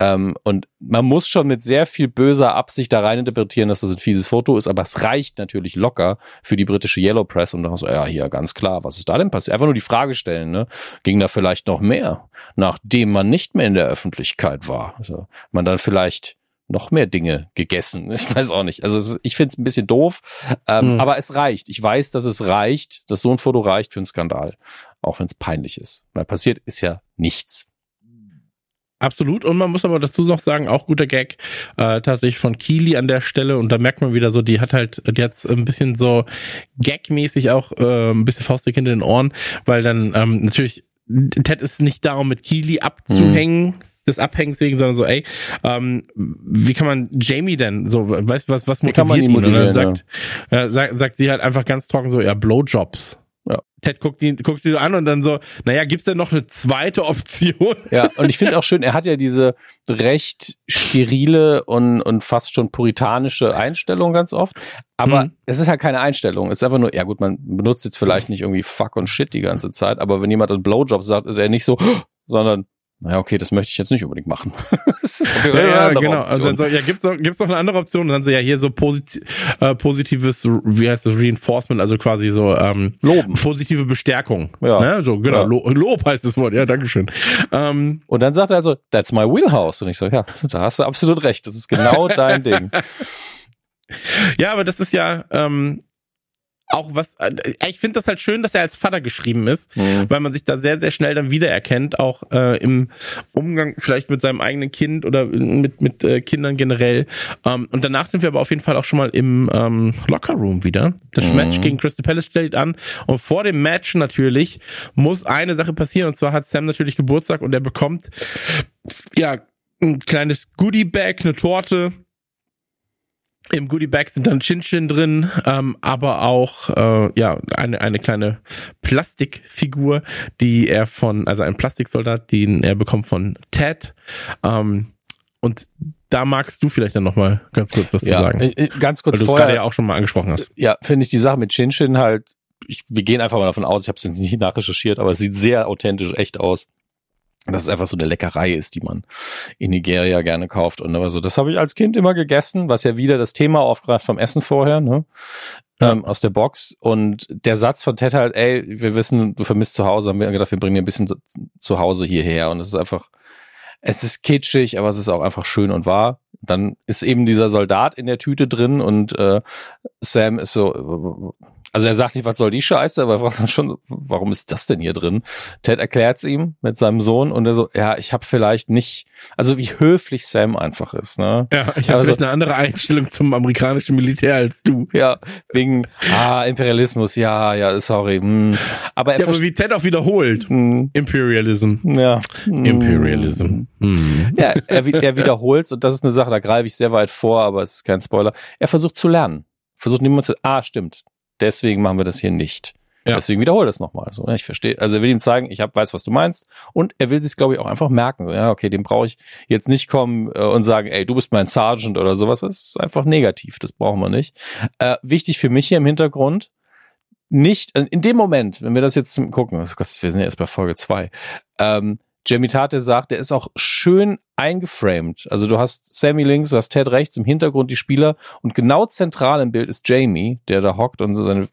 Ja. Ähm, und man muss schon mit sehr viel böser Absicht da rein interpretieren, dass das ein fieses Foto ist, aber es reicht natürlich locker für die britische Yellow Press und dann so, ja, hier, ganz klar, was ist da denn passiert? Einfach nur die Frage stellen, ne? Ging da vielleicht noch mehr, nachdem man nicht mehr in der Öffentlichkeit war? Also, man dann vielleicht noch mehr Dinge gegessen. Ich weiß auch nicht. Also ich finde es ein bisschen doof, ähm, mhm. aber es reicht. Ich weiß, dass es reicht, dass so ein Foto reicht für einen Skandal auch wenn es peinlich ist. Weil passiert ist ja nichts. Absolut. Und man muss aber dazu noch sagen, auch guter Gag, äh, tatsächlich von Keely an der Stelle. Und da merkt man wieder so, die hat halt, hat ein bisschen so gagmäßig auch äh, ein bisschen faustig hinter den Ohren, weil dann ähm, natürlich, Ted ist nicht da, um mit Keely abzuhängen. Mhm des Abhängens wegen, sondern so, ey, ähm, wie kann man Jamie denn so, weißt du, was, was motiviert ihn? Und dann sagt, ja. äh, sagt, sagt sie halt einfach ganz trocken so, ja, Blowjobs. Ja. Ted guckt, ihn, guckt sie so an und dann so, naja, gibt's denn noch eine zweite Option? Ja, und ich finde auch schön, er hat ja diese recht sterile und, und fast schon puritanische Einstellung ganz oft. Aber mhm. es ist halt keine Einstellung. Es ist einfach nur, ja gut, man benutzt jetzt vielleicht nicht irgendwie fuck und shit die ganze Zeit, aber wenn jemand einen Blowjob sagt, ist er nicht so, sondern naja, okay, das möchte ich jetzt nicht unbedingt machen. ja, ja genau. Also dann so, ja, gibt's noch, gibt's noch eine andere Option? Und dann so, ja, hier so posit äh, positives, wie heißt das, Reinforcement, also quasi so ähm, Loben. positive Bestärkung. Ja. Ne? So, genau, ja. Lo Lob heißt das Wort, ja, dankeschön. Ähm, und dann sagt er also, that's my wheelhouse. Und ich so, ja, da hast du absolut recht, das ist genau dein Ding. Ja, aber das ist ja, ähm, auch was, äh, ich finde das halt schön, dass er als Vater geschrieben ist, mhm. weil man sich da sehr, sehr schnell dann wiedererkennt, auch äh, im Umgang vielleicht mit seinem eigenen Kind oder mit, mit äh, Kindern generell. Ähm, und danach sind wir aber auf jeden Fall auch schon mal im ähm, Lockerroom wieder. Das mhm. Match gegen Crystal Palace steht an und vor dem Match natürlich muss eine Sache passieren und zwar hat Sam natürlich Geburtstag und er bekommt ja ein kleines Goodie-Bag, eine Torte, im Goodie Bag sind dann Chin-Chin drin, ähm, aber auch äh, ja eine eine kleine Plastikfigur, die er von also ein Plastiksoldat, den er bekommt von Ted. Ähm, und da magst du vielleicht dann noch mal ganz kurz was ja, zu sagen. Äh, äh, ganz kurz Weil vorher. gerade ja auch schon mal angesprochen hast. Ja, finde ich die Sache mit Chin-Chin halt. Ich, wir gehen einfach mal davon aus. Ich habe es nicht nachrecherchiert, aber es sieht sehr authentisch, echt aus dass es einfach so eine Leckerei ist, die man in Nigeria gerne kauft. Und also das habe ich als Kind immer gegessen, was ja wieder das Thema aufgreift vom Essen vorher, ne? Ja. Ähm, aus der Box. Und der Satz von Ted halt, ey, wir wissen, du vermisst zu Hause, haben wir gedacht, wir bringen dir ein bisschen zu Hause hierher. Und es ist einfach, es ist kitschig, aber es ist auch einfach schön und wahr. Dann ist eben dieser Soldat in der Tüte drin und äh, Sam ist so, also er sagt nicht, was soll die Scheiße, aber er fragt dann schon, warum ist das denn hier drin? Ted erklärt es ihm mit seinem Sohn und er so, ja, ich habe vielleicht nicht, also wie höflich Sam einfach ist, ne? Ja, ich habe also, eine andere Einstellung zum amerikanischen Militär als du. Ja, wegen ah Imperialismus, ja, ja, sorry. Hm. Aber er ja, aber wie Ted auch wiederholt, hm. Imperialism. Ja, Imperialism. Hm. Ja, er, er wiederholt und das ist eine Sache, da greife ich sehr weit vor, aber es ist kein Spoiler. Er versucht zu lernen versucht niemand zu, ah, stimmt, deswegen machen wir das hier nicht. Ja. Deswegen wiederhole das nochmal. So, ich verstehe. Also er will ihm zeigen, ich hab, weiß, was du meinst. Und er will sich, glaube ich, auch einfach merken. So, ja, okay, dem brauche ich jetzt nicht kommen äh, und sagen, ey, du bist mein Sergeant oder sowas. Das ist einfach negativ. Das brauchen wir nicht. Äh, wichtig für mich hier im Hintergrund, nicht, in dem Moment, wenn wir das jetzt gucken, oh Gott, wir sind ja erst bei Folge zwei. ähm, Jamie Tate sagt, der ist auch schön eingeframed. Also du hast Sammy links, du hast Ted rechts, im Hintergrund die Spieler und genau zentral im Bild ist Jamie, der da hockt und seine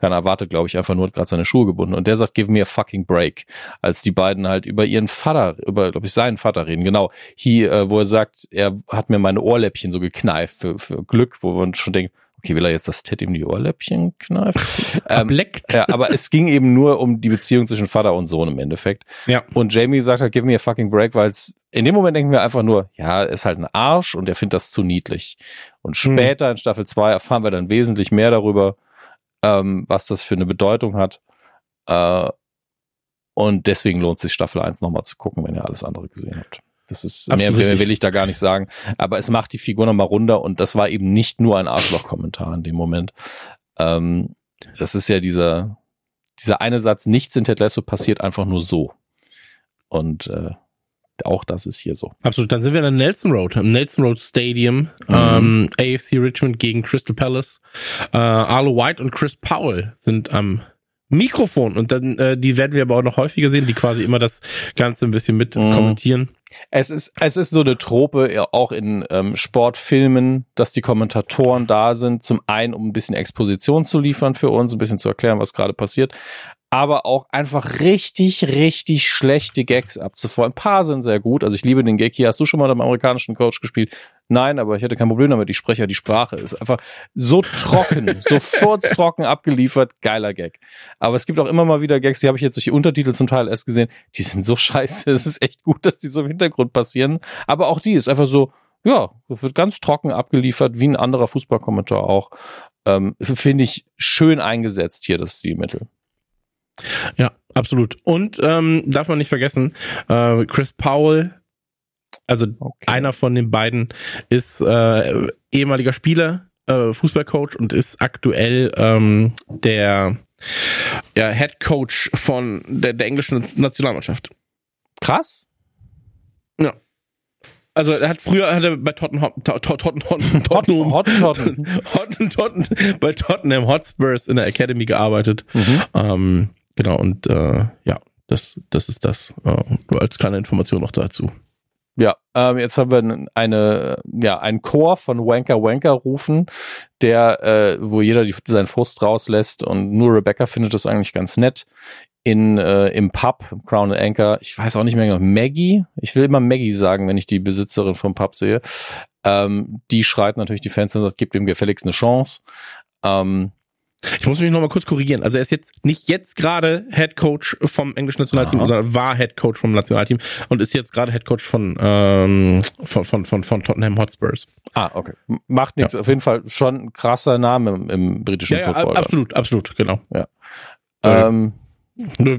keiner erwartet, glaube ich, einfach nur gerade seine Schuhe gebunden. Und der sagt, give me a fucking break. Als die beiden halt über ihren Vater, über, glaube ich, seinen Vater reden. Genau. Hier, äh, wo er sagt, er hat mir meine Ohrläppchen so gekneift für, für Glück, wo man schon denkt, Okay, will er jetzt das Ted ihm die Ohrläppchen kneifen? ähm, ja, aber es ging eben nur um die Beziehung zwischen Vater und Sohn im Endeffekt. Ja. Und Jamie sagt halt, give me a fucking break, weil es in dem Moment denken wir einfach nur, ja, ist halt ein Arsch und er findet das zu niedlich. Und hm. später hm. in Staffel 2 erfahren wir dann wesentlich mehr darüber, ähm, was das für eine Bedeutung hat. Äh, und deswegen lohnt sich Staffel 1 nochmal zu gucken, wenn ihr alles andere gesehen habt. Das ist mehr, mehr will ich da gar nicht sagen. Aber es macht die Figur nochmal runter und das war eben nicht nur ein Arschloch-Kommentar in dem Moment. Ähm, das ist ja dieser, dieser eine Satz, nichts in Ted Lasso passiert einfach nur so. Und äh, auch das ist hier so. Absolut. Dann sind wir in der Nelson Road, im Nelson Road Stadium, mhm. ähm, AFC Richmond gegen Crystal Palace. Äh, Arlo White und Chris Powell sind am Mikrofon und dann äh, die werden wir aber auch noch häufiger sehen, die quasi immer das Ganze ein bisschen mit mhm. kommentieren. Es ist es ist so eine Trope auch in ähm, Sportfilmen, dass die Kommentatoren da sind, zum einen um ein bisschen Exposition zu liefern für uns, ein bisschen zu erklären, was gerade passiert, aber auch einfach richtig, richtig schlechte Gags abzufeuern. Ein paar sind sehr gut. Also ich liebe den Gag hier. Hast du schon mal mit einem amerikanischen Coach gespielt? Nein, aber ich hätte kein Problem damit. Ich spreche ja die Sprache. Ist einfach so trocken, so furztrocken abgeliefert. Geiler Gag. Aber es gibt auch immer mal wieder Gags, die habe ich jetzt durch die Untertitel zum Teil erst gesehen. Die sind so scheiße. Es ist echt gut, dass die so im Hintergrund passieren. Aber auch die ist einfach so, ja, wird ganz trocken abgeliefert, wie ein anderer Fußballkommentar auch. Ähm, Finde ich schön eingesetzt hier, das Stilmittel. Ja, absolut. Und ähm, darf man nicht vergessen, äh, Chris Powell, also okay. einer von den beiden, ist äh, ehemaliger Spieler, äh, Fußballcoach und ist aktuell ähm, der ja, Head Coach von der, der englischen Nationalmannschaft. Krass. Ja. Also er hat früher hat er bei Tottenham, Tottenham, Tottenham, Tottenham, bei Tottenham Hotspurs in der Academy gearbeitet. Mhm. Ähm, Genau, und äh, ja, das, das ist das. Äh, nur als kleine Information noch dazu. Ja, ähm, jetzt haben wir eine, ja, einen Chor von Wanker Wanker rufen, der, äh, wo jeder die, seinen Frust rauslässt und nur Rebecca findet das eigentlich ganz nett. In, äh, im Pub, Crown and Anchor, ich weiß auch nicht mehr genau, Maggie, ich will immer Maggie sagen, wenn ich die Besitzerin vom Pub sehe, ähm, die schreit natürlich die Fans und sagt, gibt dem gefälligst eine Chance. Ähm, ich muss mich noch mal kurz korrigieren. Also er ist jetzt nicht jetzt gerade Head Coach vom englischen Nationalteam, sondern war Head Coach vom Nationalteam und ist jetzt gerade Head Coach von, ähm, von, von, von, von Tottenham Hotspurs. Ah, okay. Macht nichts. Ja. Auf jeden Fall schon ein krasser Name im, im britischen ja, Football. Ja, absolut, absolut, genau. Ja. Ähm,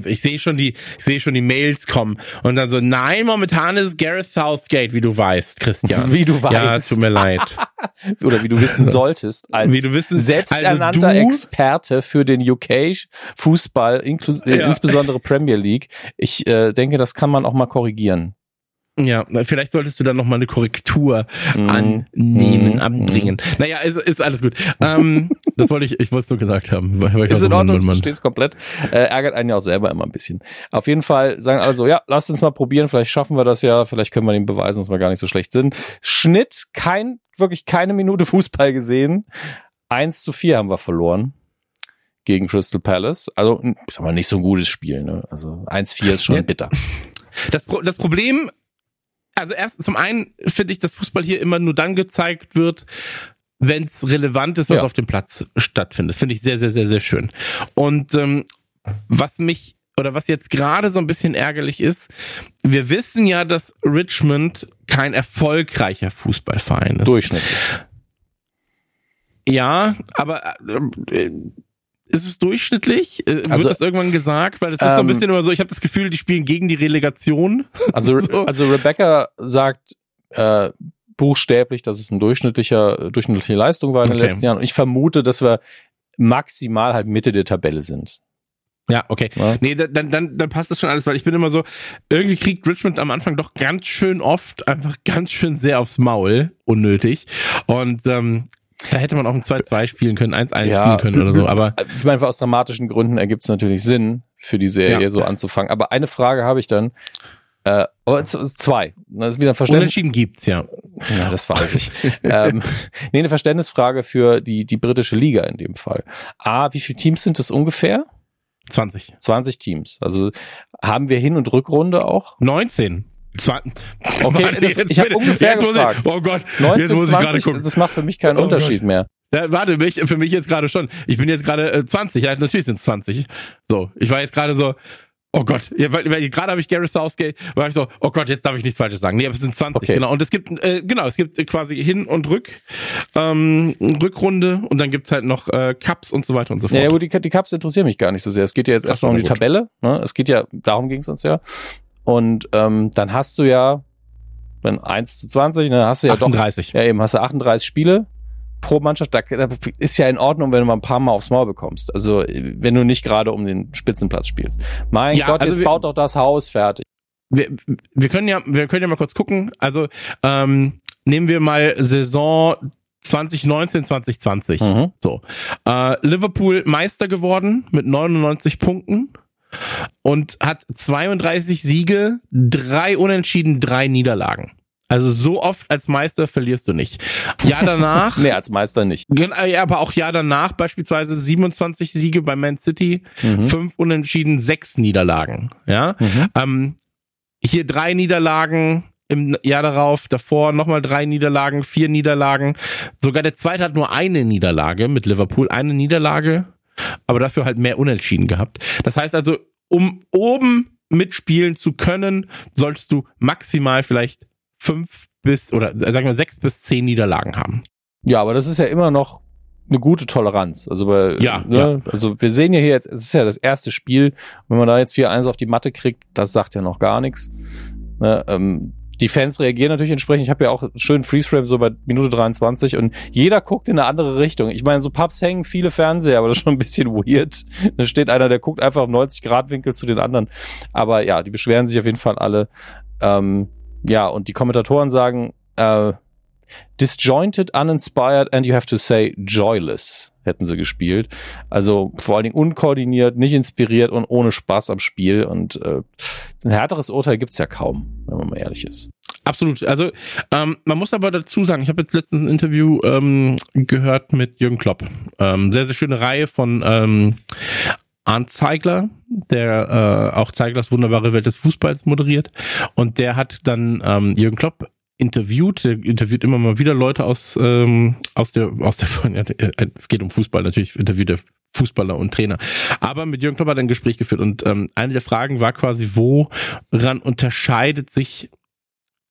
ich sehe schon die, ich sehe schon die Mails kommen und dann so, nein, momentan ist Gareth Southgate, wie du weißt, Christian. Wie du weißt. Ja, tut mir leid. Oder wie du wissen solltest, als wie du wissen, selbsternannter also Experte für den UK Fußball, ja. insbesondere Premier League. Ich äh, denke, das kann man auch mal korrigieren. Ja, vielleicht solltest du dann noch mal eine Korrektur mm. annehmen, mm. anbringen. Naja, ist, ist alles gut. Ähm, das wollte ich, ich wollte es nur gesagt haben. Ist in Ordnung, du stehst komplett. Äh, ärgert einen ja auch selber immer ein bisschen. Auf jeden Fall sagen alle so, ja, lass uns mal probieren, vielleicht schaffen wir das ja, vielleicht können wir dem beweisen, dass wir gar nicht so schlecht sind. Schnitt, kein, wirklich keine Minute Fußball gesehen. Eins zu vier haben wir verloren gegen Crystal Palace. Also, ich sag mal, nicht so ein gutes Spiel. Ne? Also 1-4 ist schon ja. bitter. Das, Pro das Problem also erst zum einen finde ich, dass Fußball hier immer nur dann gezeigt wird, wenn es relevant ist, was ja. auf dem Platz stattfindet. Finde ich sehr, sehr, sehr, sehr schön. Und ähm, was mich oder was jetzt gerade so ein bisschen ärgerlich ist, wir wissen ja, dass Richmond kein erfolgreicher Fußballverein ist. Durchschnittlich. Ja, aber äh, ist es durchschnittlich? Äh, wird also, das irgendwann gesagt? Weil es ist ähm, so ein ähm, bisschen immer so, ich habe das Gefühl, die spielen gegen die Relegation. Also, so. also Rebecca sagt äh, buchstäblich, dass es ein durchschnittlicher, durchschnittliche Leistung war in den okay. letzten Jahren. Und ich vermute, dass wir maximal halt Mitte der Tabelle sind. Ja, okay. Ja. Nee, dann, dann, dann passt das schon alles, weil ich bin immer so, irgendwie kriegt Richmond am Anfang doch ganz schön oft einfach ganz schön sehr aufs Maul, unnötig. Und ähm, da hätte man auch ein 2-2 spielen können, 1-1 ja, spielen können oder so, aber. Ich meine, aus dramatischen Gründen ergibt es natürlich Sinn, für die Serie ja. so anzufangen. Aber eine Frage habe ich dann. Äh, oh, zwei. Das ist wieder ein Verständnis. Unentschieden gibt's, ja. Ja, das weiß ich. ähm, nee, eine Verständnisfrage für die, die britische Liga in dem Fall. A, wie viele Teams sind es ungefähr? 20. 20 Teams. Also haben wir Hin- und Rückrunde auch? 19. Zwei, okay, das, ich habe ungefähr jetzt gefragt. Ich, oh Gott, 19, jetzt muss ich 20, gucken. das macht für mich keinen oh Unterschied Gott. mehr. Ja, warte, mich, für mich jetzt gerade schon. Ich bin jetzt gerade äh, 20, ja, natürlich sind es 20. So, ich war jetzt gerade so, oh Gott, ja, weil, weil gerade habe ich Gareth Southgate, war ich so, oh Gott, jetzt darf ich nichts Falsches sagen. Nee, aber es sind 20, okay. genau. Und es gibt, äh, genau, es gibt quasi Hin- und Rück, ähm, Rückrunde und dann gibt's halt noch äh, Cups und so weiter und so fort. Ja, gut, die, die Cups interessieren mich gar nicht so sehr. Es geht ja jetzt erstmal um die gut. Tabelle. Ne? Es geht ja, darum ging es uns ja. Und ähm, dann hast du ja wenn 1 zu 20, dann hast du ja 38. doch, ja eben, hast du 38 Spiele pro Mannschaft, da, da ist ja in Ordnung, wenn du mal ein paar Mal aufs Maul bekommst. Also, wenn du nicht gerade um den Spitzenplatz spielst. Mein ja, Gott, also jetzt baut doch das Haus fertig. Wir, wir können ja, wir können ja mal kurz gucken. Also, ähm, nehmen wir mal Saison 2019, 2020. Mhm. So. Äh, Liverpool Meister geworden mit 99 Punkten und hat 32 Siege, drei Unentschieden, drei Niederlagen. Also so oft als Meister verlierst du nicht. Ja danach. nee, als Meister nicht. Ja, aber auch ja danach beispielsweise 27 Siege bei Man City, mhm. fünf Unentschieden, sechs Niederlagen. Ja. Mhm. Ähm, hier drei Niederlagen im Jahr darauf, davor nochmal drei Niederlagen, vier Niederlagen. Sogar der zweite hat nur eine Niederlage mit Liverpool, eine Niederlage, aber dafür halt mehr Unentschieden gehabt. Das heißt also, um oben mitspielen zu können, solltest du maximal vielleicht fünf bis oder sagen wir sechs bis zehn Niederlagen haben. Ja, aber das ist ja immer noch eine gute Toleranz. Also bei, ja, ne, ja. also wir sehen ja hier jetzt, es ist ja das erste Spiel, wenn man da jetzt 4-1 auf die Matte kriegt, das sagt ja noch gar nichts. Ne, ähm, die Fans reagieren natürlich entsprechend. Ich habe ja auch einen schönen Freeze-Frame so bei Minute 23 und jeder guckt in eine andere Richtung. Ich meine, so Pubs hängen viele Fernseher, aber das ist schon ein bisschen weird. Da steht einer, der guckt einfach im 90-Grad-Winkel zu den anderen. Aber ja, die beschweren sich auf jeden Fall alle. Ähm, ja, und die Kommentatoren sagen, äh, disjointed, uninspired and you have to say joyless hätten sie gespielt. Also vor allen Dingen unkoordiniert, nicht inspiriert und ohne Spaß am Spiel. Und äh, ein härteres Urteil gibt's ja kaum, wenn man mal ehrlich ist. Absolut. Also ähm, man muss aber dazu sagen, ich habe jetzt letztens ein Interview ähm, gehört mit Jürgen Klopp. Ähm, sehr, sehr schöne Reihe von ähm, Arndt Zeigler, der äh, auch Zeiglers wunderbare Welt des Fußballs moderiert. Und der hat dann ähm, Jürgen Klopp interviewt, der interviewt immer mal wieder Leute aus, ähm, aus der, aus der, äh, es geht um Fußball natürlich, interviewt er Fußballer und Trainer. Aber mit Jürgen Klopp hat er ein Gespräch geführt und ähm, eine der Fragen war quasi, woran unterscheidet sich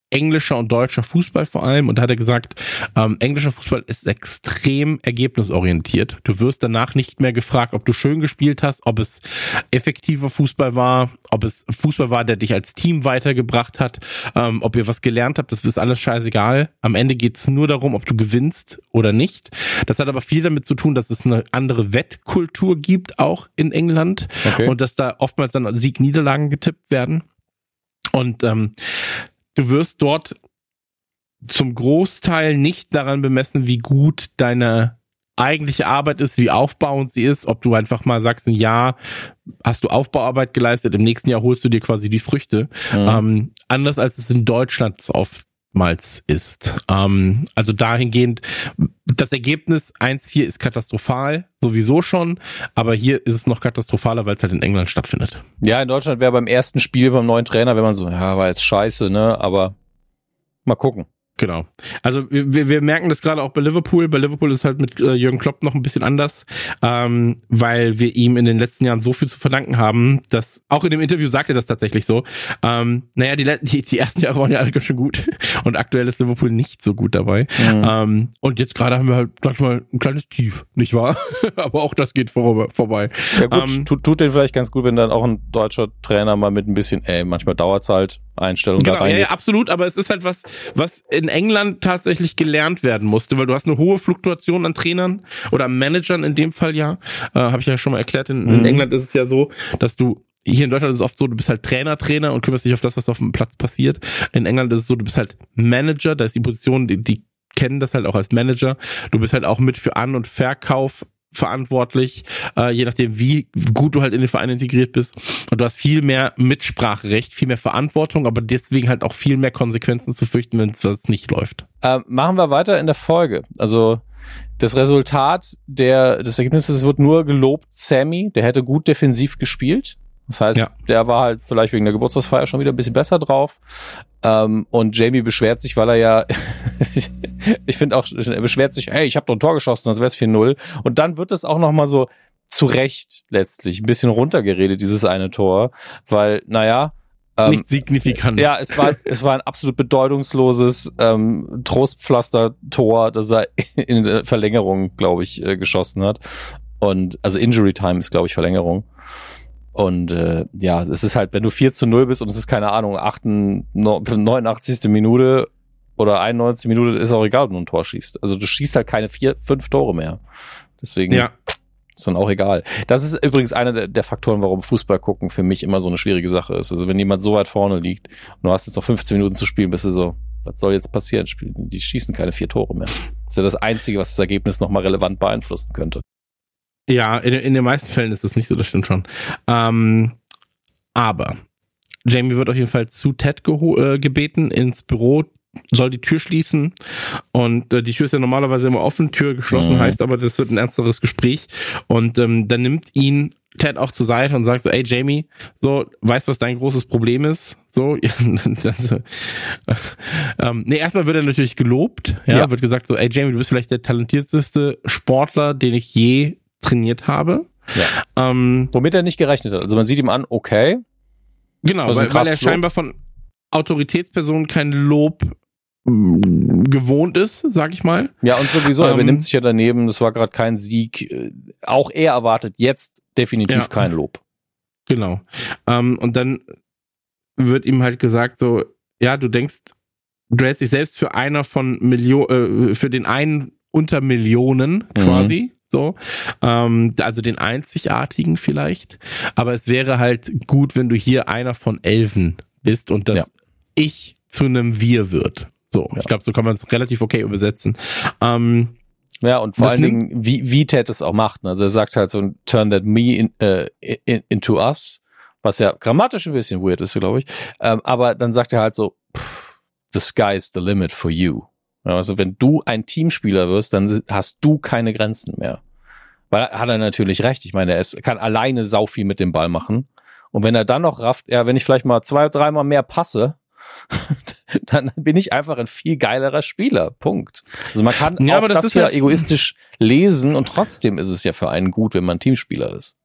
englischer und deutscher Fußball vor allem. Und da hat er gesagt, ähm, englischer Fußball ist extrem ergebnisorientiert. Du wirst danach nicht mehr gefragt, ob du schön gespielt hast, ob es effektiver Fußball war, ob es Fußball war, der dich als Team weitergebracht hat, ähm, ob ihr was gelernt habt. Das ist alles scheißegal. Am Ende geht's nur darum, ob du gewinnst oder nicht. Das hat aber viel damit zu tun, dass es eine andere Wettkultur gibt, auch in England. Okay. Und dass da oftmals dann Sieg-Niederlagen getippt werden. Und ähm, du wirst dort zum Großteil nicht daran bemessen, wie gut deine eigentliche Arbeit ist, wie aufbauend sie ist, ob du einfach mal sagst, ein Jahr hast du Aufbauarbeit geleistet, im nächsten Jahr holst du dir quasi die Früchte. Mhm. Ähm, anders als es in Deutschland oftmals ist. Ähm, also dahingehend, das Ergebnis 1-4 ist katastrophal, sowieso schon, aber hier ist es noch katastrophaler, weil es halt in England stattfindet. Ja, in Deutschland wäre beim ersten Spiel beim neuen Trainer, wenn man so, ja, war jetzt scheiße, ne, aber mal gucken. Genau. Also wir, wir merken das gerade auch bei Liverpool. Bei Liverpool ist es halt mit äh, Jürgen Klopp noch ein bisschen anders, ähm, weil wir ihm in den letzten Jahren so viel zu verdanken haben, dass auch in dem Interview sagt er das tatsächlich so. Ähm, naja, die, die, die ersten Jahre waren ja alle ganz schön gut und aktuell ist Liverpool nicht so gut dabei. Mhm. Ähm, und jetzt gerade haben wir halt, sag ich mal, ein kleines Tief, nicht wahr? Aber auch das geht vor, vorbei. Ja gut, ähm, tut, tut den vielleicht ganz gut, wenn dann auch ein deutscher Trainer mal mit ein bisschen, ey, manchmal dauert's halt, Einstellung genau, da rein. Ja, ja, absolut, aber es ist halt was, was in England tatsächlich gelernt werden musste, weil du hast eine hohe Fluktuation an Trainern oder Managern in dem Fall ja. Äh, Habe ich ja schon mal erklärt. In, mhm. in England ist es ja so, dass du hier in Deutschland ist es oft so, du bist halt Trainer, Trainer und kümmerst dich auf das, was auf dem Platz passiert. In England ist es so, du bist halt Manager, da ist die Position, die, die kennen das halt auch als Manager. Du bist halt auch mit für An- und Verkauf verantwortlich, äh, je nachdem, wie gut du halt in den Verein integriert bist. Und du hast viel mehr Mitspracherecht, viel mehr Verantwortung, aber deswegen halt auch viel mehr Konsequenzen zu fürchten, wenn es nicht läuft. Ähm, machen wir weiter in der Folge. Also das Resultat der, des Ergebnisses wird nur gelobt, Sammy, der hätte gut defensiv gespielt. Das heißt, ja. der war halt vielleicht wegen der Geburtstagsfeier schon wieder ein bisschen besser drauf. Ähm, und Jamie beschwert sich, weil er ja, ich finde auch, er beschwert sich, hey, ich habe doch ein Tor geschossen, das wäre 4-0. Und dann wird es auch noch mal so zu Recht letztlich ein bisschen runtergeredet, dieses eine Tor. Weil, naja, ähm, nicht signifikant. Ja, es war, es war ein absolut bedeutungsloses ähm, Trostpflaster-Tor, das er in der Verlängerung, glaube ich, äh, geschossen hat. Und also Injury Time ist, glaube ich, Verlängerung. Und äh, ja, es ist halt, wenn du 4 zu 0 bist und es ist keine Ahnung, 8, 89. Minute oder 91. Minute, ist auch egal, ob du ein Tor schießt. Also du schießt halt keine vier, fünf Tore mehr. Deswegen ja. ist dann auch egal. Das ist übrigens einer der, der, Faktoren, warum Fußball gucken für mich immer so eine schwierige Sache ist. Also wenn jemand so weit vorne liegt und du hast jetzt noch 15 Minuten zu spielen, bist du so, was soll jetzt passieren? Die schießen keine vier Tore mehr. Das ist ja das Einzige, was das Ergebnis nochmal relevant beeinflussen könnte. Ja, in, in, den meisten Fällen ist das nicht so, das stimmt schon. Ähm, aber Jamie wird auf jeden Fall zu Ted äh, gebeten ins Büro soll die Tür schließen und äh, die Tür ist ja normalerweise immer offen, Tür geschlossen mhm. heißt aber, das wird ein ernsteres Gespräch und ähm, dann nimmt ihn Ted auch zur Seite und sagt so, ey Jamie, so, weißt was dein großes Problem ist? So, äh, ähm, nee, erstmal wird er natürlich gelobt, ja, ja, wird gesagt so, ey Jamie, du bist vielleicht der talentierteste Sportler, den ich je trainiert habe. Ja. Ähm, Womit er nicht gerechnet hat. Also man sieht ihm an, okay. Genau, weil, weil er scheinbar von Autoritätspersonen kein Lob gewohnt ist, sag ich mal. Ja, und sowieso, er ähm, benimmt sich ja daneben, das war gerade kein Sieg. Auch er erwartet jetzt definitiv ja, kein Lob. Genau. Ähm, und dann wird ihm halt gesagt, so, ja, du denkst, du hältst dich selbst für einer von Millionen, äh, für den einen unter Millionen mhm. So, ähm, also den einzigartigen vielleicht. Aber es wäre halt gut, wenn du hier einer von Elfen bist und das ja. Ich zu einem Wir wird. So, ja. ich glaube, so kann man es relativ okay übersetzen. Ähm, ja, und vor allen Dingen, wie, wie Ted es auch macht. Also er sagt halt so, turn that me in, uh, in, into us, was ja grammatisch ein bisschen weird ist, glaube ich. Ähm, aber dann sagt er halt so, the sky is the limit for you. Also wenn du ein Teamspieler wirst, dann hast du keine Grenzen mehr. Weil hat er natürlich recht. Ich meine, er kann alleine sau viel mit dem Ball machen. Und wenn er dann noch rafft, ja, wenn ich vielleicht mal zwei, dreimal mehr passe, dann bin ich einfach ein viel geilerer Spieler. Punkt. Also man kann ja, auch das, das ja egoistisch lesen und trotzdem ist es ja für einen gut, wenn man Teamspieler ist.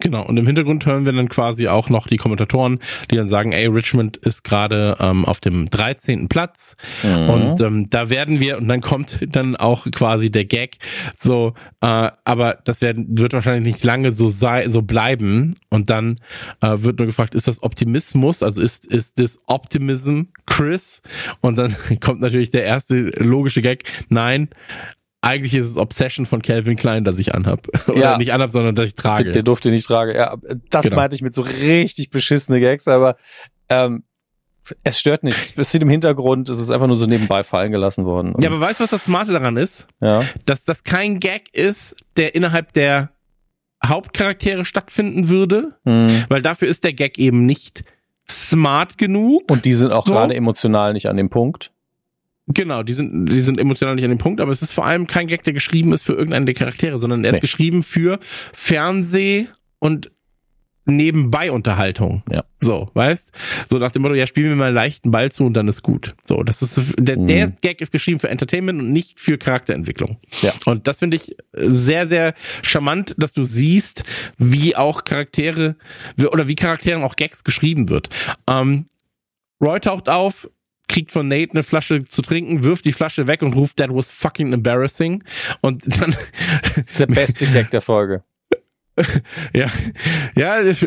Genau, und im Hintergrund hören wir dann quasi auch noch die Kommentatoren, die dann sagen, ey, Richmond ist gerade ähm, auf dem 13. Platz mhm. und ähm, da werden wir, und dann kommt dann auch quasi der Gag, so, äh, aber das werden, wird wahrscheinlich nicht lange so sei, so bleiben und dann äh, wird nur gefragt, ist das Optimismus, also ist, ist das Optimism Chris? Und dann kommt natürlich der erste logische Gag, nein, eigentlich ist es Obsession von Calvin Klein, das ich anhab. Oder ja. nicht anhab, sondern dass ich trage. Der, der durfte nicht tragen. Ja, das genau. meinte ich mit so richtig beschissene Gags, aber ähm, es stört nicht. Es passiert im Hintergrund, es ist einfach nur so nebenbei fallen gelassen worden. ja, aber weißt du, was das Smarte daran ist? Ja. Dass das kein Gag ist, der innerhalb der Hauptcharaktere stattfinden würde, hm. weil dafür ist der Gag eben nicht smart genug. Und die sind auch so. gerade emotional nicht an dem Punkt. Genau, die sind, die sind emotional nicht an dem Punkt, aber es ist vor allem kein Gag, der geschrieben ist für irgendeinen der Charaktere, sondern er ist nee. geschrieben für Fernseh und nebenbei Unterhaltung. Ja. So, weißt? So nach dem Motto, ja, spielen wir mal leichten Ball zu und dann ist gut. So, das ist der, mhm. der Gag ist geschrieben für Entertainment und nicht für Charakterentwicklung. Ja. Und das finde ich sehr sehr charmant, dass du siehst, wie auch Charaktere oder wie Charakteren auch Gags geschrieben wird. Ähm, Roy taucht auf, kriegt von Nate eine Flasche zu trinken, wirft die Flasche weg und ruft, that was fucking embarrassing. Und dann. Das ist der beste Gag der Folge. ja, ja, das,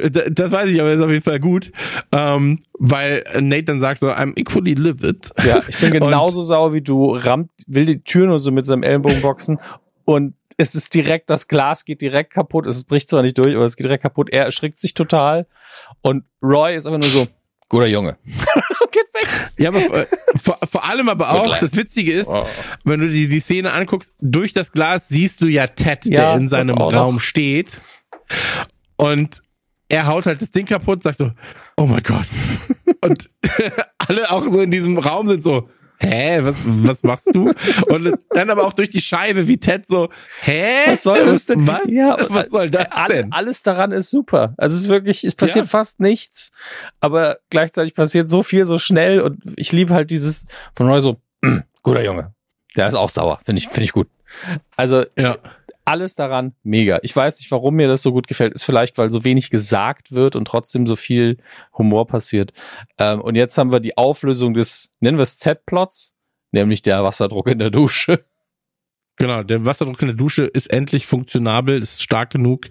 weiß ich, aber ist auf jeden Fall gut, ähm, weil Nate dann sagt so, I'm equally livid. Ja, ich bin genauso und, sauer wie du, rammt, will die Tür nur so mit seinem Ellenbogen boxen und es ist direkt, das Glas geht direkt kaputt, es bricht zwar nicht durch, aber es geht direkt kaputt, er erschrickt sich total und Roy ist einfach nur so, Guter Junge. Geht weg. Ja, aber vor, vor allem aber auch, das Witzige ist, oh. wenn du die, die Szene anguckst, durch das Glas siehst du ja Ted, ja, der in seinem Raum noch. steht. Und er haut halt das Ding kaputt, sagt so, oh mein Gott. Und alle auch so in diesem Raum sind so, hä, was, was machst du? Und dann aber auch durch die Scheibe wie Ted so, hä? Was soll das denn? Was? Ja, was soll das denn? Alles daran ist super. Also es ist wirklich, es passiert ja. fast nichts, aber gleichzeitig passiert so viel so schnell und ich liebe halt dieses von Roy so, guter Junge. Der ist auch sauer, finde ich, finde ich gut. Also, ja alles daran mega. Ich weiß nicht, warum mir das so gut gefällt. Ist vielleicht, weil so wenig gesagt wird und trotzdem so viel Humor passiert. Ähm, und jetzt haben wir die Auflösung des, nennen wir es Z-Plots, nämlich der Wasserdruck in der Dusche. Genau, der Wasserdruck in der Dusche ist endlich funktionabel, ist stark genug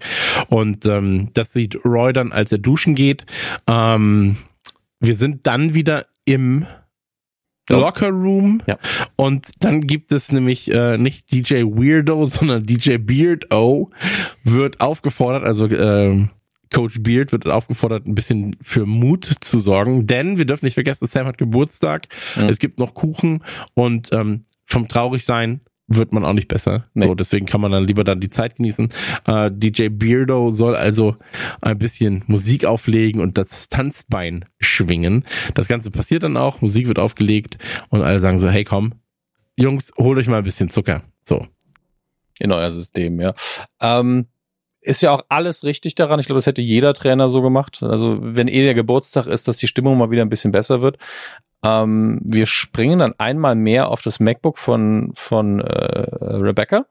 und ähm, das sieht Roy dann, als er duschen geht. Ähm, wir sind dann wieder im Locker Room ja. und dann gibt es nämlich äh, nicht DJ Weirdo, sondern DJ Beardo wird aufgefordert, also äh, Coach Beard wird aufgefordert, ein bisschen für Mut zu sorgen, denn wir dürfen nicht vergessen, Sam hat Geburtstag, mhm. es gibt noch Kuchen und ähm, vom Traurigsein wird man auch nicht besser. Nee. So, deswegen kann man dann lieber dann die Zeit genießen. Äh, DJ Beardo soll also ein bisschen Musik auflegen und das Tanzbein schwingen. Das Ganze passiert dann auch, Musik wird aufgelegt und alle sagen so, hey komm, Jungs, holt euch mal ein bisschen Zucker. So. In euer System, ja. Ähm, ist ja auch alles richtig daran. Ich glaube, das hätte jeder Trainer so gemacht. Also wenn eh der Geburtstag ist, dass die Stimmung mal wieder ein bisschen besser wird. Ähm, wir springen dann einmal mehr auf das MacBook von, von äh, Rebecca,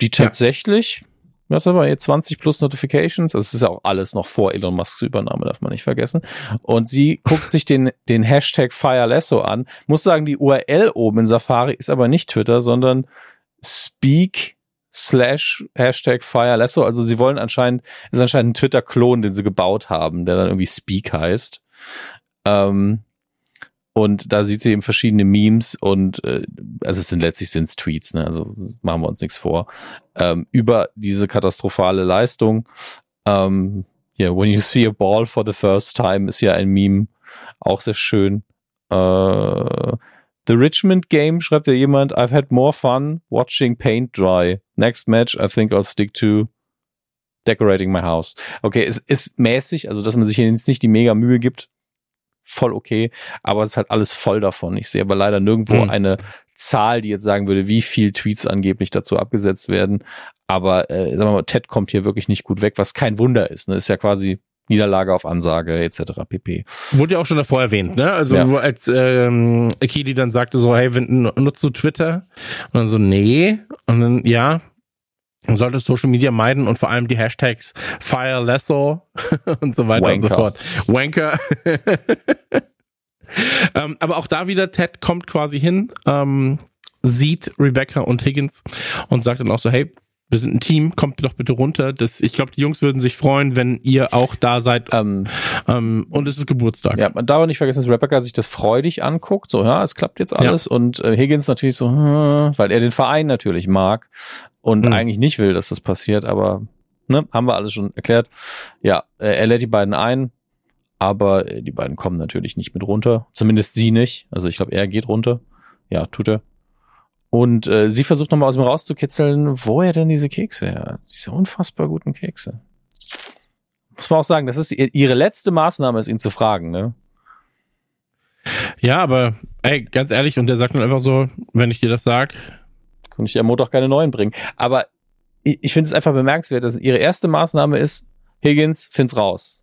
die tatsächlich, ja. was war jetzt 20 plus Notifications, das ist ja auch alles noch vor Elon Musks Übernahme, darf man nicht vergessen. Und sie guckt sich den, den Hashtag FireLesso an. Muss sagen, die URL oben in Safari ist aber nicht Twitter, sondern Speak slash Hashtag FireLesso. Also sie wollen anscheinend, ist anscheinend ein Twitter-Klon, den sie gebaut haben, der dann irgendwie Speak heißt. Ähm, und da sieht sie eben verschiedene Memes und äh, also es sind letztlich sind's Tweets, ne? Also machen wir uns nichts vor. Ähm, über diese katastrophale Leistung. Ähm, yeah, when you see a ball for the first time ist ja ein Meme. Auch sehr schön. Äh, The Richmond Game schreibt ja jemand, I've had more fun watching paint dry. Next match, I think I'll stick to decorating my house. Okay, es ist mäßig, also dass man sich hier jetzt nicht die mega Mühe gibt, voll okay, aber es ist halt alles voll davon. Ich sehe aber leider nirgendwo mhm. eine Zahl, die jetzt sagen würde, wie viel Tweets angeblich dazu abgesetzt werden. Aber äh, sagen wir mal, Ted kommt hier wirklich nicht gut weg, was kein Wunder ist. Ne? Ist ja quasi Niederlage auf Ansage etc. pp. Wurde ja auch schon davor erwähnt, ne? Also ja. als ähm, Akili dann sagte so, hey, nutzt du Twitter? Und dann so, nee. Und dann, ja, sollte Social Media meiden und vor allem die Hashtags Fire Lesso und so weiter Wanker. und so fort. Wanker. ähm, aber auch da wieder, Ted kommt quasi hin, ähm, sieht Rebecca und Higgins und sagt dann auch so, hey, wir sind ein Team, kommt doch bitte runter. Das, ich glaube, die Jungs würden sich freuen, wenn ihr auch da seid. Ähm, ähm, und es ist Geburtstag. Ja, man darf auch nicht vergessen, dass Rebecca sich das freudig anguckt. So, ja, es klappt jetzt alles. Ja. Und äh, Higgins natürlich so, hm, weil er den Verein natürlich mag und mhm. eigentlich nicht will, dass das passiert. Aber ne, haben wir alles schon erklärt. Ja, äh, er lädt die beiden ein, aber äh, die beiden kommen natürlich nicht mit runter. Zumindest sie nicht. Also ich glaube, er geht runter. Ja, tut er. Und äh, sie versucht nochmal aus ihm rauszukitzeln, wo er denn diese Kekse her Diese unfassbar guten Kekse. Muss man auch sagen, das ist ihre letzte Maßnahme, ist ihn zu fragen, ne? Ja, aber ey, ganz ehrlich, und der sagt dann einfach so, wenn ich dir das sag. Kann ich dir am Montag keine neuen bringen. Aber ich, ich finde es einfach bemerkenswert, dass ihre erste Maßnahme ist, Higgins, find's raus.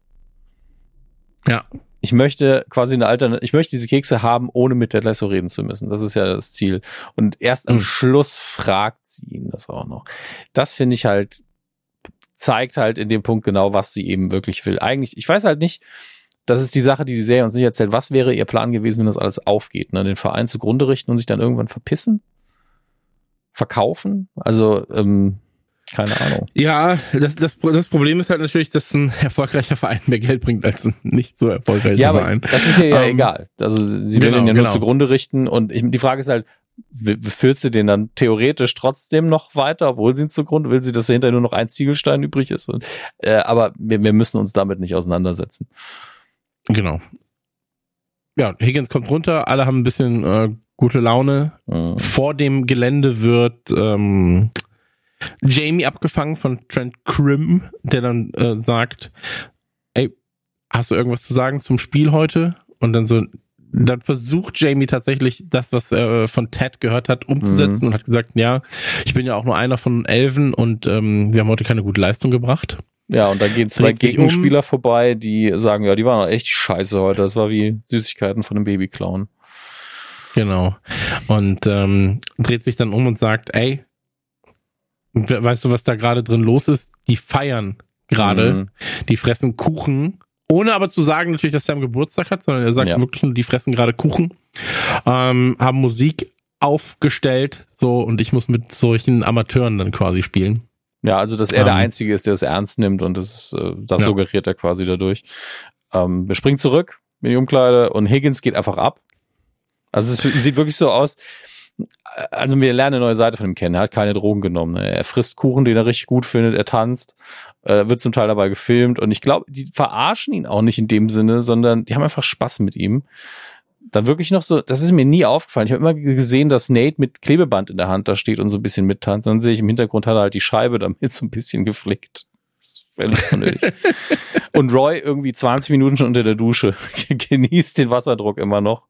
Ja ich möchte quasi eine Alternative, ich möchte diese Kekse haben, ohne mit Ted Lasso reden zu müssen. Das ist ja das Ziel. Und erst am mhm. Schluss fragt sie ihn das auch noch. Das finde ich halt, zeigt halt in dem Punkt genau, was sie eben wirklich will. Eigentlich, ich weiß halt nicht, das ist die Sache, die die Serie uns nicht erzählt. Was wäre ihr Plan gewesen, wenn das alles aufgeht? Ne? Den Verein zugrunde richten und sich dann irgendwann verpissen? Verkaufen? Also, ähm, keine Ahnung. Ja, das, das, das Problem ist halt natürlich, dass ein erfolgreicher Verein mehr Geld bringt als ein nicht so erfolgreicher ja, Verein. Aber das ist ja, ja ähm, egal. Also sie will genau, ihn ja nur genau. zugrunde richten und ich, die Frage ist halt, führt sie den dann theoretisch trotzdem noch weiter, obwohl sie ihn zugrunde, will sie, dass hinterher nur noch ein Ziegelstein übrig ist. Und, äh, aber wir, wir müssen uns damit nicht auseinandersetzen. Genau. Ja, Higgins kommt runter, alle haben ein bisschen äh, gute Laune. Mhm. Vor dem Gelände wird ähm, Jamie abgefangen von Trent Crim, der dann äh, sagt, ey, hast du irgendwas zu sagen zum Spiel heute? Und dann so, dann versucht Jamie tatsächlich das, was er von Ted gehört hat, umzusetzen mhm. und hat gesagt, ja, ich bin ja auch nur einer von Elfen und ähm, wir haben heute keine gute Leistung gebracht. Ja, und dann gehen zwei Gegenspieler um. vorbei, die sagen, ja, die waren echt scheiße heute. Das war wie Süßigkeiten von einem Babyclown. Genau. Und ähm, dreht sich dann um und sagt, ey, weißt du, was da gerade drin los ist? Die feiern gerade, mhm. die fressen Kuchen, ohne aber zu sagen natürlich, dass Sam Geburtstag hat, sondern er sagt ja. wirklich nur, die fressen gerade Kuchen, ähm, haben Musik aufgestellt, so, und ich muss mit solchen Amateuren dann quasi spielen. Ja, also dass er um, der ähm. Einzige ist, der es ernst nimmt und das, äh, das ja. suggeriert er quasi dadurch. Ähm, wir springen zurück in die Umkleide und Higgins geht einfach ab. Also es sieht wirklich so aus. Also wir lernen eine neue Seite von ihm kennen. Er hat keine Drogen genommen. Er frisst Kuchen, den er richtig gut findet. Er tanzt, äh, wird zum Teil dabei gefilmt. Und ich glaube, die verarschen ihn auch nicht in dem Sinne, sondern die haben einfach Spaß mit ihm dann wirklich noch so, das ist mir nie aufgefallen. Ich habe immer gesehen, dass Nate mit Klebeband in der Hand da steht und so ein bisschen mittanzt. Dann sehe ich im Hintergrund hat er halt die Scheibe damit so ein bisschen geflickt. Das ist völlig unnötig. und Roy irgendwie 20 Minuten schon unter der Dusche, genießt den Wasserdruck immer noch.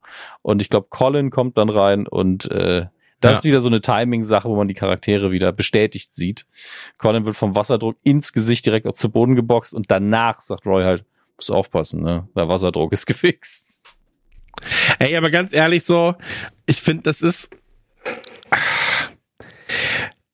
Und ich glaube, Colin kommt dann rein und äh, das ja. ist wieder so eine Timing-Sache, wo man die Charaktere wieder bestätigt sieht. Colin wird vom Wasserdruck ins Gesicht direkt auch zu Boden geboxt und danach sagt Roy halt, muss aufpassen, ne? Der Wasserdruck ist gefixt. Ey, aber ganz ehrlich so, ich finde, das ist.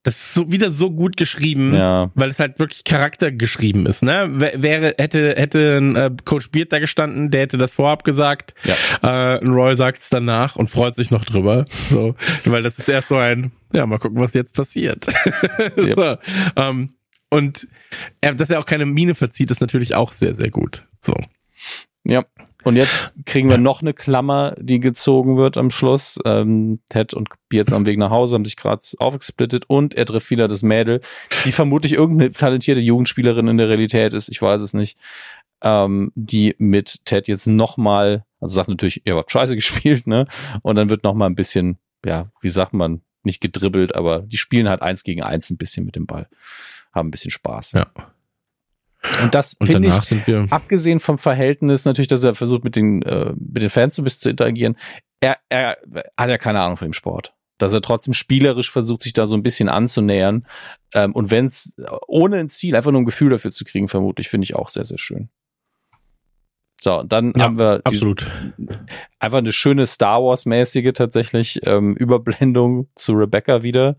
Das ist so, wieder so gut geschrieben, ja. weil es halt wirklich Charakter geschrieben ist. Ne? Wäre, hätte, hätte ein äh, Coach Beard da gestanden, der hätte das vorab gesagt. Ja. Äh, Roy sagt es danach und freut sich noch drüber. So, weil das ist erst so ein, ja, mal gucken, was jetzt passiert. so, ähm, und er, dass er auch keine Mine verzieht, ist natürlich auch sehr, sehr gut. So. Ja. Und jetzt kriegen wir noch eine Klammer, die gezogen wird am Schluss. Ähm, Ted und Beards am Weg nach Hause haben sich gerade aufgesplittet und er trifft wieder das Mädel, die vermutlich irgendeine talentierte Jugendspielerin in der Realität ist, ich weiß es nicht, ähm, die mit Ted jetzt nochmal, also sagt natürlich, ihr habt scheiße gespielt, ne? Und dann wird nochmal ein bisschen, ja, wie sagt man, nicht gedribbelt, aber die spielen halt eins gegen eins ein bisschen mit dem Ball. Haben ein bisschen Spaß. Ja. Und das finde ich, abgesehen vom Verhältnis natürlich, dass er versucht, mit den, äh, mit den Fans so ein bisschen zu interagieren, er, er hat ja keine Ahnung von dem Sport. Dass er trotzdem spielerisch versucht, sich da so ein bisschen anzunähern. Ähm, und wenn es ohne ein Ziel, einfach nur ein Gefühl dafür zu kriegen, vermutlich, finde ich auch sehr, sehr schön. So, und dann ja, haben wir absolut. einfach eine schöne Star Wars-mäßige tatsächlich ähm, Überblendung zu Rebecca wieder,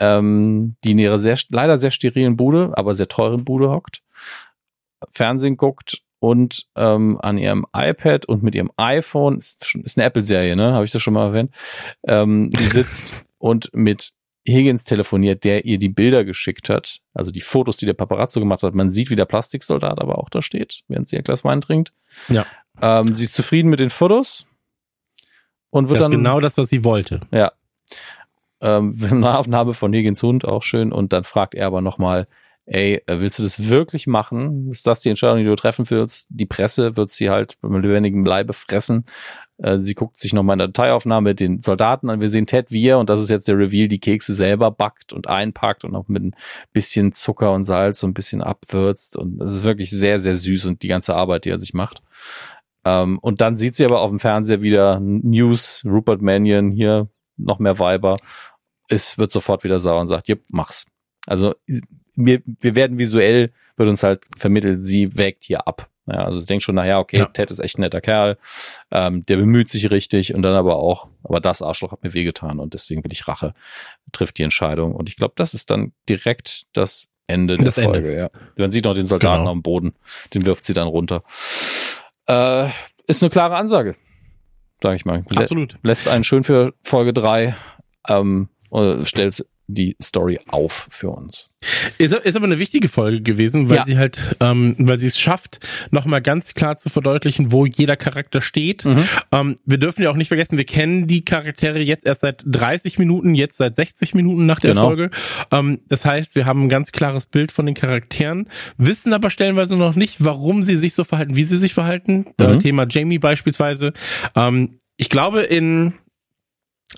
ähm, die in ihrer sehr, leider sehr sterilen Bude, aber sehr teuren Bude hockt. Fernsehen guckt und ähm, an ihrem iPad und mit ihrem iPhone, ist, ist eine Apple-Serie, ne? Habe ich das schon mal erwähnt? Ähm, die sitzt und mit Higgins telefoniert, der ihr die Bilder geschickt hat, also die Fotos, die der Paparazzo gemacht hat. Man sieht, wie der Plastiksoldat aber auch da steht, während sie ihr Glas Wein trinkt. Ja. Ähm, sie ist zufrieden mit den Fotos und wird das dann genau das, was sie wollte. Ja. Ähm, Nahaufnahme von Higgins Hund auch schön und dann fragt er aber nochmal, ey, äh, willst du das wirklich machen? Ist das die Entscheidung, die du treffen willst? Die Presse wird sie halt mit lebendigem Leibe fressen. Äh, sie guckt sich nochmal in der Dateiaufnahme den Soldaten an. Wir sehen Ted, wie er, und das ist jetzt der Reveal, die Kekse selber backt und einpackt und auch mit ein bisschen Zucker und Salz so ein bisschen abwürzt. Und es ist wirklich sehr, sehr süß und die ganze Arbeit, die er sich macht. Ähm, und dann sieht sie aber auf dem Fernseher wieder News, Rupert Mannion, hier noch mehr Weiber. Es wird sofort wieder sauer und sagt, jep, mach's. Also wir, wir werden visuell, wird uns halt vermittelt, sie wägt hier ab. Ja, also es denkt schon nachher, okay, ja. Ted ist echt ein netter Kerl, ähm, der bemüht sich richtig und dann aber auch, aber das Arschloch hat mir wehgetan und deswegen will ich Rache, trifft die Entscheidung. Und ich glaube, das ist dann direkt das Ende das der Folge. Ende. Ja. Man sieht noch den Soldaten genau. am Boden, den wirft sie dann runter. Äh, ist eine klare Ansage, sage ich mal. Absolut. Lässt einen schön für Folge drei ähm, stellt die Story auf für uns. Ist, ist aber eine wichtige Folge gewesen, weil ja. sie halt, ähm, weil sie es schafft, nochmal ganz klar zu verdeutlichen, wo jeder Charakter steht. Mhm. Ähm, wir dürfen ja auch nicht vergessen, wir kennen die Charaktere jetzt erst seit 30 Minuten, jetzt seit 60 Minuten nach der genau. Folge. Ähm, das heißt, wir haben ein ganz klares Bild von den Charakteren, wissen aber stellenweise noch nicht, warum sie sich so verhalten, wie sie sich verhalten. Mhm. Äh, Thema Jamie beispielsweise. Ähm, ich glaube, in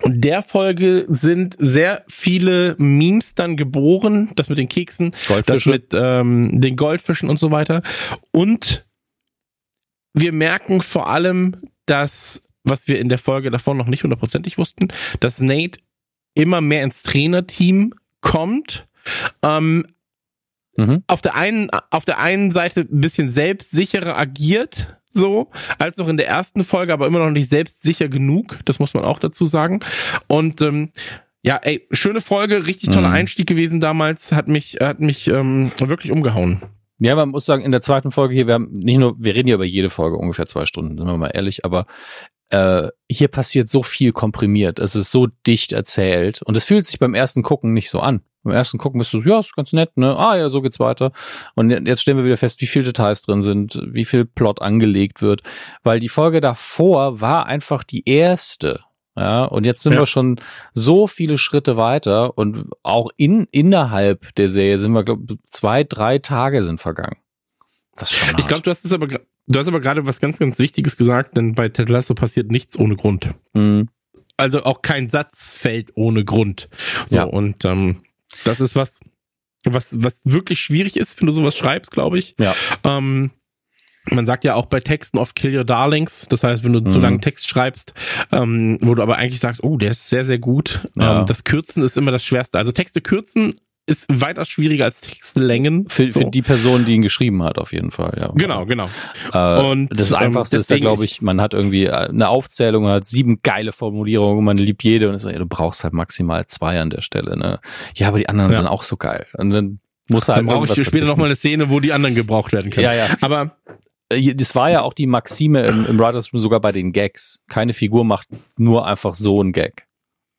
der Folge sind sehr viele Memes dann geboren, das mit den Keksen, das mit ähm, den Goldfischen und so weiter. Und wir merken vor allem, dass, was wir in der Folge davor noch nicht hundertprozentig wussten, dass Nate immer mehr ins Trainerteam kommt. Ähm, mhm. auf, der einen, auf der einen Seite ein bisschen selbstsicherer agiert, so, als noch in der ersten Folge, aber immer noch nicht selbstsicher genug. Das muss man auch dazu sagen. Und ähm, ja, ey, schöne Folge, richtig toller mhm. Einstieg gewesen damals, hat mich, hat mich ähm, wirklich umgehauen. Ja, man muss sagen, in der zweiten Folge hier, wir haben nicht nur, wir reden ja über jede Folge ungefähr zwei Stunden, sind wir mal ehrlich, aber äh, hier passiert so viel komprimiert. Es ist so dicht erzählt und es fühlt sich beim ersten Gucken nicht so an. Beim ersten Gucken bist du, ja, ist ganz nett, ne? Ah ja, so geht's weiter. Und jetzt stellen wir wieder fest, wie viele Details drin sind, wie viel Plot angelegt wird, weil die Folge davor war einfach die erste. Ja, und jetzt sind ja. wir schon so viele Schritte weiter und auch in, innerhalb der Serie sind wir, glaube zwei, drei Tage sind vergangen. Das ist schon ich glaube, du hast es aber, du hast aber gerade was ganz, ganz Wichtiges gesagt, denn bei Ted Lasso passiert nichts ohne Grund. Mhm. Also auch kein Satz fällt ohne Grund. So, ja. und ähm, das ist was, was, was wirklich schwierig ist, wenn du sowas schreibst, glaube ich. Ja. Ähm, man sagt ja auch bei Texten oft kill your darlings. Das heißt, wenn du mhm. zu langen Text schreibst, ähm, wo du aber eigentlich sagst, oh, der ist sehr, sehr gut. Ja. Ähm, das Kürzen ist immer das Schwerste. Also Texte kürzen ist weitaus schwieriger als Textlängen. Für, so. für die Person, die ihn geschrieben hat, auf jeden Fall, ja. Genau, genau. Äh, und das ähm, Einfachste ist da, glaube ich, man hat irgendwie äh, eine Aufzählung, hat sieben geile Formulierungen, man liebt jede und ist so, ja, du brauchst halt maximal zwei an der Stelle, ne? Ja, aber die anderen ja. sind auch so geil. Und dann muss halt dann brauche ich später nochmal eine Szene, wo die anderen gebraucht werden können. Ja, ja. Aber äh, das war ja auch die Maxime im, im Writers Room sogar bei den Gags. Keine Figur macht nur einfach so einen Gag.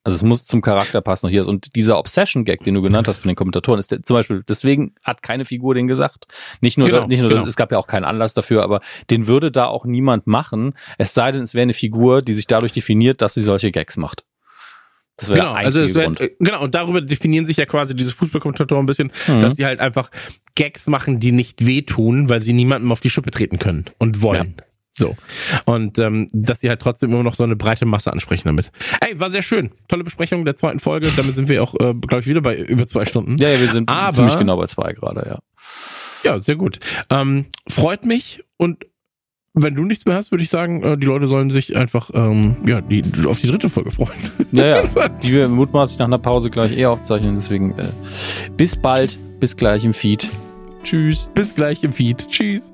Also es muss zum Charakter passen und hier ist. Und dieser Obsession-Gag, den du genannt hast von den Kommentatoren, ist der, zum Beispiel, deswegen hat keine Figur den gesagt. Nicht nur, genau, nicht nur, genau. es gab ja auch keinen Anlass dafür, aber den würde da auch niemand machen. Es sei denn, es wäre eine Figur, die sich dadurch definiert, dass sie solche Gags macht. Das wäre genau, der also einzige also wär, Grund. Genau, und darüber definieren sich ja quasi diese Fußballkommentatoren ein bisschen, mhm. dass sie halt einfach Gags machen, die nicht wehtun, weil sie niemandem auf die Schuppe treten können und wollen. Ja. So. Und ähm, dass sie halt trotzdem immer noch so eine breite Masse ansprechen damit. Ey, war sehr schön. Tolle Besprechung der zweiten Folge. Damit sind wir auch, äh, glaube ich, wieder bei über zwei Stunden. Ja, ja wir sind Aber, ziemlich genau bei zwei gerade, ja. Ja, sehr gut. Ähm, freut mich und wenn du nichts mehr hast, würde ich sagen, äh, die Leute sollen sich einfach ähm, ja, die, auf die dritte Folge freuen. Ja, ja. Die wir mutmaßlich nach einer Pause gleich eher aufzeichnen. Deswegen äh, bis bald, bis gleich im Feed. Tschüss. Bis gleich im Feed. Tschüss.